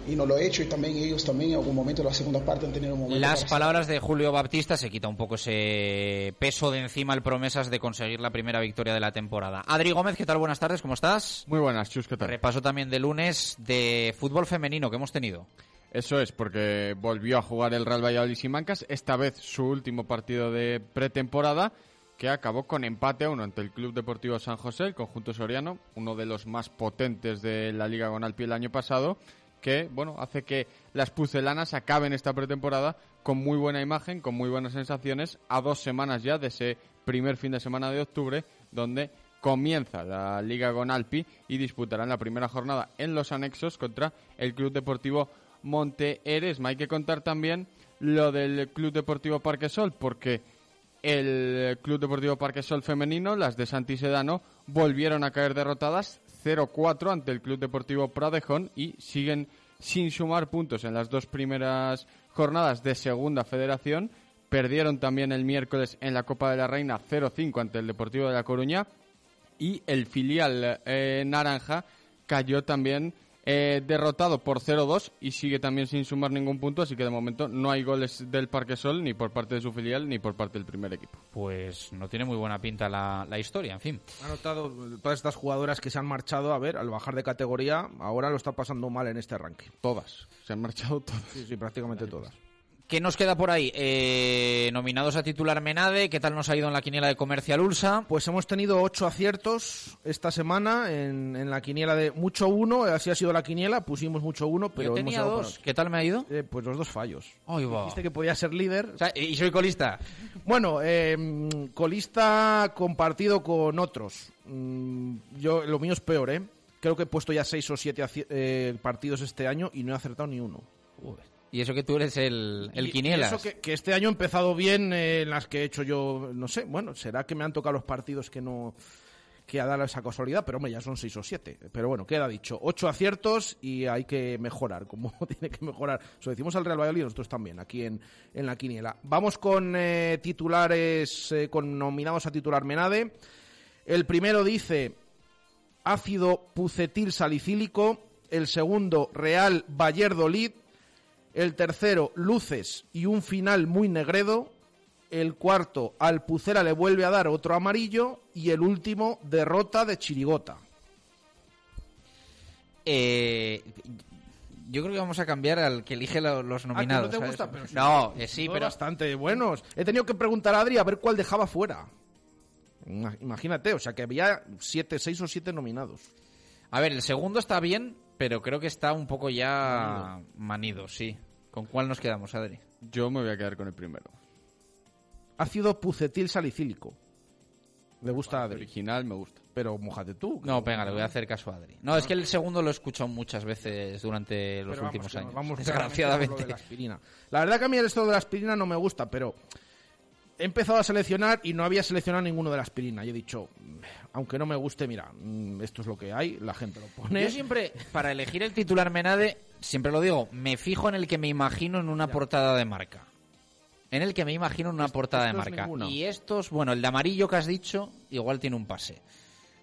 y no lo he hecho y también ellos también en algún momento en la segunda parte han tenido un momento las palabras de Julio Baptista se quita un poco ese peso de encima el promesas de conseguir la primera victoria de la temporada Adri Gómez ¿qué tal? buenas tardes ¿cómo estás? muy buenas Chus ¿qué tal? repaso también de lunes de fútbol femenino que hemos tenido eso es, porque volvió a jugar el Real Valladolid Simancas, esta vez su último partido de pretemporada, que acabó con empate a uno ante el Club Deportivo San José, el conjunto soriano, uno de los más potentes de la Liga Gonalpi el año pasado, que bueno hace que las pucelanas acaben esta pretemporada con muy buena imagen, con muy buenas sensaciones, a dos semanas ya de ese primer fin de semana de octubre, donde comienza la Liga Gonalpi y disputarán la primera jornada en los anexos contra el Club Deportivo Monte Eresma. Hay que contar también lo del Club Deportivo Parquesol, porque el Club Deportivo Parquesol femenino, las de Santi Sedano, volvieron a caer derrotadas 0-4 ante el Club Deportivo Pradejón y siguen sin sumar puntos en las dos primeras jornadas de Segunda Federación. Perdieron también el miércoles en la Copa de la Reina 0-5 ante el Deportivo de La Coruña y el filial eh, naranja cayó también eh, derrotado por 0-2 y sigue también sin sumar ningún punto, así que de momento no hay goles del Parque Sol ni por parte de su filial ni por parte del primer equipo. Pues no tiene muy buena pinta la, la historia, en fin. Ha notado todas estas jugadoras que se han marchado, a ver, al bajar de categoría, ahora lo está pasando mal en este arranque. Todas, se han marchado todas. Sí, sí, prácticamente todas. ¿Qué nos queda por ahí? Eh, nominados a titular Menade, ¿qué tal nos ha ido en la quiniela de Comercial Ulsa? Pues hemos tenido ocho aciertos esta semana en, en la quiniela de mucho uno, así ha sido la quiniela, pusimos mucho uno, pero Yo tenía hemos dos. ¿Qué tal me ha ido? Eh, pues los dos fallos. Dijiste que podía ser líder. O sea, y soy colista. Bueno, eh, colista compartido con otros. Mm, yo Lo mío es peor, ¿eh? Creo que he puesto ya seis o siete eh, partidos este año y no he acertado ni uno. Y eso que tú eres el, el Y- quinielas. y eso que, que este año he empezado bien eh, en las que he hecho yo, no sé, bueno, será que me han tocado los partidos que no que ha dado esa casualidad, pero hombre, ya son seis o siete. Pero bueno, queda dicho, ocho aciertos y hay que mejorar, como <laughs> tiene que mejorar. Eso decimos al Real Valladolid, nosotros también, aquí en, en la quiniela. Vamos con eh, titulares, eh, con nominados a titular Menade. El primero dice ácido pucetil salicílico. El segundo, Real Valladolid. El tercero, luces y un final muy negredo. El cuarto, Alpucera le vuelve a dar otro amarillo. Y el último, derrota de Chirigota. Eh, yo creo que vamos a cambiar al que elige lo- los Ah, nominados. no te ¿sabes? gusta, pero sí. no, eh, sí, Son pero bastante buenos. He tenido que preguntar a Adri a ver cuál dejaba fuera. Ima- Imagínate, o sea que había siete, seis o siete nominados. A ver, el segundo está bien, pero creo que está un poco ya manido, sí. ¿Con cuál nos quedamos, Adri? Yo me voy a quedar con el primero. Ácido pucetil salicílico. Le gusta a Adri. Original me gusta. Pero mojate tú. No, venga, le voy a hacer caso a Adri. No, es que el segundo lo he escuchado muchas veces durante los Pero vamos, últimos años. vamos desgraciadamente. lo de la aspirina. La verdad que a mí esto de la aspirina no me gusta, pero he empezado a seleccionar y no había seleccionado ninguno de la aspirina. Y he dicho, "Mm, aunque no me guste, mira, mm, esto es lo que hay, la gente lo pone. Yo siempre, para elegir el titular Menade, siempre lo digo, me fijo en el que me imagino en una portada de marca. en el que me imagino una portada de marca. Y estos, bueno, el de amarillo que has dicho, igual tiene un pase.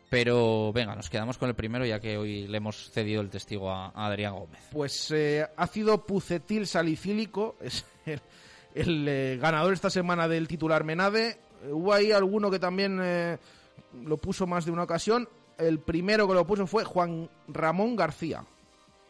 Pero venga, nos quedamos con el primero ya que hoy le hemos cedido el testigo a, a Adrián Gómez. Pues eh, ácido pucetil salicílico <laughs> es el, el, eh, ganador esta semana del titular Menade. Eh, hubo ahí alguno que también eh, lo puso más de una ocasión. El primero que lo puso fue Juan Ramón García.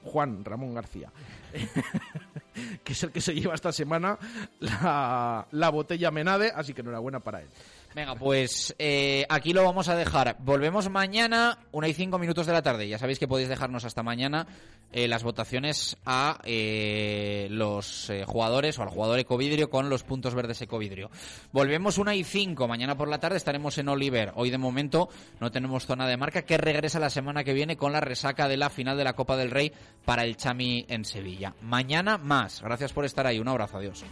Juan Ramón García. <laughs> que es el que se lleva esta semana la, la botella Menade, así que enhorabuena para él. Venga, pues eh, aquí lo vamos a dejar. Volvemos mañana, una y cinco minutos de la tarde. Ya sabéis que podéis dejarnos hasta mañana eh, las votaciones a eh, los jugadores o al jugador Ecovidrio con los puntos verdes Ecovidrio. Volvemos una y cinco. Mañana por la tarde estaremos en Oliver. Hoy de momento no tenemos zona de marca que regresa la semana que viene con la resaca de la final de la Copa del Rey para el Chami en Sevilla. Mañana más. Gracias por estar ahí. Un abrazo. Adiós.